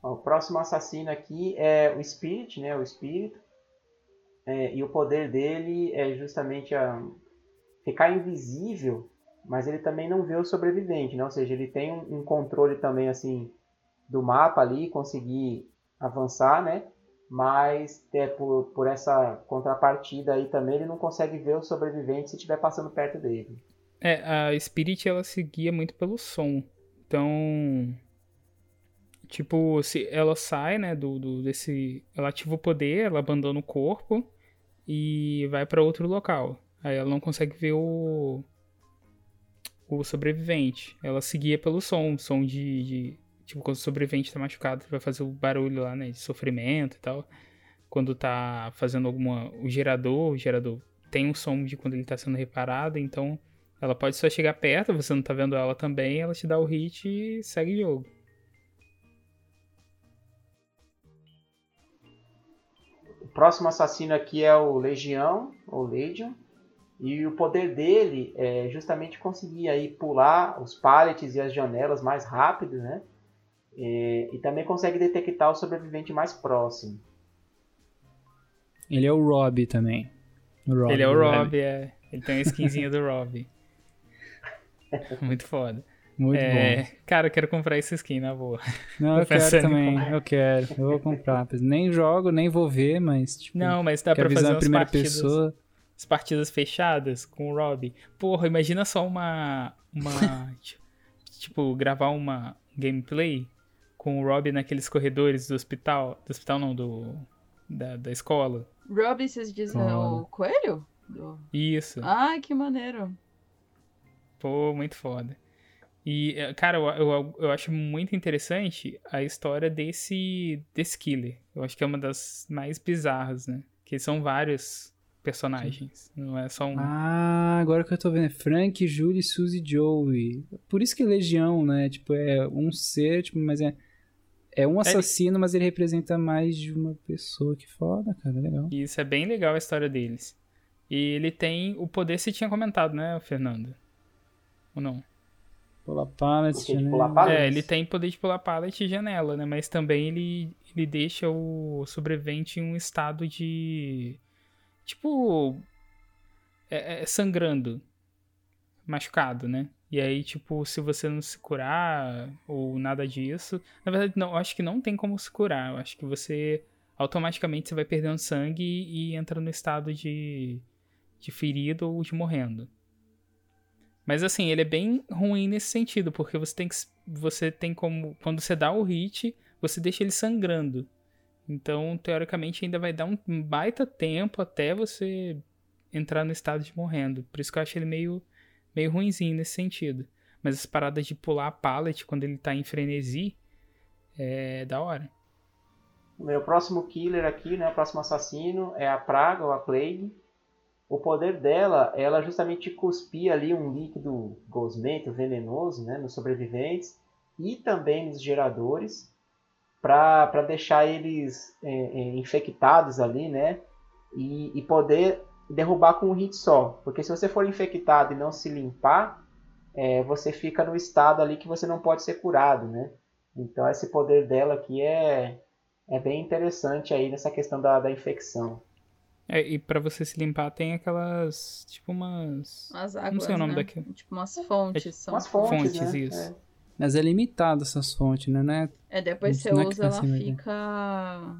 O próximo assassino aqui é o Spirit, né? O Espírito. É, e o poder dele é justamente a ficar invisível, mas ele também não vê o sobrevivente, né? Ou seja, ele tem um, um controle também assim do mapa ali, conseguir avançar, né? Mas é, por, por essa contrapartida aí também ele não consegue ver o sobrevivente se estiver passando perto dele. É, a Spirit ela seguia muito pelo som. Então. Tipo, se ela sai, né, do, do desse. Ela ativa o poder, ela abandona o corpo e vai pra outro local. Aí ela não consegue ver o. O sobrevivente. Ela seguia pelo som, som de. de- tipo, quando o sobrevivente tá machucado, vai fazer o barulho lá, né, de sofrimento e tal. Quando tá fazendo alguma. O gerador, o gerador tem um som de quando ele tá sendo reparado, então. Ela pode só chegar perto, você não tá vendo ela também, ela te dá o hit e segue o jogo. Próximo assassino aqui é o Legião, ou Legion. E o poder dele é justamente conseguir aí pular os pallets e as janelas mais rápido, né? E, e também consegue detectar o sobrevivente mais próximo. ele é o Rob também. O Rob, ele é o? Rob, é. Ele tem a skinzinha do Rob. [LAUGHS] Muito foda. Muito É, bom. cara, eu quero comprar essa skin, na boa. Não, [LAUGHS] eu quero também. Eu quero. Eu vou comprar. Nem jogo, nem vou ver, mas tipo. Não, mas dá pra fazer em umas primeira partidas, pessoa. as partidas fechadas com o Rob. Porra, imagina só uma. Uma. [LAUGHS] ti- tipo, gravar uma gameplay com o Rob naqueles corredores do hospital. Do hospital não, do. Da, da escola. Robbie, vocês dizem Foda. o coelho? Do- Isso. Ai, que maneiro. Pô, muito foda. E, eh, cara, eu, eu, eu acho muito interessante a história desse, desse killer. Eu acho que é uma das mais bizarras, né? Que são vários personagens. Não é só um. Ah, agora que eu tô vendo. é Frank, Julie, Suzy e Joey. Por isso que é Legião, né? Tipo, é um ser, tipo, mas é. É um assassino, mas ele representa mais de uma pessoa. Que foda, cara. Legal. Isso é bem legal a história deles. E ele tem o poder, você tinha comentado, né, Fernando? Ou não? Pular pallet, né? pular pallet? É, ele tem poder de pular pallet e janela, né? Mas também ele, ele deixa o sobrevivente em um estado de. Tipo. é, é sangrando, machucado, né? E aí, tipo, se você não se curar ou nada disso. Na verdade, não, eu acho que não tem como se curar. Eu acho que você automaticamente você vai perdendo sangue e, e entra no estado de, de ferido ou de morrendo. Mas assim, ele é bem ruim nesse sentido, porque você tem que. Você tem como. Quando você dá o hit, você deixa ele sangrando. Então, teoricamente, ainda vai dar um baita tempo até você entrar no estado de morrendo. Por isso que eu acho ele meio, meio ruinzinho nesse sentido. Mas as paradas de pular a pallet quando ele tá em frenesi é da hora. Meu próximo killer aqui, né, o próximo assassino é a Praga ou a Plague. O poder dela, ela justamente cuspia ali um líquido gosmento, venenoso, né, nos sobreviventes e também nos geradores para deixar eles é, é, infectados ali, né, e, e poder derrubar com um hit só. Porque se você for infectado e não se limpar, é, você fica no estado ali que você não pode ser curado, né? Então esse poder dela aqui é, é bem interessante aí nessa questão da, da infecção. É, e para você se limpar tem aquelas, tipo umas... As águas, Não sei o nome né? daquilo. Tipo umas fontes. É, são. Umas fontes, Fontes, né? isso. É. Mas é limitado essas fontes, né? né? É, depois você é usa, tá ela assim fica,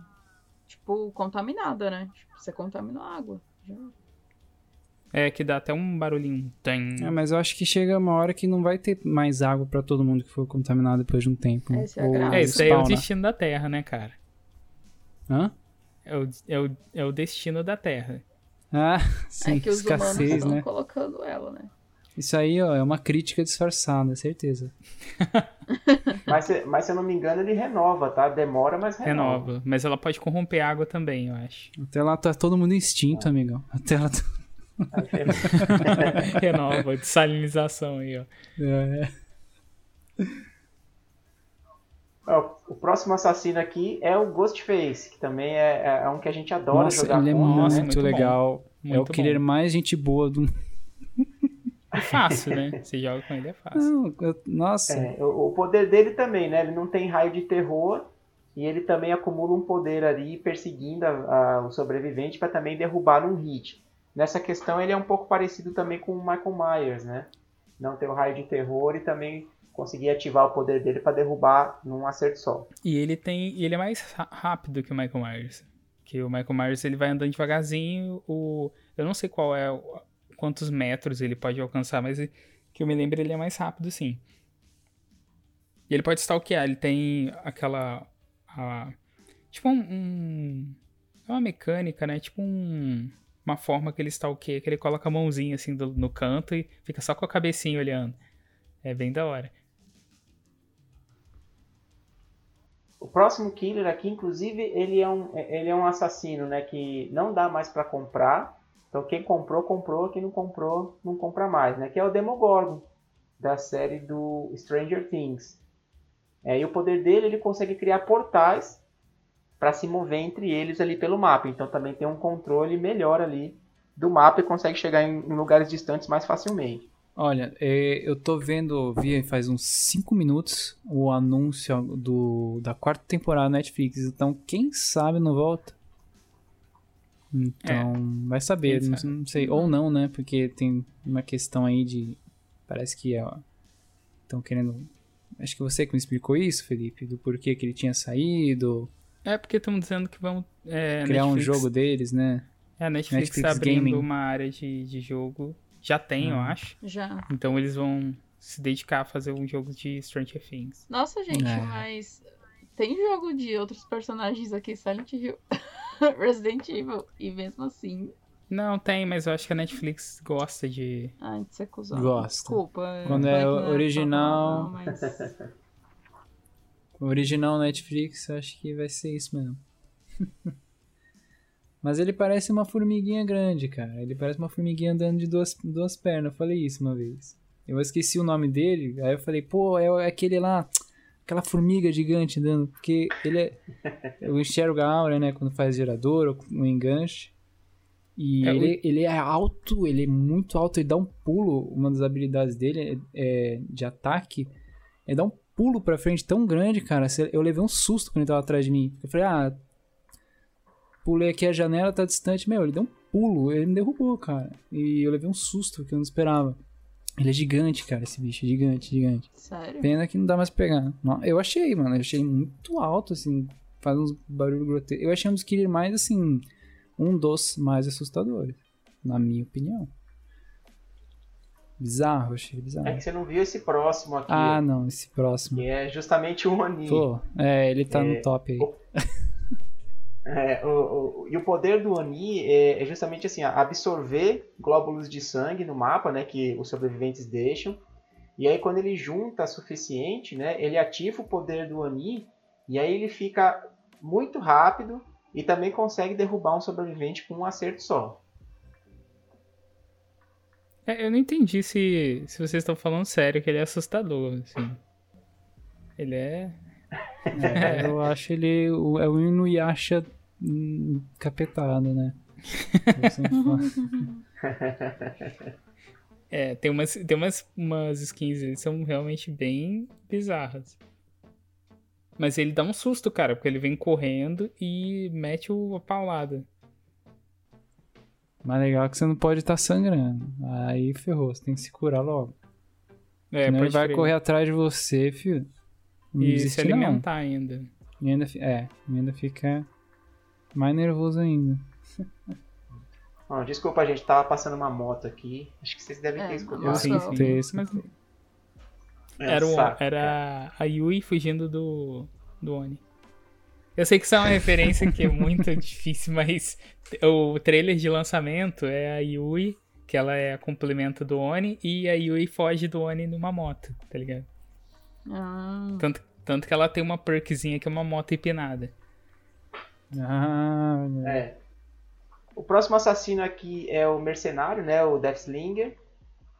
tipo, contaminada, né? Tipo, você contaminou a água. Já. É, que dá até um barulhinho. Tem. É, mas eu acho que chega uma hora que não vai ter mais água pra todo mundo que for contaminado depois de um tempo. né? Esse é a Ou graça. É, isso aí é o spawna. destino da Terra, né, cara? Hã? É o, é o, é o destino da Terra. Ah, [LAUGHS] sim, é que os humanos escassez, estão né? colocando ela, né? Isso aí, ó, é uma crítica disfarçada, certeza. [LAUGHS] Mas, se- mas se eu não me engano, ele renova, tá? Demora, mas renova. Renova. Mas ela pode corromper água também, eu acho. Até lá tá todo mundo extinto, amigão. Até lá tá... [LAUGHS] Renova, de salinização aí, ó. É, Ó, o próximo assassino aqui é o Ghostface, que também é, é um que a gente adora Nossa, jogar ele é Nossa, né? muito, muito legal. é o Muito killer bom. mais gente boa do É fácil, né? Você joga com ele, é fácil. Não, eu- Nossa, É, o, poder dele também, né? Ele não tem raio de terror e ele também acumula um poder ali perseguindo a- a- o sobrevivente para também derrubar num hit. Nessa questão ele é um pouco parecido também com o Michael Myers, né? Não ter o raio de terror e também conseguir ativar o poder dele para derrubar num acerto só. E ele tem. ele é mais rápido que o Michael Myers. Que o Michael Myers ele vai andando devagarzinho. O, eu não sei qual é. quantos metros ele pode alcançar, mas que eu me lembro ele é mais rápido sim. E ele pode stalkear, ele tem aquela. a- tipo um, um- É uma mecânica, né? Tipo um. Uma forma que ele stalkeia, que ele coloca a mãozinha assim do- no canto e fica só com a cabecinha olhando. É bem da hora. O próximo killer aqui, inclusive, ele é um, ele é um assassino, né? Que não dá mais para comprar. Então quem comprou, comprou. Quem não comprou, não compra mais, né? Que é o Demogorgon, da série do Stranger Things. É, e o poder dele, ele consegue criar portais para se mover entre eles ali pelo mapa. Então também tem um controle melhor ali do mapa e consegue chegar em, em lugares distantes mais facilmente. Olha, é, eu tô vendo, vi faz uns 5 minutos o anúncio do, da quarta temporada da Netflix. Então, quem sabe não volta. Então, vai saber, não, sabe. não sei. Ou não, né? Porque tem uma questão aí de. Parece que estão querendo. Acho que você que me explicou isso, Felipe, do porquê que ele tinha saído, É porque estão dizendo que vão. É, criar um Netflix- jogo deles, né? É, a Netflix, Netflix tá abrindo Gaming. uma área de, de jogo. Já tem, eu Ah. acho. Já. Então eles vão se dedicar a fazer um jogo de Stranger Things. Nossa, gente, É. mas tem jogo de outros personagens aqui, Silent Hill, [LAUGHS] Resident Evil, e mesmo assim, Não, tem, mas eu acho que a Netflix gosta de. ai, de ser cuzão. Gosta. Desculpa. Quando é original- não, mas... [LAUGHS] Original Netflix, acho que vai ser isso mesmo. [LAUGHS] Mas ele parece uma formiguinha grande, cara. Ele parece uma formiguinha andando de duas, duas pernas. Eu falei isso uma vez. Eu esqueci o nome dele, aí eu falei, pô, é aquele lá, aquela formiga gigante andando. Porque ele é. [LAUGHS] Eu enxergo a aura, né? Quando faz gerador ou um enganche. E É, o- ele, ele é alto, ele é muito alto, ele dá um pulo. Uma das habilidades dele é, de ataque é dar um pulo pra frente tão grande, cara. Eu levei um susto quando ele tava atrás de mim. Eu falei, ah, pulei aqui a janela, tá distante. Meu, ele deu um pulo, ele me derrubou, cara. E eu levei um susto que eu não esperava. Ele é gigante, cara, esse bicho, gigante, gigante. Sério? Pena que não dá mais pra pegar. Não, Eu achei, mano, eu achei muito alto, assim, faz uns barulhos grotescos. Eu achei um dos killer mais, assim, um dos mais assustadores, na minha opinião. Bizarro, achei bizarro. É que você não viu esse próximo aqui, Ah, não, esse próximo. que é justamente o Oni. Pô, é, ele tá no top aí. É, o, o- e o poder do Oni é, é justamente assim, absorver glóbulos de sangue no mapa, né, que os sobreviventes deixam. E aí quando ele junta suficiente, né, ele ativa o poder do Oni e aí ele fica muito rápido e também consegue derrubar um sobrevivente com um acerto só. É, eu não entendi se, se vocês estão falando sério, que ele é assustador, assim. Ele é. É, eu acho ele o- é o Inuyasha hum, capetado, né? [LAUGHS] É, tem umas, tem umas, umas skins que são realmente bem bizarras. Mas ele dá um susto, cara, porque ele vem correndo e mete o, a paulada. Mas legal é que você não pode estar sangrando. Aí ferrou, você tem que se curar logo. É, Senão ele vai correr atrás de você, filho. Não e se desiste, não. alimentar ainda. E ainda, é, ainda fica mais nervoso ainda. Ó, desculpa, gente, tava passando uma moto aqui. Acho que vocês devem ter É, escutado. Eu Nossa. escutei, escutei. Mas É, era, um, era a Yui fugindo do, do Oni. Eu sei que isso é uma referência que é muito [LAUGHS] difícil, mas o trailer de lançamento é a Yui, que ela é a complemento do Oni, e a Yui foge do Oni numa moto, tá ligado? Ah, Tanto, tanto que ela tem uma perkzinha que é uma moto empinada. Ah. É. O próximo assassino aqui é o mercenário, né, o Deathslinger.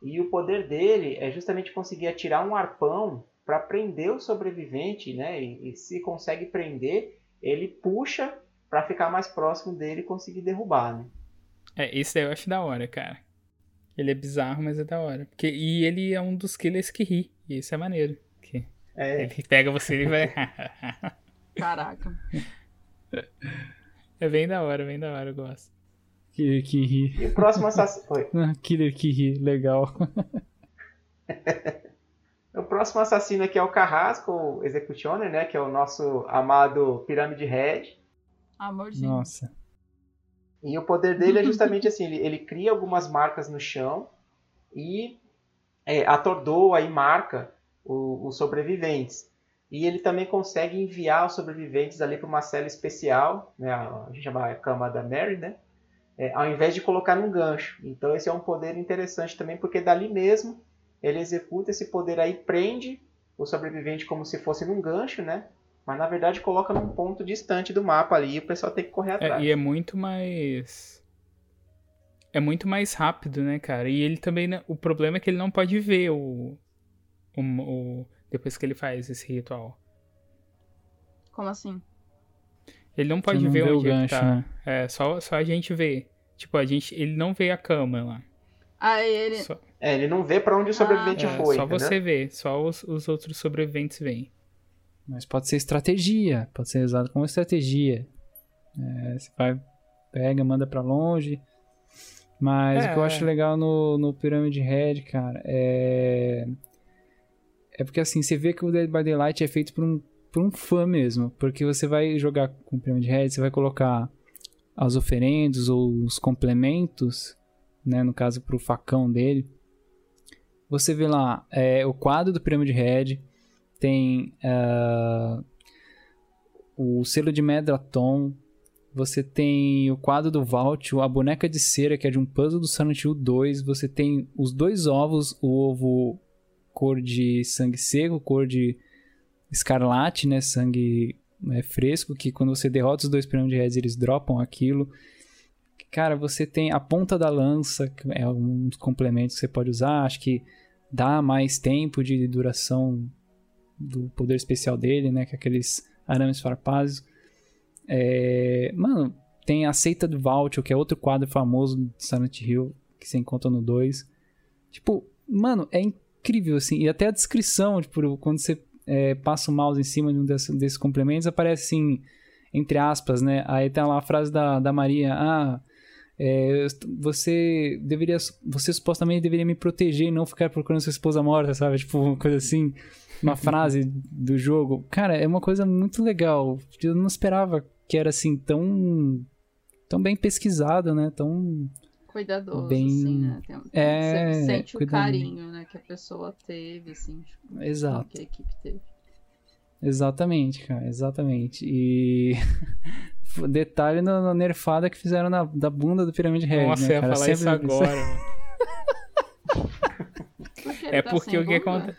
E o poder dele é justamente conseguir atirar um arpão para prender o sobrevivente, né? E, e se consegue prender, ele puxa para ficar mais próximo dele e conseguir derrubar, né? É, esse daí eu acho da hora, cara. Ele é bizarro, mas é da hora. Porque, e ele é um dos killers que ri. E isso é maneiro. Que É, ele pega você e vai. [LAUGHS] caraca. É bem da hora, bem da hora, eu gosto. Killer que ri. E o próximo assassino. Oi. [LAUGHS] Ah, Killer que ri, legal. [LAUGHS] O próximo assassino aqui é o Carrasco, o Executioner, né? Que é o nosso amado Pirâmide Red. Amorzinho. Nossa. E o poder dele é [LAUGHS] justamente assim, ele, ele cria algumas marcas no chão e é, atordoa e marca o- os sobreviventes. E ele também consegue enviar os sobreviventes ali para uma cela especial, né, a gente chama a cama da Mary, né? É, ao invés de colocar num gancho. Então esse é um poder interessante também, porque dali mesmo ele executa esse poder aí, prende o sobrevivente como se fosse num gancho, né? Mas na verdade coloca num ponto distante do mapa ali e o pessoal tem que correr atrás. É, e é muito mais. É muito mais rápido, né, cara? E ele também. não- O problema é que ele não pode ver o. o, o- depois que ele faz esse ritual. Como assim? Ele não pode não ver o onde é que gancho, tá. né? É, só, só a gente vê. Tipo, a gente. Ele não vê a cama lá. Aí ele. Só, É, ele não vê pra onde o sobrevivente Ah, é, foi. só entendeu? você vê. Só os, os outros sobreviventes veem. Mas pode ser estratégia, pode ser usado como estratégia. É, você vai, pega, manda pra longe. Mas o que eu É. acho legal no, no Pyramid Head, cara, é. É porque assim, você vê que o Dead by Daylight é feito por um, por um fã mesmo. Porque você vai jogar com o Pyramid Head, você vai colocar as oferendas ou os complementos, né? No caso, pro facão dele. Você vê lá é, o quadro do Pyramid Head, tem ah, o selo de Medraton, você tem o quadro do Vault, a boneca de cera, que é de um puzzle do Silent Hill 2, você tem os dois ovos, o ovo cor de sangue seco, cor de escarlate, né, sangue é, fresco, que quando você derrota os dois Pyramid Heads, eles dropam aquilo. Cara, você tem a ponta da lança, que é um dos complementos que você pode usar, acho que dá mais tempo de duração do poder especial dele, né? Que é aqueles arames farpázios. É, Mano, tem a Seita do Vault, que é outro quadro famoso de Silent Hill, que você encontra no 2. Tipo, mano, é incrível, assim. E até a descrição, tipo, quando você é, passa o mouse em cima de um desses, desses complementos, aparece assim, entre aspas, né? Aí tem lá a frase da, da Maria, ah... é, você deveria, você supostamente deveria me proteger e não ficar procurando sua esposa morta, sabe? Tipo, uma coisa assim, uma frase do jogo. Cara, é uma coisa muito legal. Eu não esperava que era assim tão, tão bem pesquisado, né? Tão Cuidadoso, Bem- assim, né? Tem, É, você sente o carinho, né? Que a pessoa teve, assim, tipo, Exato. que a equipe teve. Exatamente, cara, exatamente. E [LAUGHS] detalhe na, na nerfada que fizeram na, da bunda do Pirâmide Red, Nossa, né, eu ia falar [LAUGHS] isso agora. Porque É tá porque o que acontece.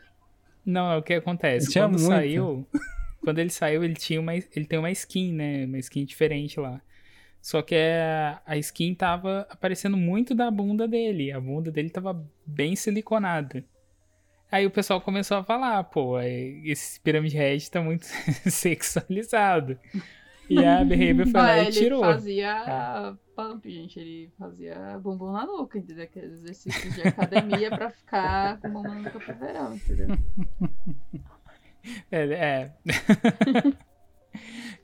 Não, é o que acontece. Quando muito. saiu. Quando ele saiu, ele tinha uma. Ele tem uma skin, né? Uma skin diferente lá. Só que a, a skin tava aparecendo muito da bunda dele. A bunda dele tava bem siliconada. Aí o pessoal começou a falar, pô, é, esse Pyramid Head tá muito [LAUGHS] sexualizado. E a Behavior foi Ah, lá e ele tirou. fazia pump, gente. Ele fazia bumbum na nuca, entendeu? Aqueles exercícios de academia pra ficar com bumbum na nuca pro verão, entendeu? [LAUGHS] É. é. [LAUGHS]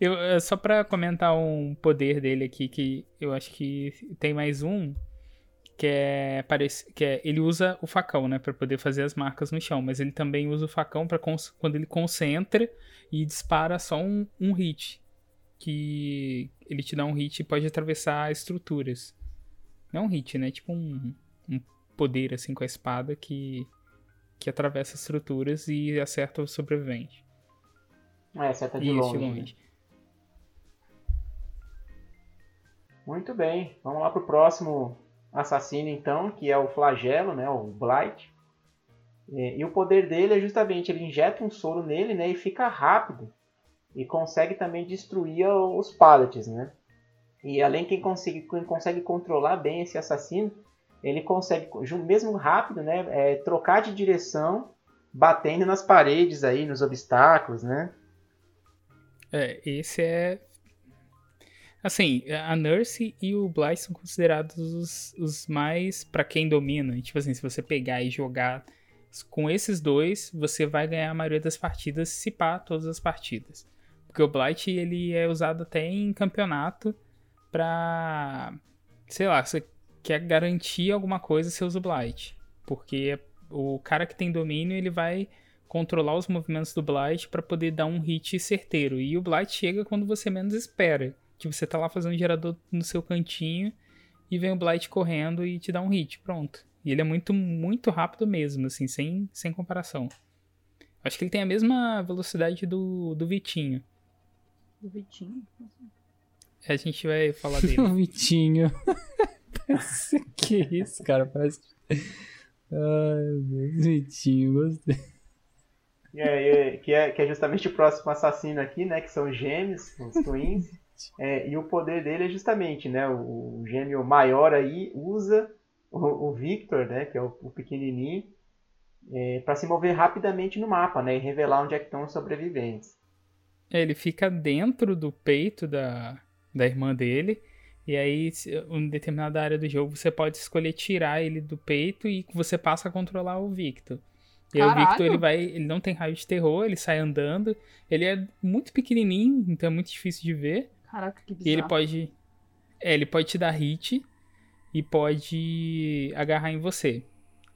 eu, é, só pra comentar um poder dele aqui, que eu acho que tem mais um, que é, parece, que é ele usa o facão, né, Pra poder fazer as marcas no chão, mas ele também usa o facão para quando ele concentra e dispara só um, um hit, que ele te dá um hit e pode atravessar estruturas. Não um hit, né, tipo um, um poder assim com a espada que que atravessa estruturas e acerta o sobrevivente. É, seta de Isso, longe. de né? Muito bem, vamos lá pro próximo assassino então, que é o Flagelo, né, o Blight. É, E o poder dele é justamente ele injeta um soro nele, né, e fica rápido e consegue também destruir os pallets, né? E além quem consegue, quem consegue controlar bem esse assassino, ele consegue, mesmo rápido, né, é, trocar de direção, batendo nas paredes aí, nos obstáculos, né? É, esse é. Assim, a Nurse e o Blight são considerados os, os mais pra quem domina. E, tipo assim, se você pegar e jogar com esses dois, você vai ganhar a maioria das partidas, se pá, todas as partidas. Porque o Blight, ele é usado até em campeonato pra. Sei lá, você quer garantir alguma coisa, você usa o Blight. Porque o cara que tem domínio, ele vai controlar os movimentos do Blight pra poder dar um hit certeiro. E o Blight chega quando você menos espera. Que você tá lá fazendo um gerador no seu cantinho e vem o Blight correndo e te dá um hit, pronto. E ele é muito, muito rápido mesmo, assim, sem, sem comparação. Acho que ele tem a mesma velocidade do, do Vitinho. Do Vitinho. A gente vai falar [LAUGHS] O dele. Vitinho. Parece que isso, cara? Parece. Ai, meu Deus. Vitinho, gostei. E é- e- que, é, que é justamente o próximo assassino aqui, né? Que são gêmeos, os twins. É, e o poder dele é justamente, né? O, o gêmeo maior aí usa o, o Victor, né? Que é o, o pequenininho, para se mover rapidamente no mapa, né? E revelar onde é que estão os sobreviventes. É, ele fica dentro do peito da, da irmã dele. E aí, em determinada área do jogo, você pode escolher tirar ele do peito e você passa a controlar o Victor. E aí o! Victor, ele vai. Ele não tem raio de terror, ele sai andando. Ele é muito pequenininho, então é muito difícil de ver. Caraca, que bizarro. E ele pode. É, ele pode te dar hit e pode agarrar em você.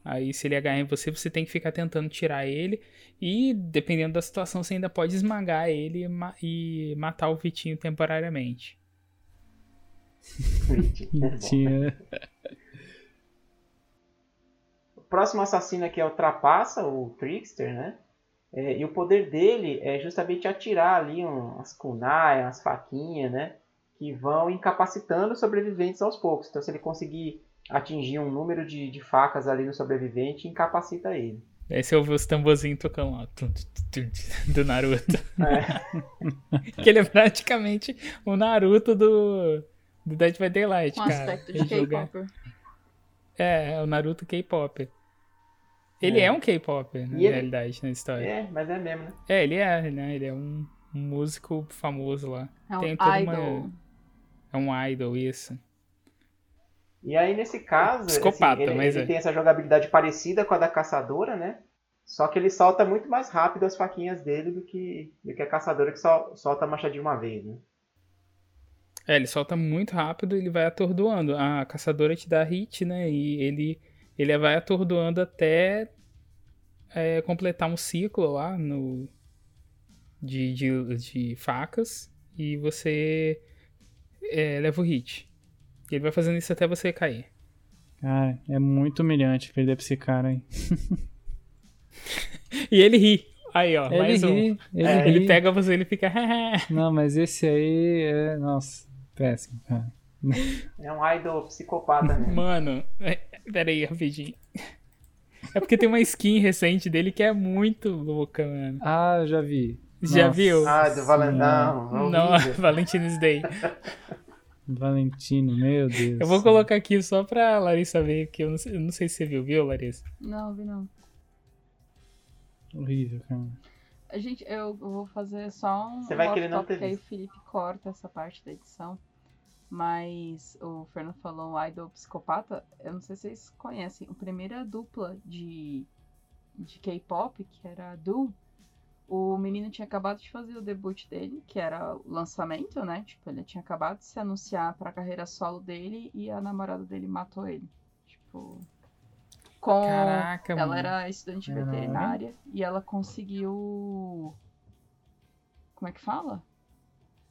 Aí, se ele agarrar em você, você tem que ficar tentando tirar ele. E, dependendo da situação, você ainda pode esmagar ele e, ma- e matar o Vitinho temporariamente. Vitinho. O próximo assassino aqui é o Trapaça, o Trickster, né? É, e o poder dele é justamente atirar ali umas kunai, umas faquinhas, né? Que vão incapacitando os sobreviventes aos poucos. Então, se ele conseguir atingir um número de, de facas ali no sobrevivente, incapacita ele. Aí você ouve os tamborzinhos tocando lá. Do Naruto. [LAUGHS] que ele é praticamente o Naruto do, do Dead by Daylight, Com cara. aspecto de K-Popper. É, é o Naruto K-pop. Ele é, É. um K-pop, na E ele- realidade, na história. É, mas é mesmo, né? É, ele é, né? Ele é um, um músico famoso lá. É um Tem toda idol. uma- É um idol, isso. E aí, nesse caso, Psicopata, assim, ele, mas ele é. tem essa jogabilidade parecida com a da caçadora, né? Só que ele solta muito mais rápido as faquinhas dele do que, do que a caçadora que só solta a machadinha uma vez, né? É, ele solta muito rápido, ele vai atordoando. A caçadora te dá hit, né? E ele, ele vai atordoando até é, completar um ciclo lá no de, de, de facas e você é, leva o hit. E ele vai fazendo isso até você cair. Cara, é muito humilhante perder pra esse cara aí. [LAUGHS] E ele ri. Aí, ó, Ele mais um. ri, ele É, ri. ele pega você e ele fica. Não, mas esse aí é. Nossa, péssimo, cara. É um idol psicopata mesmo. Mano, é, pera aí, rapidinho. É porque tem uma skin recente dele que é muito louca, mano. Ah, eu já vi. Já Nossa. viu? Ah, do Valentão. Não, horrível. [LAUGHS] Valentine's Day. Valentino, meu Deus. Eu vou colocar aqui só pra Larissa ver, que eu não sei, eu não sei se você viu, viu, Larissa? Não, vi não. Horrível, cara. A gente, eu vou fazer só um Você vai querer não ter que aí o. Felipe corta essa parte da edição. Mas o Fernando falou um idol psicopata. Eu não sei se vocês conhecem. A primeira dupla de, de K-pop, que era a Du, o menino tinha acabado de fazer o debut dele, que era o lançamento, né? Tipo, ele tinha acabado de se anunciar pra carreira solo dele e a namorada dele matou ele. Tipo. Com. Caraca, Ela mano. era estudante Caralho. veterinária e ela conseguiu. Como é que fala?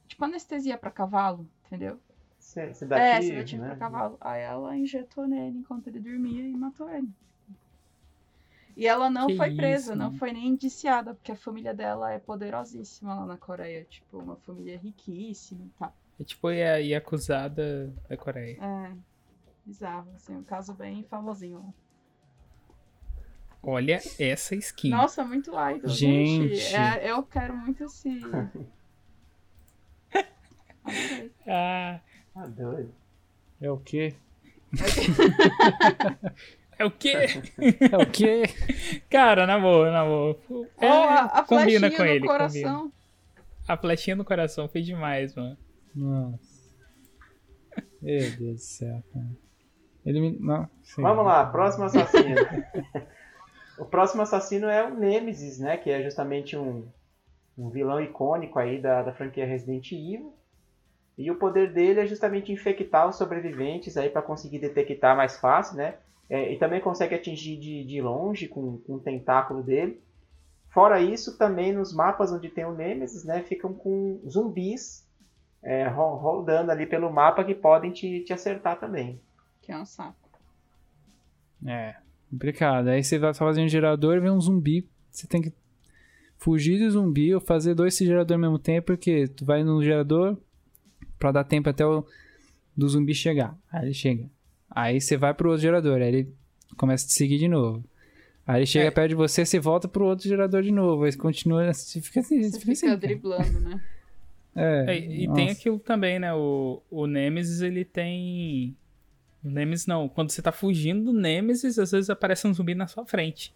Tipo anestesia pra cavalo, entendeu? Se- é, Sedativo, sedativo né? pra cavalo. Aí ela injetou nele enquanto ele dormia e matou ele. E ela não Que foi presa, isso, não foi nem indiciada, porque a família dela é poderosíssima lá na Coreia. Tipo, uma família riquíssima e tal. É tipo a Yakuzada da Coreia. É. Bizarro, assim, um caso bem famosinho. Olha essa skin. Nossa, muito idol. Gente. é, eu quero muito esse. [LAUGHS] Ah, Ah, doido. É o quê? é o quê? É o quê? Cara, na boa, na boa. É, Ó, a, a combina flechinha com ele, coração. combina. A flechinha no coração foi demais, mano. Nossa. Meu Deus do céu, cara. Ele me. Não, sei Vamos lá, próximo assassino. [LAUGHS] o próximo assassino é o Nemesis, né? Que é justamente um, um vilão icônico aí da, da franquia Resident Evil. E o poder dele é justamente infectar os sobreviventes aí para conseguir detectar mais fácil, né? É, e também consegue atingir de, de longe com, com o tentáculo dele. Fora isso, também nos mapas onde tem o Nemesis, né? Ficam com zumbis é, ro- rodando ali pelo mapa que podem te, te acertar também. Que é um saco. É, complicado. Aí você vai fazer um gerador e vem um zumbi. Você tem que fugir do zumbi ou fazer dois geradores ao mesmo tempo, porque tu vai no gerador pra dar tempo até o do zumbi chegar. Aí ele chega. Aí você vai pro outro gerador, aí ele começa a te seguir de novo. Aí ele chega É. perto de você, você volta pro outro gerador de novo. Aí continua, você fica assim, Você você fica assim, driblando, né? [LAUGHS] É, É, e tem aquilo também, né? O, o Nemesis, ele tem. O Nemesis não. Quando você tá fugindo do Nemesis, às vezes aparece um zumbi na sua frente.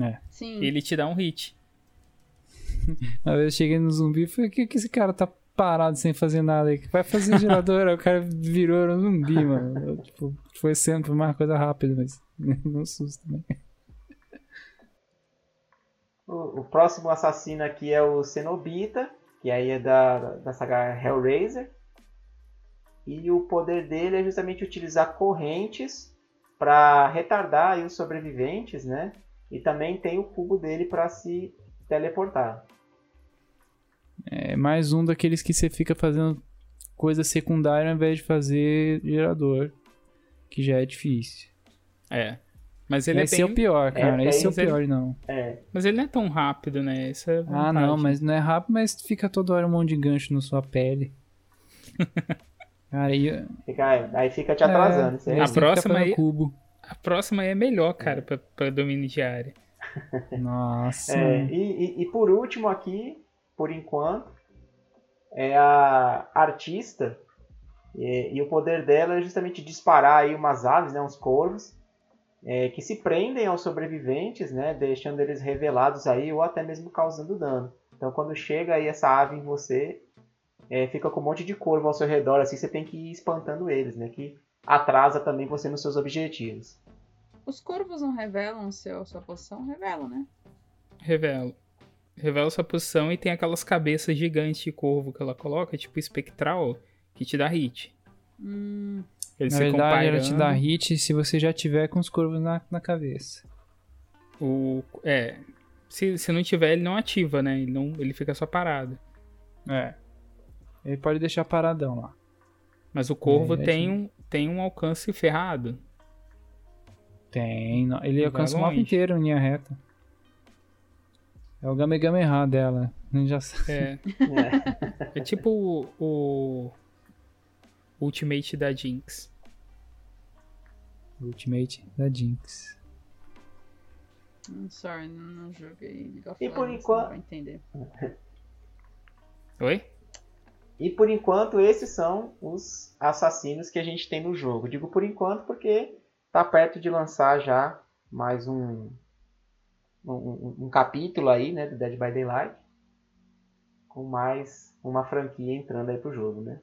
É. Sim. E ele te dá um hit. [LAUGHS] Uma vez eu cheguei no zumbi e falei, que, que esse cara tá parado sem fazer nada aí? Que vai fazer [LAUGHS] gerador? aí o cara virou um zumbi, mano. Eu, tipo, foi sempre uma coisa rápida, mas [LAUGHS] não susto também. O, o próximo assassino aqui é o Cenobita, que aí é da, da saga Hellraiser. E o poder dele é justamente utilizar correntes para retardar aí os sobreviventes, né? E também tem o cubo dele para se teleportar. É mais um daqueles que você fica fazendo coisa secundária ao invés de fazer gerador, que já é difícil. É. Mas ele Esse é é bem. o pior, cara. é, Esse é o mas ele- pior, não. É, Mas ele não é tão rápido, né? Essa é Ah, não, mas não é rápido, mas fica toda hora um monte de gancho na sua pele. [LAUGHS] Cara, e... fica, aí fica te atrasando. isso aí. É, A próxima aí- cubo. A próxima aí é melhor, cara, pra, pra domínio de área. Nossa. É, e, e- e por último aqui, por enquanto, é a artista. E, e o poder dela é justamente disparar aí umas aves, né, uns corvos, é, que se prendem aos sobreviventes, né, deixando eles revelados aí ou até mesmo causando dano. Então quando chega aí essa ave em você, é, fica com um monte de corvo ao seu redor, assim você tem que ir espantando eles, né, que atrasa também você nos seus objetivos. Os corvos não revelam seu, sua posição? Revelam, né? Revela. Revela sua posição e tem aquelas cabeças gigantes de corvo que ela coloca, tipo espectral, que te dá hit. Hum, Ele Na se verdade, ela te dá hit se você já tiver com os corvos na, na cabeça. o É. Se, se não tiver, ele não ativa, né? Ele, não, ele fica só parado. É. Ele pode deixar paradão lá. Mas o corvo É, tem, um, tem um alcance ferrado. Tem. Ele Vai alcança o mapa inteiro em linha reta. É o Gamegameha dela. A gente já sabe. É, É. é tipo o, o Ultimate da Jinx. Ultimate da Jinx. I'm sorry, não, não joguei E por enquanto- entender. Oi? E por enquanto, esses são os assassinos que a gente tem no jogo. Digo por enquanto porque tá perto de lançar já mais um, um, um- capítulo aí, né, do Dead by Daylight. Com mais uma franquia entrando aí pro jogo, né?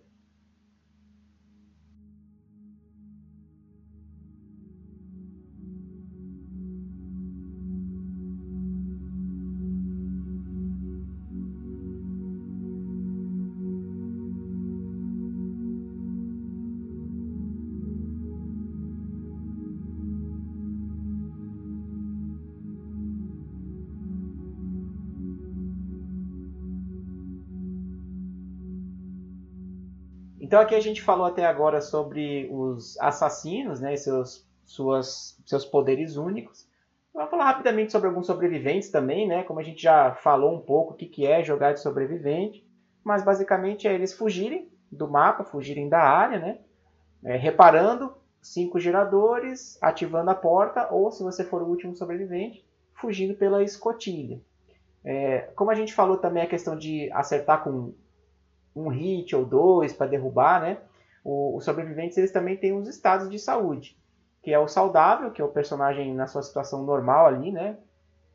Então aqui a gente falou até agora sobre os assassinos, né, seus, suas, seus poderes únicos. Vamos falar rapidamente sobre alguns sobreviventes também, né? Como a gente já falou um pouco o que, que é jogar de sobrevivente. Mas basicamente é eles fugirem do mapa, fugirem da área, né? É, reparando cinco geradores, ativando a porta, ou se você for o último sobrevivente, fugindo pela escotilha. É, como a gente falou também a questão de acertar com um hit ou dois para derrubar, né? O- os sobreviventes eles também têm uns estados de saúde, que é o saudável, que é o personagem na sua situação normal ali, né?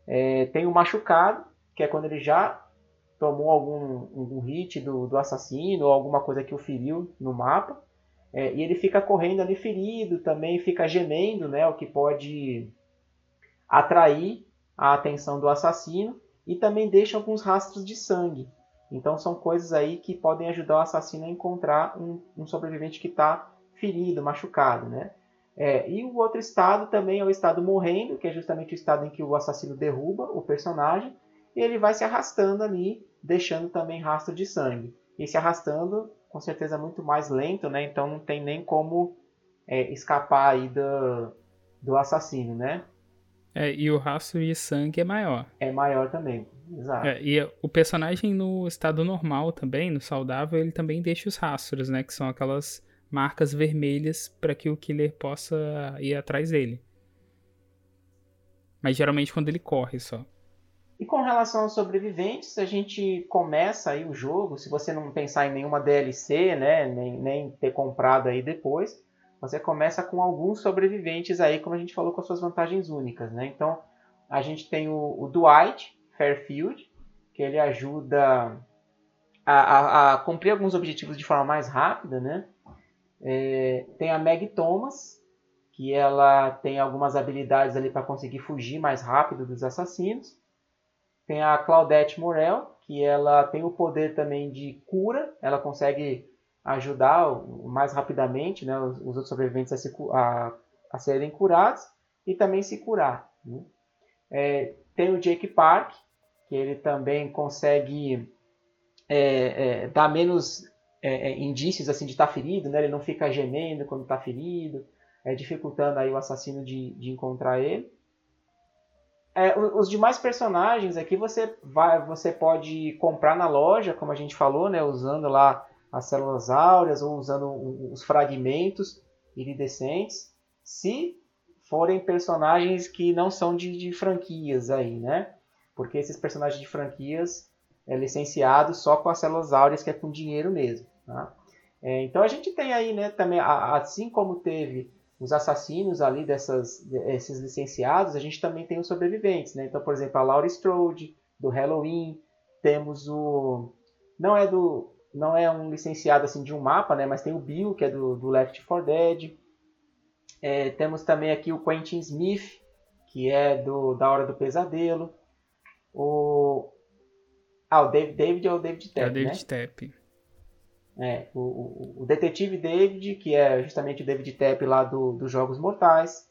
É, tem o machucado, que é quando ele já tomou algum, algum hit do, do assassino ou alguma coisa que o feriu no mapa. É, e ele fica correndo ali ferido, também fica gemendo, né? O que pode atrair a atenção do assassino e também deixa alguns rastros de sangue. Então são coisas aí que podem ajudar o assassino a encontrar um, um sobrevivente que está ferido, machucado, né? É, e o outro estado também é o estado morrendo, que é justamente o estado em que o assassino derruba o personagem e ele vai se arrastando ali, deixando também rastro de sangue. E se arrastando, com certeza muito mais lento, né? Então não tem nem como é, escapar aí do, do assassino, né? É, e o rastro de sangue é maior. É maior também, exato. É, e o personagem no estado normal também, no saudável, ele também deixa os rastros, né? Que são aquelas marcas vermelhas para que o killer possa ir atrás dele. Mas geralmente quando ele corre só. E com relação aos sobreviventes, a gente começa aí o jogo, se você não pensar em nenhuma DLC, né, nem, nem ter comprado aí depois, você começa com alguns sobreviventes aí, como a gente falou, com as suas vantagens únicas, né? Então, a gente tem o, o Dwight Fairfield, que ele ajuda a, a- a cumprir alguns objetivos de forma mais rápida, né? É, tem a Meg Thomas, que ela tem algumas habilidades ali para conseguir fugir mais rápido dos assassinos. Tem a Claudette Morel, que ela tem o poder também de cura, ela consegue ajudar mais rapidamente né, os, os outros sobreviventes a, se a- a serem curados e também se curar. né. É, tem o Jake Park, que ele também consegue é, é, dar menos é, é, indícios assim de estar ferido, né? ele não fica gemendo quando está ferido, é, dificultando aí o assassino de, de encontrar ele. É, os demais personagens aqui você vai, você pode comprar na loja, como a gente falou, né, usando lá as células áureas ou usando os fragmentos iridescentes, se forem personagens que não são de, de franquias aí, né? Porque esses personagens de franquias é licenciado só com as células áureas, que é com dinheiro mesmo. Tá? É, então a gente tem aí, né, também, assim como teve os assassinos ali dessas, esses licenciados, a gente também tem os sobreviventes, né? Então, por exemplo, a Laura Strode, do Halloween, temos o... Não é do... Não é um licenciado assim de um mapa, né? Mas tem o Bill, que é do, do Left 4 Dead. É, temos também aqui o Quentin Smith, que é do da Hora do Pesadelo. O... Ah, o David, David é o David É o né? David Tepp. É, o, o, o Detetive David, que é justamente o David Tep lá do, dos Jogos Mortais.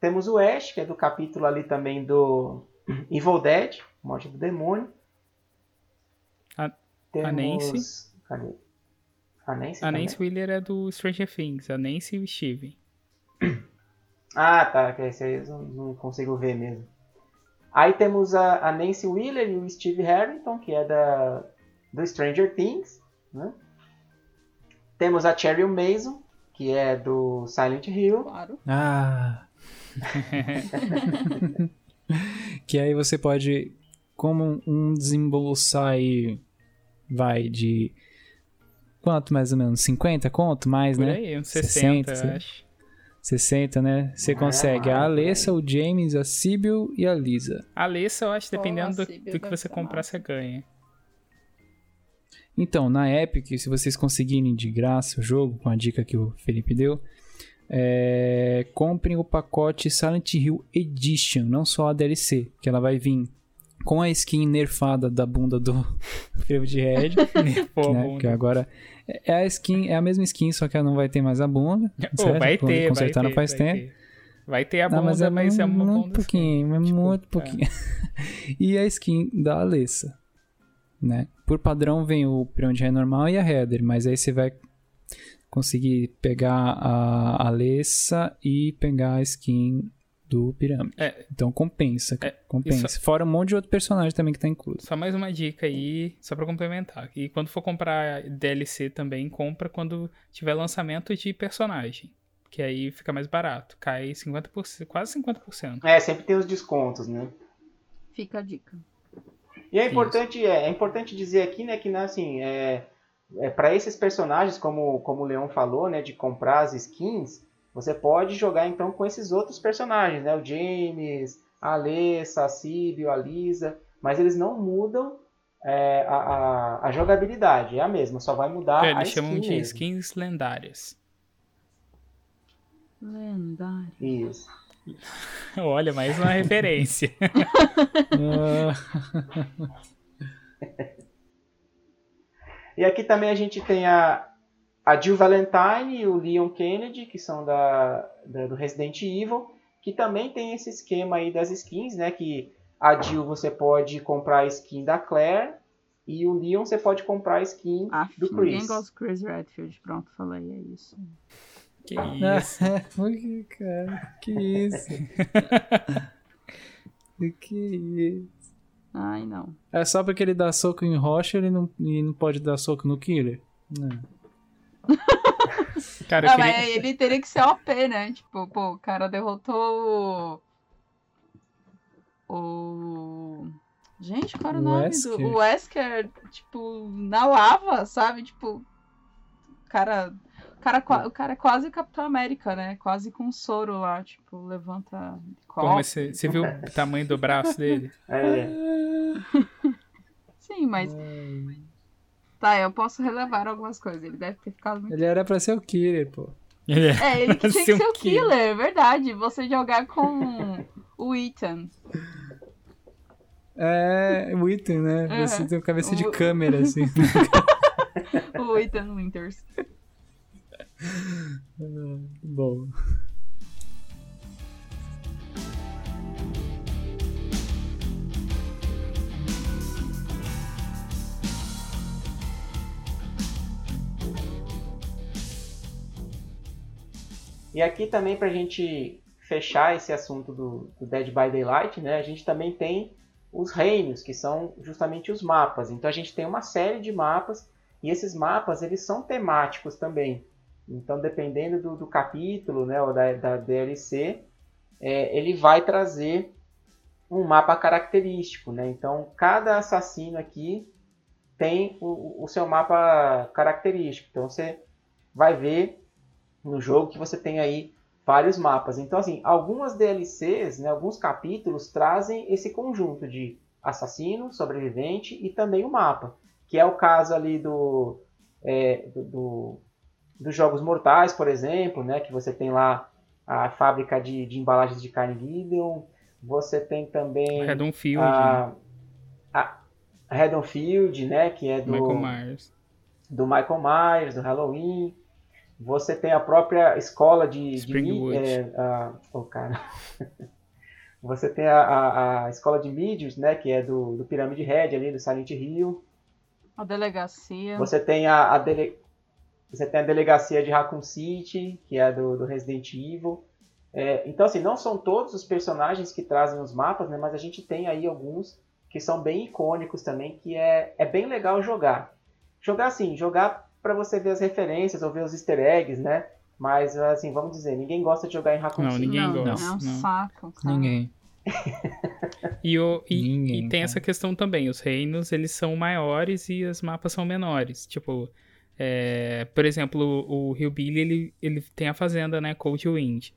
Temos o Ash, que é do capítulo ali também do [CLEARS THROAT] Evil Dead, Morte do Demônio. A- Temos... a Nancy. Cadê? A Nancy A? Nancy Wheeler é do Stranger Things, a Nancy e o Steven. Ah, tá. Que esse aí eu não consigo ver mesmo. Aí temos a, a Nancy Wheeler e o Steve Harrington, que é da, do Stranger Things. Né? Temos a Cheryl Mason, que é do Silent Hill. Claro. Ah. [LAUGHS] que aí você pode, como um desembolsar aí, vai de quanto mais ou menos? 50 conto? Mais, Por né? aí, uns 60, 60, eu acho. 60, né? Você É, consegue a mais, Alessa, o James, a Sibyl e a Lisa. A Alessa, eu acho, dependendo do, do que você comprar, você ganha. Então, na Epic, se vocês conseguirem de graça o jogo, com a dica que o Felipe deu, é, comprem o pacote Silent Hill Edition, não só a DLC, que ela vai vir com a skin nerfada da bunda do [LAUGHS] de Red, [LAUGHS] né? Que agora é a skin, é a mesma skin, só que ela não vai ter mais a bunda. [LAUGHS] Certo? vai Quando ter, vai consertaram ter, faz vai tempo. ter. Vai ter a Não, bunda, mas é mas é uma muito bunda pouquinho, é assim, tipo, muito é. pouquinho. e a skin da Alessa, né? Por padrão vem o Pirâmide normal e a Header, mas aí você vai conseguir pegar a Alessa e pegar a skin do Pirâmide. É. Então compensa, É, compensa. isso- Fora um monte de outro personagem também que tá incluso. Só mais uma dica aí, só pra complementar. E quando for comprar DLC também, compra quando tiver lançamento de personagem. Que aí fica mais barato. Cai 50%, quase 50%. É, sempre tem os descontos, né? Fica a dica. E é importante, é, é importante dizer aqui, né, que né, assim, é, é para esses personagens, como, como o Leão falou, né, de comprar as skins, você pode jogar então com esses outros personagens, né, o James, a Alessa, a Sibyl, a Lisa, mas eles não mudam é, a, a, a jogabilidade, é a mesma, só vai mudar É, a eles skin chamam de mesmo. skins lendárias. Lendário. Isso. [LAUGHS] Olha, mais uma referência. [LAUGHS] [LAUGHS] E aqui também a gente tem a, a Jill Valentine e o Leon Kennedy, que são da, da- do Resident Evil, que também tem esse esquema aí das skins, né? Que a Jill você pode comprar a skin da Claire e o Leon você pode comprar a skin Ah, do ninguém Chris. gosta do Chris Redfield. Pronto, falei, é isso. que isso. [LAUGHS] Por que, cara? Que isso? [LAUGHS] que isso? Ai, não. É só porque ele dá soco em rocha ele não, e não pode dar soco no killer? Não. [LAUGHS] Cara, Ah, queria... mas ele teria que ser OP, né? Tipo, pô, o cara derrotou o. o... Gente, qual era o O nome Wesker. do. O Wesker, tipo, na lava, sabe? Tipo. O cara. O cara, o cara é quase Capitão América, né? Quase com soro lá, tipo, levanta. Pô, mas você, você viu o tamanho do braço dele? É, [LAUGHS] Sim, mas. Tá, eu posso relevar algumas coisas. Ele deve ter ficado muito. Ele era pra ser o killer, pô. Ele é- ele que tinha que Ser ser o killer. killer, é verdade. Você jogar com o Ethan. É, o Ethan, né? Uhum. Você tem uma cabeça de O- câmera, assim. [LAUGHS] O Ethan Winters. [LAUGHS] Bom. E aqui também para a gente fechar esse assunto do, do Dead by Daylight, né, a gente também tem os reinos, que são justamente os mapas. Então a gente tem uma série de mapas e esses mapas eles são temáticos também. Então dependendo do, do capítulo, né, ou da, da DLC, é, ele vai trazer um mapa característico, né? Então cada assassino aqui tem o, o seu mapa característico. Então você vai ver no jogo que você tem aí vários mapas. Então, assim, algumas DLCs, né, alguns capítulos trazem esse conjunto de assassino, sobrevivente e também o mapa, que é o caso ali do, é, do, do- dos jogos mortais, por exemplo, né, que você tem lá a fábrica de, de embalagens de carne Gideon, você tem também Redonfield, né? a, a Redonfield, né, que é do Michael Myers. do Michael Myers, do Halloween. Você tem a própria escola de. de Springwood. é, a, oh, cara. [LAUGHS] Você tem a, a, a escola de mídios, né? Que é do, do Pyramid Head ali, do Silent Hill. A delegacia. Você tem a, a dele... você tem a delegacia de Raccoon City, que é do, do Resident Evil. É, então, assim, não são todos os personagens que trazem os mapas, né? Mas a gente tem aí alguns que são bem icônicos também, que é, é bem legal jogar. Jogar assim, jogar para você ver as referências ou ver os easter eggs, né? Mas, assim, vamos dizer, ninguém gosta de jogar em Raccoon Não, ninguém não, gosta, É um não. saco, cara. Ninguém. E, o, e, Ninguém, e tem cara. essa questão também, os reinos eles são maiores e os mapas são menores. Tipo, é, por exemplo, o, o Hillbilly ele, ele tem a fazenda, né, Cold Wind.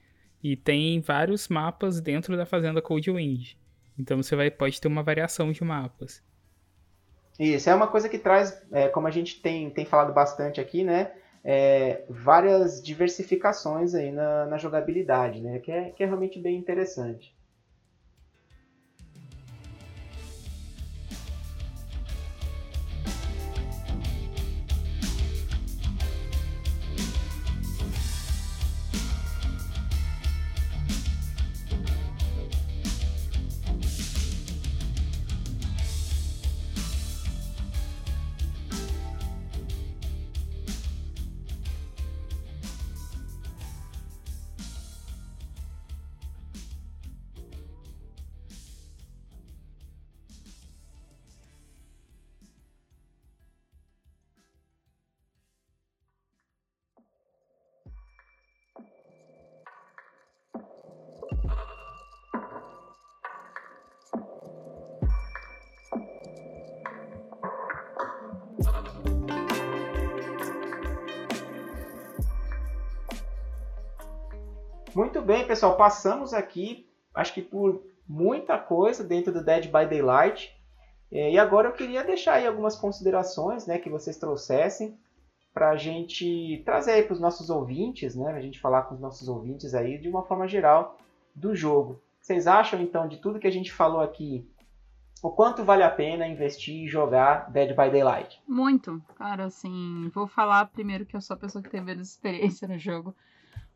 E tem vários mapas dentro da fazenda Cold Wind. Então você vai, pode ter uma variação de mapas. Isso, é uma coisa que traz, é, como a gente tem, tem falado bastante aqui, né? é, várias diversificações aí na, na jogabilidade, né? Que é, que é realmente bem interessante. Muito bem, pessoal, passamos aqui, acho que por muita coisa dentro do Dead by Daylight. É, E agora eu queria deixar aí algumas considerações né, que vocês trouxessem para a gente trazer aí para os nossos ouvintes, né, a gente falar com os nossos ouvintes aí de uma forma geral do jogo. Vocês acham então de tudo que a gente falou aqui, o quanto vale a pena investir e jogar Dead by Daylight? Muito. Cara, assim, vou falar primeiro que eu sou a pessoa que tem menos experiência no jogo.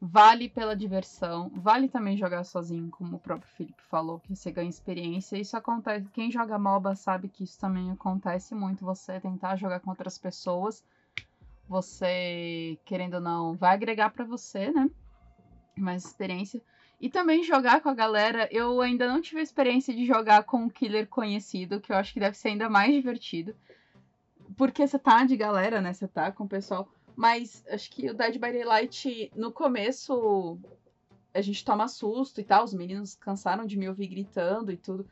Vale pela diversão, vale também jogar sozinho, como o próprio Felipe falou, que você ganha experiência. Isso acontece, quem joga MOBA sabe que isso também acontece muito, você tentar jogar com outras pessoas. Você, querendo ou não, vai agregar pra você, né? Mais experiência. E também jogar com a galera, eu ainda não tive a experiência de jogar com um killer conhecido, que eu acho que deve ser ainda mais divertido. Porque você tá de galera, né? Você tá com o pessoal. Mas acho que o Dead by Daylight, no começo, a gente toma susto e tal. Os meninos cansaram de me ouvir gritando e tudo.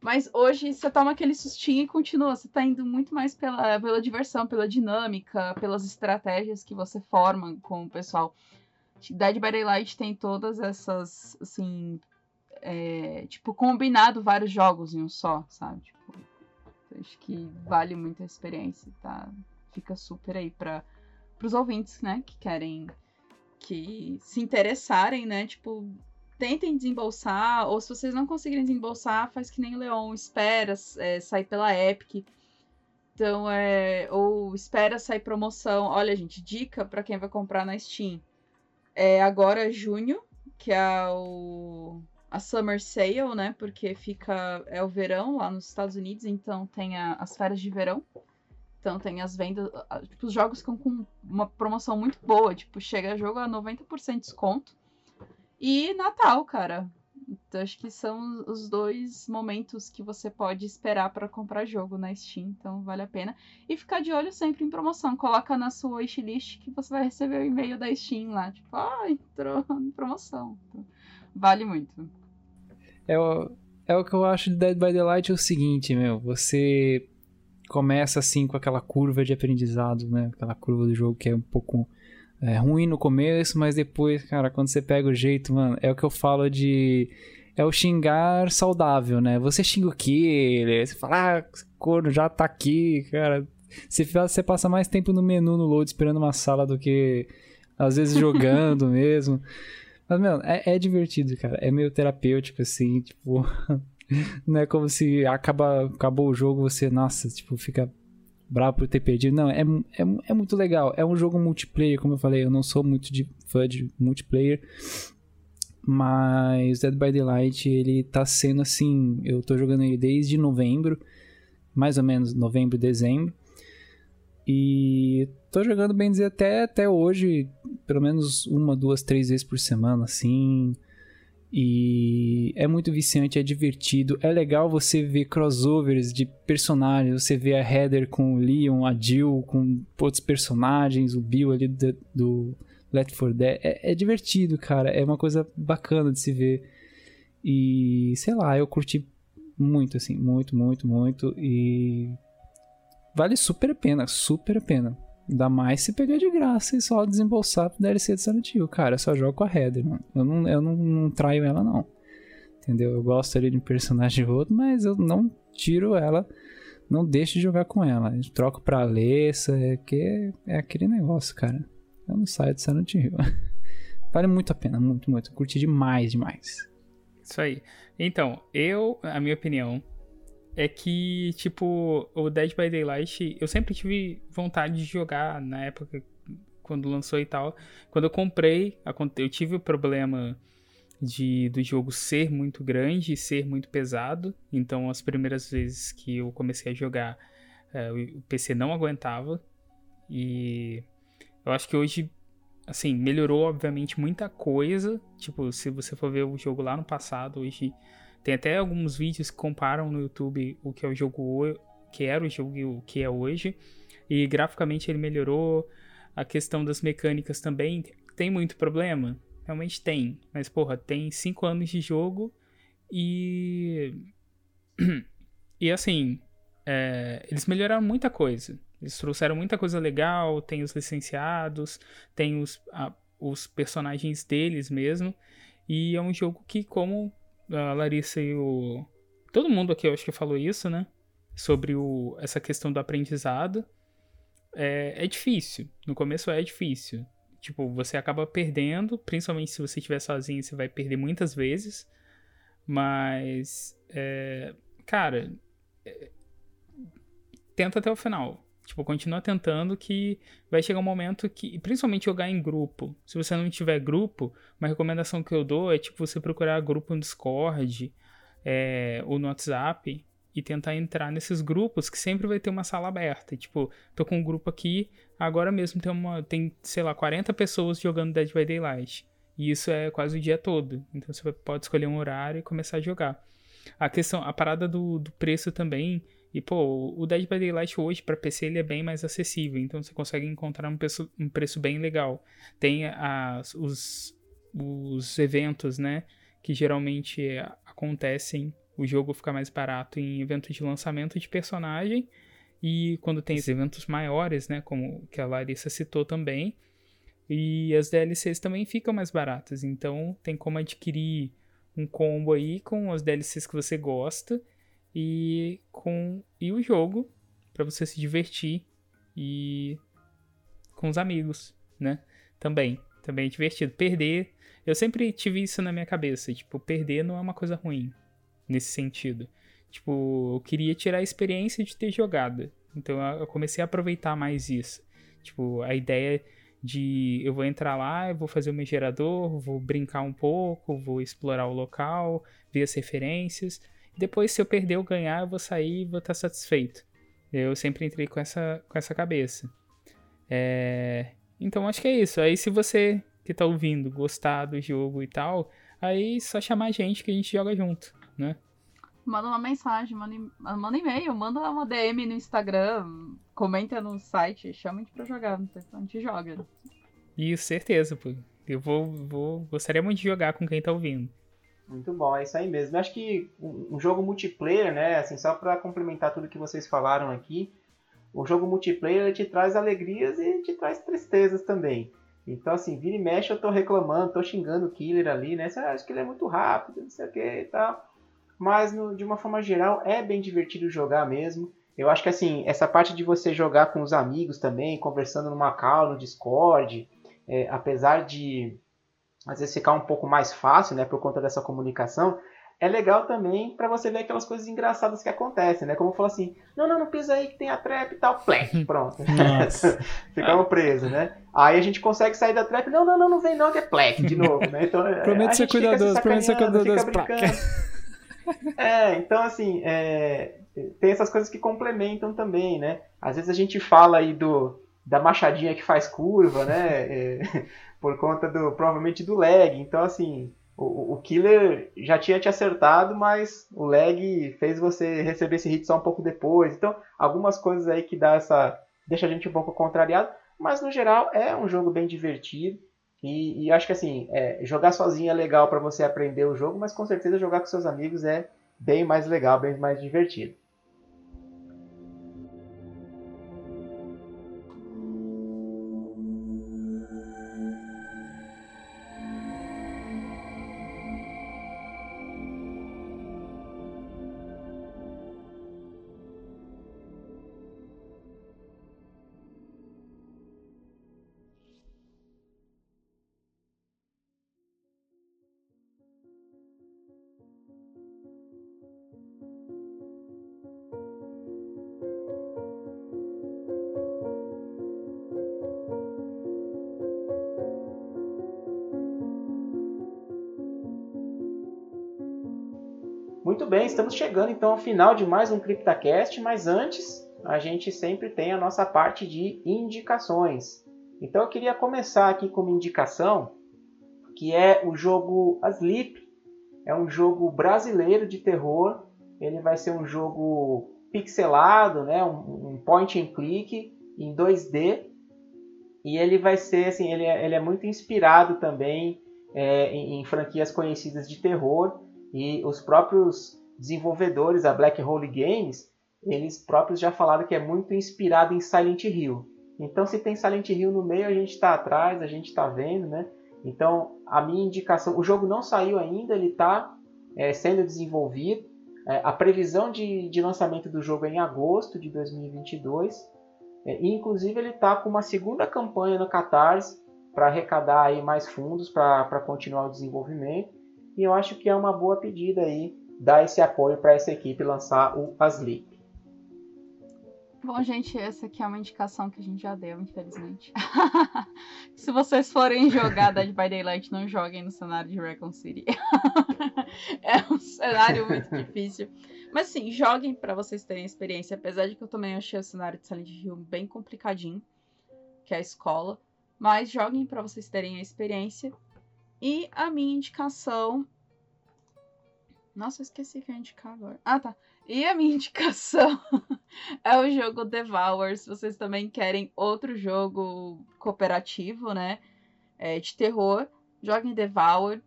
Mas hoje você toma aquele sustinho e continua. Você tá indo muito mais pela, pela diversão, pela dinâmica, pelas estratégias que você forma com o pessoal. Dead by Daylight tem todas essas, assim, é, tipo, combinado vários jogos em um só, sabe? Tipo, acho que vale muito a experiência, tá? Fica super aí pra, pros ouvintes, né, que querem, que se interessarem, né, tipo, tentem desembolsar, ou se vocês não conseguirem desembolsar, faz que nem o Leon, espera é, sair pela Epic, então, é, ou espera sair promoção. Olha, gente, dica pra quem vai comprar na Steam. É agora junho, que é o a Summer Sale, né? Porque fica é o verão lá nos Estados Unidos, então tem a- as férias de verão. Então tem as vendas, tipo, os jogos ficam com uma promoção muito boa, tipo, chega jogo a 90% de desconto. E Natal, cara. Então acho que são os dois momentos que você pode esperar para comprar jogo na Steam, então vale a pena. E ficar de olho sempre em promoção. Coloca na sua wishlist que você vai receber o e-mail da Steam lá. Tipo, ah, entrou em promoção. Então, vale muito. É o, é o que eu acho de Dead by Daylight é o seguinte, meu. Você começa assim com aquela curva de aprendizado, né? Aquela curva do jogo que é um pouco é, ruim no começo, mas depois, cara, quando você pega o jeito, mano, é o que eu falo de. É o xingar saudável, né? Você xinga o killer, você fala, ah, corno já tá aqui, cara. Você, você passa mais tempo no menu, no load, esperando uma sala do que às vezes jogando [LAUGHS] mesmo. Mas, meu, é, é divertido, cara. É meio terapêutico, assim, tipo. [LAUGHS] [LAUGHS] não é como se acaba, acabou o jogo, você, nossa, tipo, fica bravo por ter perdido. Não, é, é, é muito legal. É um jogo multiplayer, como eu falei, eu não sou muito de, fã de multiplayer. Mas Dead by Daylight, ele tá sendo assim. Eu tô jogando ele desde novembro, mais ou menos novembro, dezembro. E tô jogando, bem dizer, até, até hoje, pelo menos uma, duas, três vezes por semana, assim. E é muito viciante, é divertido. É legal você ver crossovers de personagens. Você vê a Heather com o Leon, a Jill com outros personagens, o Bill ali do, do Let For Dead. É, é divertido, cara. É uma coisa bacana de se ver. E sei lá, eu curti muito, assim, muito, muito, muito. E vale super a pena, super a pena. Ainda mais se pegar de graça e só desembolsar pro DLC de Silent. Cara, eu só jogo com a Heather, mano. Eu não, eu não, não traio ela, não. Entendeu? Eu gosto ali de um personagem ou outro, mas eu não tiro ela, não deixo de jogar com ela. Eu troco pra Alessa, é, que é aquele negócio, cara. Eu não saio de Silent Hill. [LAUGHS] vale muito a pena, muito, muito. Eu curti demais, demais. Isso aí. Então, eu, a minha opinião, é que, tipo, o Dead by Daylight, eu sempre tive vontade de jogar na época quando lançou e tal. Quando eu comprei, eu tive o problema de do jogo ser muito grande, ser muito pesado. Então, as primeiras vezes que eu comecei a jogar, é, o PC não aguentava. E eu acho que hoje, assim, melhorou obviamente muita coisa. Tipo, se você for ver o jogo lá no passado, hoje tem até alguns vídeos que comparam no YouTube o que é o jogo que era o jogo e o que é hoje. E graficamente ele melhorou. A questão das mecânicas também tem muito problema. Realmente tem. Mas, porra, tem 5 anos de jogo e. [CLEARS THROAT] E assim, é... eles melhoraram muita coisa. Eles trouxeram muita coisa legal. Tem os licenciados, tem os, a... os personagens deles mesmo. E é um jogo que, como a Larissa e o. Todo mundo aqui eu acho que falou isso, né? Sobre o, essa questão do aprendizado. É, é difícil. No começo é difícil. Tipo, você acaba perdendo, principalmente se você estiver sozinho, você vai perder muitas vezes. Mas, é, cara, é, tenta até o final. Tipo, continua tentando que vai chegar um momento que, principalmente jogar em grupo. Se você não tiver grupo, uma recomendação que eu dou é tipo você procurar grupo no Discord é, ou no WhatsApp e tentar entrar nesses grupos que sempre vai ter uma sala aberta. Tipo, tô com um grupo aqui, agora mesmo tem uma tem, sei lá, 40 pessoas jogando Dead by Daylight. E isso é quase o dia todo. Então você pode escolher um horário e começar a jogar. A questão, a parada do, do preço também e, pô, o Dead by Daylight hoje para PC ele é bem mais acessível, então você consegue encontrar um preço, um preço bem legal. Tem as, os, os eventos, né, que geralmente acontecem, o jogo fica mais barato em eventos de lançamento de personagem, e quando tem os eventos maiores, né, como que a Larissa citou também, e as DLCs também ficam mais baratas, então tem como adquirir um combo aí com as DLCs que você gosta, e com e o jogo para você se divertir e com os amigos, né? Também, também é divertido. Perder, eu sempre tive isso na minha cabeça, tipo, perder não é uma coisa ruim nesse sentido. Tipo, eu queria tirar a experiência de ter jogado. Então eu comecei a aproveitar mais isso. Tipo, a ideia de eu vou entrar lá, eu vou fazer o meu gerador, vou brincar um pouco, vou explorar o local, ver as referências. Depois, se eu perder ou ganhar, eu vou sair e vou estar satisfeito. Eu sempre entrei com essa, com essa cabeça. É... Então, acho que é isso. Aí, se você que tá ouvindo gostar do jogo e tal, aí só chamar a gente que a gente joga junto, né? Manda uma mensagem, manda, manda e-mail, manda uma DM no Instagram, comenta no site, chama a gente pra jogar, a gente joga. Isso, certeza, pô. Eu vou, vou, gostaria muito de jogar com quem tá ouvindo. Muito bom, é isso aí mesmo. Eu acho que um jogo multiplayer, né, assim, só para complementar tudo que vocês falaram aqui, o jogo multiplayer te traz alegrias e te traz tristezas também. Então, assim, vira e mexe, eu tô reclamando, tô xingando o killer ali, né? Você acha que ele é muito rápido, não sei o que e tal. Mas, no, de uma forma geral, é bem divertido jogar mesmo. Eu acho que, assim, essa parte de você jogar com os amigos também, conversando numa call, no Discord, é, apesar de às vezes ficar um pouco mais fácil, né, por conta dessa comunicação, é legal também para você ver aquelas coisas engraçadas que acontecem, né? Como falo assim, não, não, não pisa aí que tem a trap e tal, plec, [LAUGHS] pronto. [LAUGHS] Ficamos presos, né? Aí a gente consegue sair da trap, não, não, não, não vem não, que é plec de novo, [LAUGHS] né? Então, é, Prometo ser cuidadoso, prometo ser cuidadoso. É, então assim, é, tem essas coisas que complementam também, né? Às vezes a gente fala aí do, da machadinha que faz curva, né? É, por conta do provavelmente do lag. Então assim, o, o killer já tinha te acertado, mas o lag fez você receber esse hit só um pouco depois. Então algumas coisas aí que dá essa deixa a gente um pouco contrariado, mas no geral é um jogo bem divertido. E, e acho que assim, é, jogar sozinho é legal para você aprender o jogo, mas com certeza jogar com seus amigos é bem mais legal, bem mais divertido. Muito bem, estamos chegando então ao final de mais um CryptaCast, mas antes a gente sempre tem a nossa parte de indicações. Então eu queria começar aqui com uma indicação que é o jogo Asleep. É um jogo brasileiro de terror. Ele vai ser um jogo pixelado, né? um, point and click em 2D. E ele vai ser assim, ele é, ele é muito inspirado também é, em, em franquias conhecidas de terror. E os próprios desenvolvedores, a Black Hole Games, eles próprios já falaram que é muito inspirado em Silent Hill. Então, se tem Silent Hill no meio, a gente está atrás, a gente está vendo, né? Então, a minha indicação, o jogo não saiu ainda, ele está é, sendo desenvolvido. É, a previsão de, de, lançamento do jogo é em agosto de 2022. É, e, inclusive, ele está com uma segunda campanha no Catarse para arrecadar aí mais fundos para continuar o desenvolvimento. E eu acho que é uma boa pedida aí dar esse apoio para essa equipe lançar o Asleep. Bom, gente, essa aqui é uma indicação que a gente já deu, infelizmente. [LAUGHS] Se vocês forem jogar Dead by Daylight, não joguem no cenário de Recon City. [LAUGHS] é um cenário muito difícil. Mas sim, joguem para vocês terem experiência. Apesar de que eu também achei o cenário de Silent Hill bem complicadinho, que é a escola. Mas joguem para vocês terem a experiência. E a minha indicação. Nossa, eu esqueci que eu ia indicar agora. Ah, tá. E a minha [LAUGHS] indicação [LAUGHS] é o jogo Devour. Se vocês também querem outro jogo cooperativo, né? É, de terror, joguem Devour.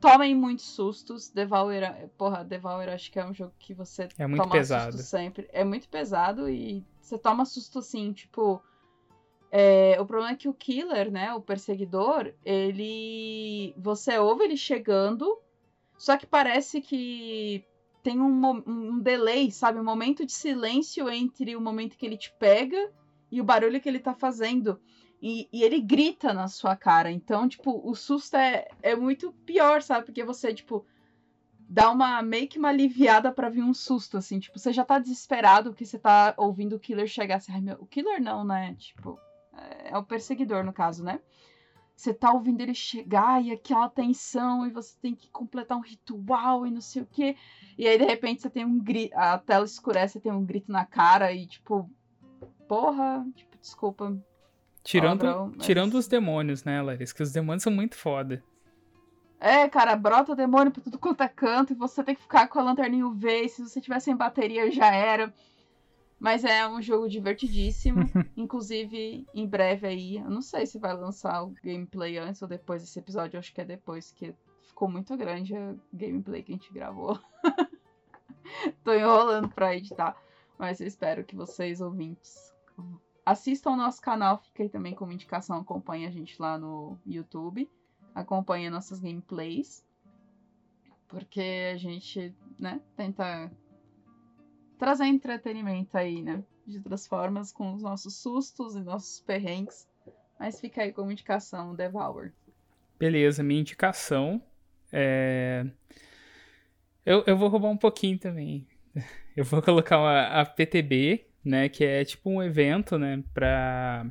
Tomem muitos sustos. Devour, porra, Devour acho que é um jogo que você é muito toma pesado. susto sempre. É muito pesado e você toma susto assim, tipo. É, o problema é que o killer, né, o perseguidor, ele. Você ouve ele chegando, só que parece que tem um, um delay, sabe? Um momento de silêncio entre o momento que ele te pega e o barulho que ele tá fazendo. E, e ele grita na sua cara. Então, tipo, o susto é, é muito pior, sabe? Porque você, tipo, dá uma meio que uma aliviada para vir um susto, assim. Tipo, você já tá desesperado porque você tá ouvindo o killer chegar assim. Ai, meu, o killer não, né? Tipo, é, o perseguidor, no caso, né? Você tá ouvindo ele chegar e aquela tensão, e você tem que completar um ritual e não sei o quê. E aí, de repente, você tem um grito. A tela escurece, você tem um grito na cara e, tipo. Porra, tipo, desculpa. Tirando, palavrão, mas- tirando os demônios, né, Larissa? Que os demônios são muito foda. É, cara, brota demônio pra tudo quanto é canto e você tem que ficar com a lanterninha UV. E se você tiver sem bateria, já era. Mas é um jogo divertidíssimo. [LAUGHS] Inclusive, em breve aí, eu não sei se vai lançar o gameplay antes ou depois desse episódio. Acho que é depois, que ficou muito grande a gameplay que a gente gravou. [LAUGHS] Tô enrolando pra editar. Mas eu espero que vocês, ouvintes, assistam ao nosso canal. Fica aí também como indicação. Acompanhe a gente lá no YouTube. Acompanhe nossas gameplays. Porque a gente, né, tenta trazer entretenimento aí, né? De outras formas, com os nossos sustos e nossos perrengues. Mas fica aí como indicação, Devour. Beleza, minha indicação é. Eu, eu vou roubar um pouquinho também. [LAUGHS] Eu vou colocar uma, a PTB, né? Que é tipo um evento, né? Pra,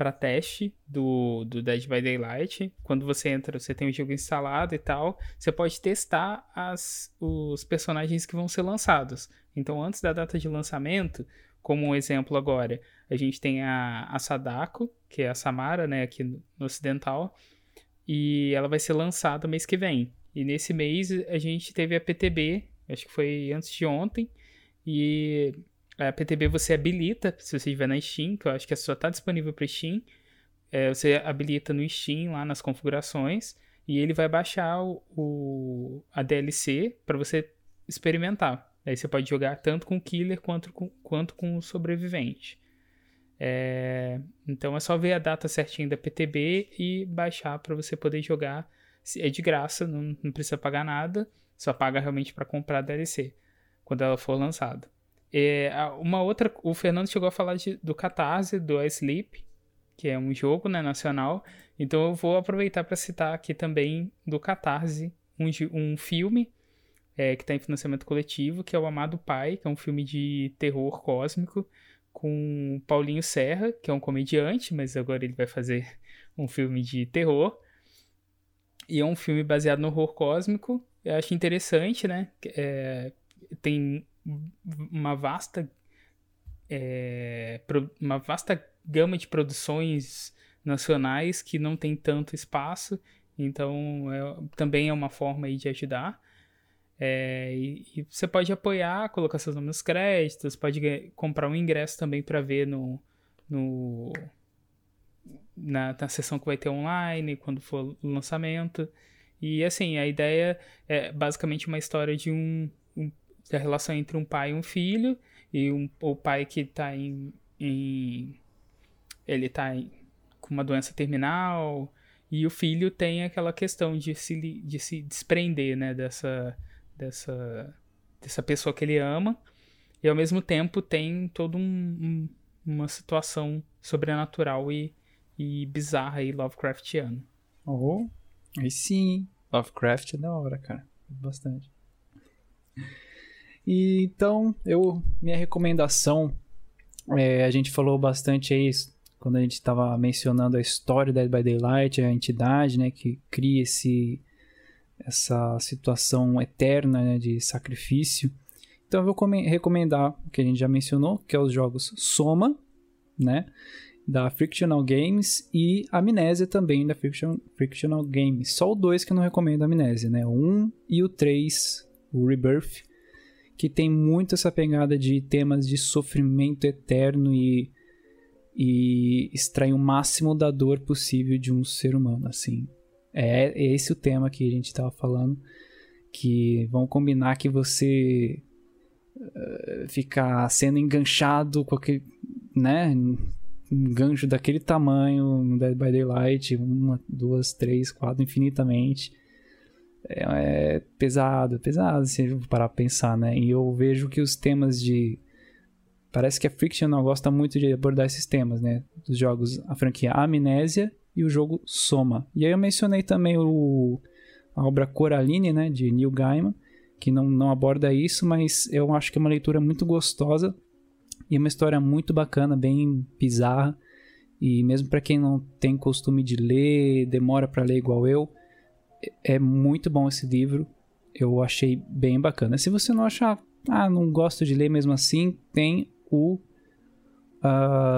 pra teste do, do Dead by Daylight. Quando você entra, você tem o jogo instalado e tal. Você pode testar as, os personagens que vão ser lançados. Então, antes da data de lançamento, como um exemplo agora, a gente tem a, a Sadako, que é a Samara, né? Aqui no, no Ocidental. E ela vai ser lançada mês que vem. E nesse mês a gente teve a PTB, acho que foi antes de ontem. E a PTB você habilita, se você estiver na Steam, que eu acho que só está disponível para Steam. É, você habilita no Steam lá nas configurações e ele vai baixar o, o a DLC para você experimentar. Aí você pode jogar tanto com o killer quanto com, quanto com o sobrevivente. É, então é só ver a data certinha da PTB e baixar para você poder jogar. É de graça, não, não precisa pagar nada, só paga realmente para comprar a DLC quando ela for lançada. É, uma outra, o Fernando chegou a falar de, do Catarse, do Sleep, que é um jogo né, nacional. Então eu vou aproveitar para citar aqui também do Catarse, um, um filme é, que está em financiamento coletivo, que é o Amado Pai, que é um filme de terror cósmico, com Paulinho Serra, que é um comediante, mas agora ele vai fazer [LAUGHS] um filme de terror. E é um filme baseado no horror cósmico. Eu acho interessante, né? É, tem uma vasta é, uma vasta gama de produções nacionais que não tem tanto espaço, então é, também é uma forma aí de ajudar. É, e, e, você pode apoiar, colocar seus nomes nos créditos, pode comprar um ingresso também para ver no, no na, na sessão que vai ter online, quando for o lançamento. E assim, a ideia é basicamente uma história de um, um da relação entre um pai e um filho, e um, o pai que está em, em, ele tá em, com uma doença terminal, e o filho tem aquela questão de se, de se desprender, né, dessa, dessa, dessa pessoa que ele ama, e ao mesmo tempo tem toda um, um, uma situação sobrenatural e, e bizarra e Lovecraftiana. Oh, aí sim, Lovecraft é da hora, cara, bastante. E, então, eu minha recomendação, é, a gente falou bastante aí quando a gente estava mencionando a história da Dead by Daylight, a entidade, né, que cria esse essa situação eterna né, de sacrifício. Então eu vou recomendar o que a gente já mencionou, que é os jogos Soma, né, da Frictional Games e Amnésia também da Friction, Frictional Games. Só o dois que eu não recomendo Amnésia, né, o 1 e o 3, o Rebirth, que tem muito essa pegada de temas de sofrimento eterno e, e extrair o máximo da dor possível de um ser humano, assim. É, é esse o tema que a gente estava falando, que vão combinar que você uh, ficar sendo enganchado com aquele, né, um gancho daquele tamanho no Dead by Daylight, uma, duas, três, quatro, infinitamente é, é pesado, pesado se eu parar pra pensar, né? E eu vejo que os temas de. Parece que a Frictional gosta muito de abordar esses temas, né? Dos jogos, a franquia Amnésia e o jogo Soma. E aí eu mencionei também o, a obra Coraline, né? De Neil Gaiman, que não, não aborda isso, mas eu acho que é uma leitura muito gostosa e uma história muito bacana, bem bizarra. E mesmo para quem não tem costume de ler, demora para ler igual eu, é muito bom esse livro. Eu achei bem bacana. Se você não achar, ah, não gosto de ler mesmo assim, tem o. Uh,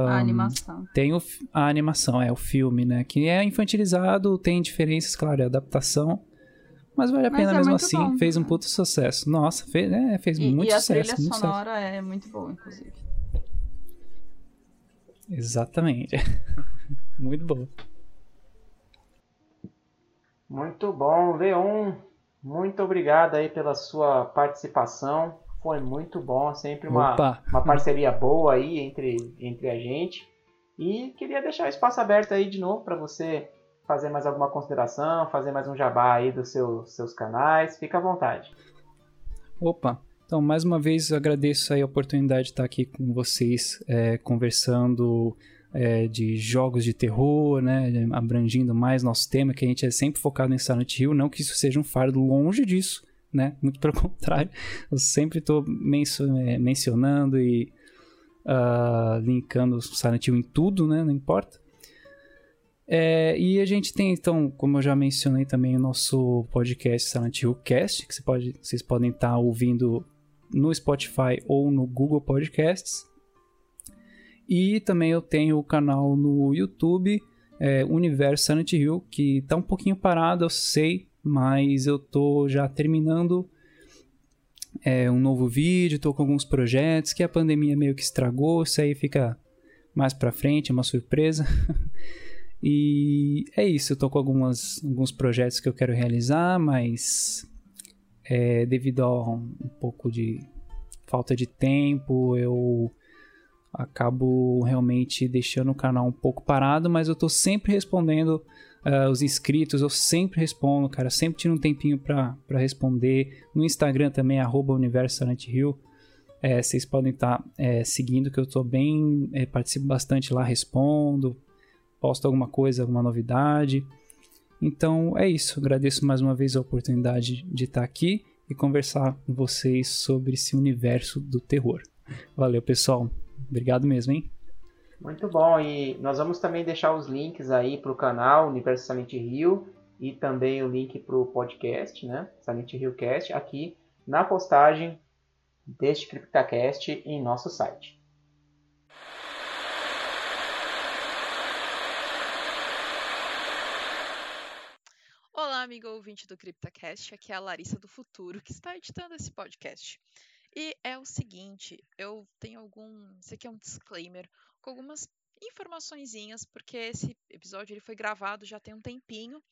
a animação. Tem o, a animação, é o filme, né? Que é infantilizado, tem diferenças, claro, é adaptação. Mas vale a mas pena é mesmo assim. Bom. Fez um puto sucesso. Nossa, fez, é, fez e, muito e sucesso. a trilha sonora sucesso. é muito boa, inclusive. Exatamente. [LAUGHS] muito boa. Muito bom, Leon. Muito obrigado aí pela sua participação. Foi muito bom, sempre uma, uma parceria boa aí entre, entre a gente. E queria deixar o espaço aberto aí de novo para você fazer mais alguma consideração, fazer mais um jabá aí dos seus, seus canais. Fica à vontade. Opa, então mais uma vez agradeço a oportunidade de estar aqui com vocês, é, conversando é, de jogos de terror, né, abrangindo mais nosso tema, que a gente é sempre focado em Silent Hill, não que isso seja um fardo longe disso, né? Muito pelo [LAUGHS] contrário. Eu sempre estou é, mencionando e uh, linkando Silent Hill em tudo, né? Não importa. É, e a gente tem, então, como eu já mencionei também, o nosso podcast Silent Hill Cast, que você pode, vocês podem estar ouvindo no Spotify ou no Google Podcasts. E também eu tenho o canal no YouTube, é, Universo Silent Hill, que está um pouquinho parado, eu sei, mas eu tô já terminando é, um novo vídeo, tô com alguns projetos que a pandemia meio que estragou, isso aí fica mais pra frente, é uma surpresa. [LAUGHS] e é isso, eu tô com algumas, alguns projetos que eu quero realizar, mas é, devido a um, um pouco de falta de tempo, eu acabo realmente deixando o canal um pouco parado, mas eu tô sempre respondendo uh, os inscritos, eu sempre respondo, cara, sempre tiro um tempinho para responder. No Instagram também, arroba Universo. É, vocês podem estar tá, é, seguindo, que eu estou bem, é, participo bastante lá, respondo, posto alguma coisa, alguma novidade. Então é isso, agradeço mais uma vez a oportunidade de estar tá aqui e conversar com vocês sobre esse universo do terror. Valeu, pessoal. Obrigado mesmo, hein? Muito bom, e nós vamos também deixar os links aí para o canal Universo Silent Hill e também o link para o podcast, né? Silent Hill Cast, aqui na postagem deste CryptaCast em nosso site. Olá, amigo ouvinte do CryptaCast, aqui é a Larissa do Futuro que está editando esse podcast. E é o seguinte, eu tenho algum, isso aqui é um disclaimer, com algumas informaçõezinhas, porque esse episódio ele foi gravado já tem um tempinho,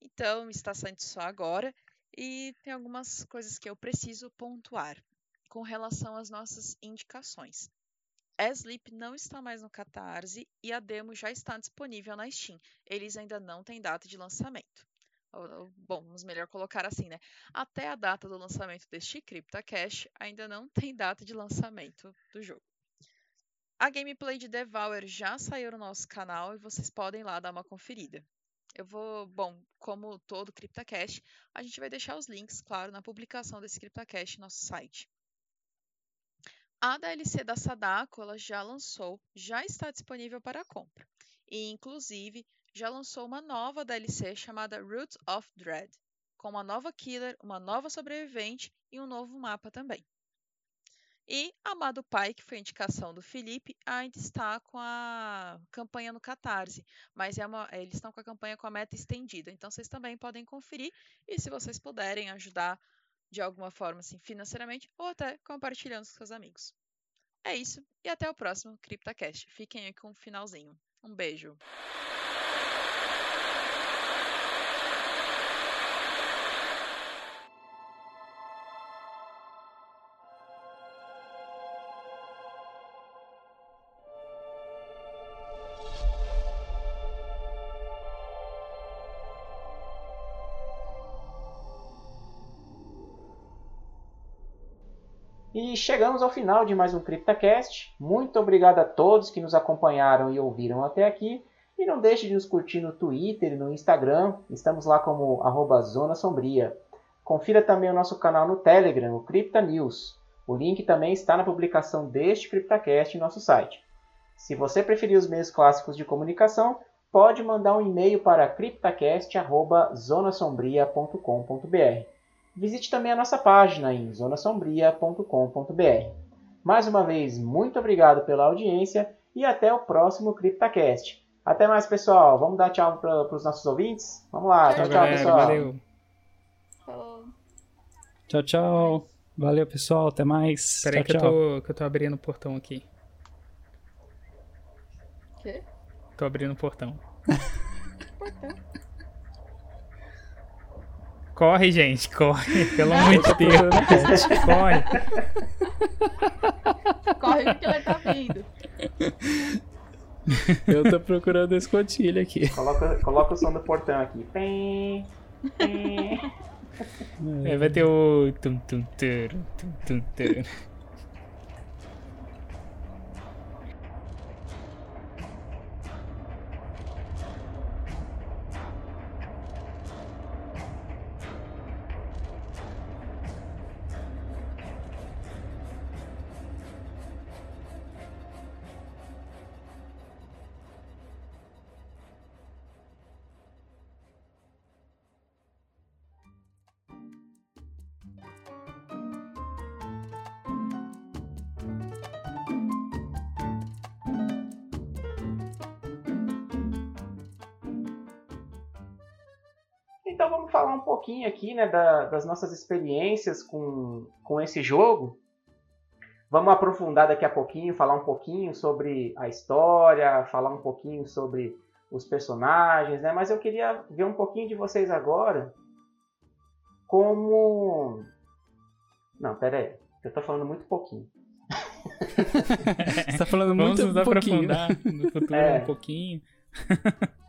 então está saindo só agora, e tem algumas coisas que eu preciso pontuar com relação às nossas indicações. Sleep não está mais no Catarse e a demo já está disponível na Steam. Eles ainda não têm data de lançamento. Bom, vamos melhor colocar assim, né? Até a data do lançamento deste CryptoCash, ainda não [LAUGHS] tem data de lançamento do jogo. A gameplay de Devour já saiu no nosso canal e vocês podem lá dar uma conferida. Eu vou, bom, como todo CryptoCast, a gente vai deixar os links, claro, na publicação desse CryptoCast no nosso site. A DLC da Sadako ela já lançou, já está disponível para compra. E, inclusive, já lançou uma nova DLC chamada Roots of Dread, com uma nova killer, uma nova sobrevivente e um novo mapa também. E Amado Pai, que foi indicação do Felipe, ainda está com a campanha no Catarse, mas é uma, eles estão com a campanha com a meta estendida. Então vocês também podem conferir e se vocês puderem ajudar de alguma forma, assim, financeiramente, ou até compartilhando com seus amigos. É isso, e até o próximo CryptaCast. Fiquem aí com o finalzinho. Um beijo! E chegamos ao final de mais um CryptaCast. Muito obrigado a todos que nos acompanharam e ouviram até aqui. E não deixe de nos curtir no Twitter e no Instagram. Estamos lá como arroba Zona Sombria. Confira também o nosso canal no Telegram, o Crypta News. O link também está na publicação deste CryptaCast em nosso site. Se você preferir os meios clássicos de comunicação, pode mandar um e-mail para cryptacast.zonasombria.com.br. Visite também a nossa página em zonasombria.com.br. Mais uma vez, muito obrigado pela audiência e até o próximo CryptaCast. Até mais, pessoal. Vamos dar tchau para os nossos ouvintes? Vamos lá. Tchau, tchau, tchau pessoal. Valeu. Tchau, tchau. Valeu, pessoal. Até mais. Espera aí que, Eu tô, que eu tô abrindo o portão aqui. Quê? Tô abrindo o portão. portão? Corre, gente, corre. [LAUGHS] Pelo amor de Deus. corre. Corre porque ele tá vindo. Eu tô procurando a escotilha aqui. Coloca, coloca o som do portão aqui. Pim, pim. É, vai ter o. Tum, tum, tum, tum, tum. Então pouquinho aqui né, da- das nossas experiências com, com esse jogo. Vamos aprofundar daqui a pouquinho, falar um pouquinho sobre a história, falar um pouquinho sobre os personagens, né? Mas eu queria ver um pouquinho de vocês agora como. Não, pera aí. Eu tô falando muito pouquinho. [LAUGHS] Você tá falando Vamos muito nos pouquinho. aprofundar no futuro É. um pouquinho. [LAUGHS]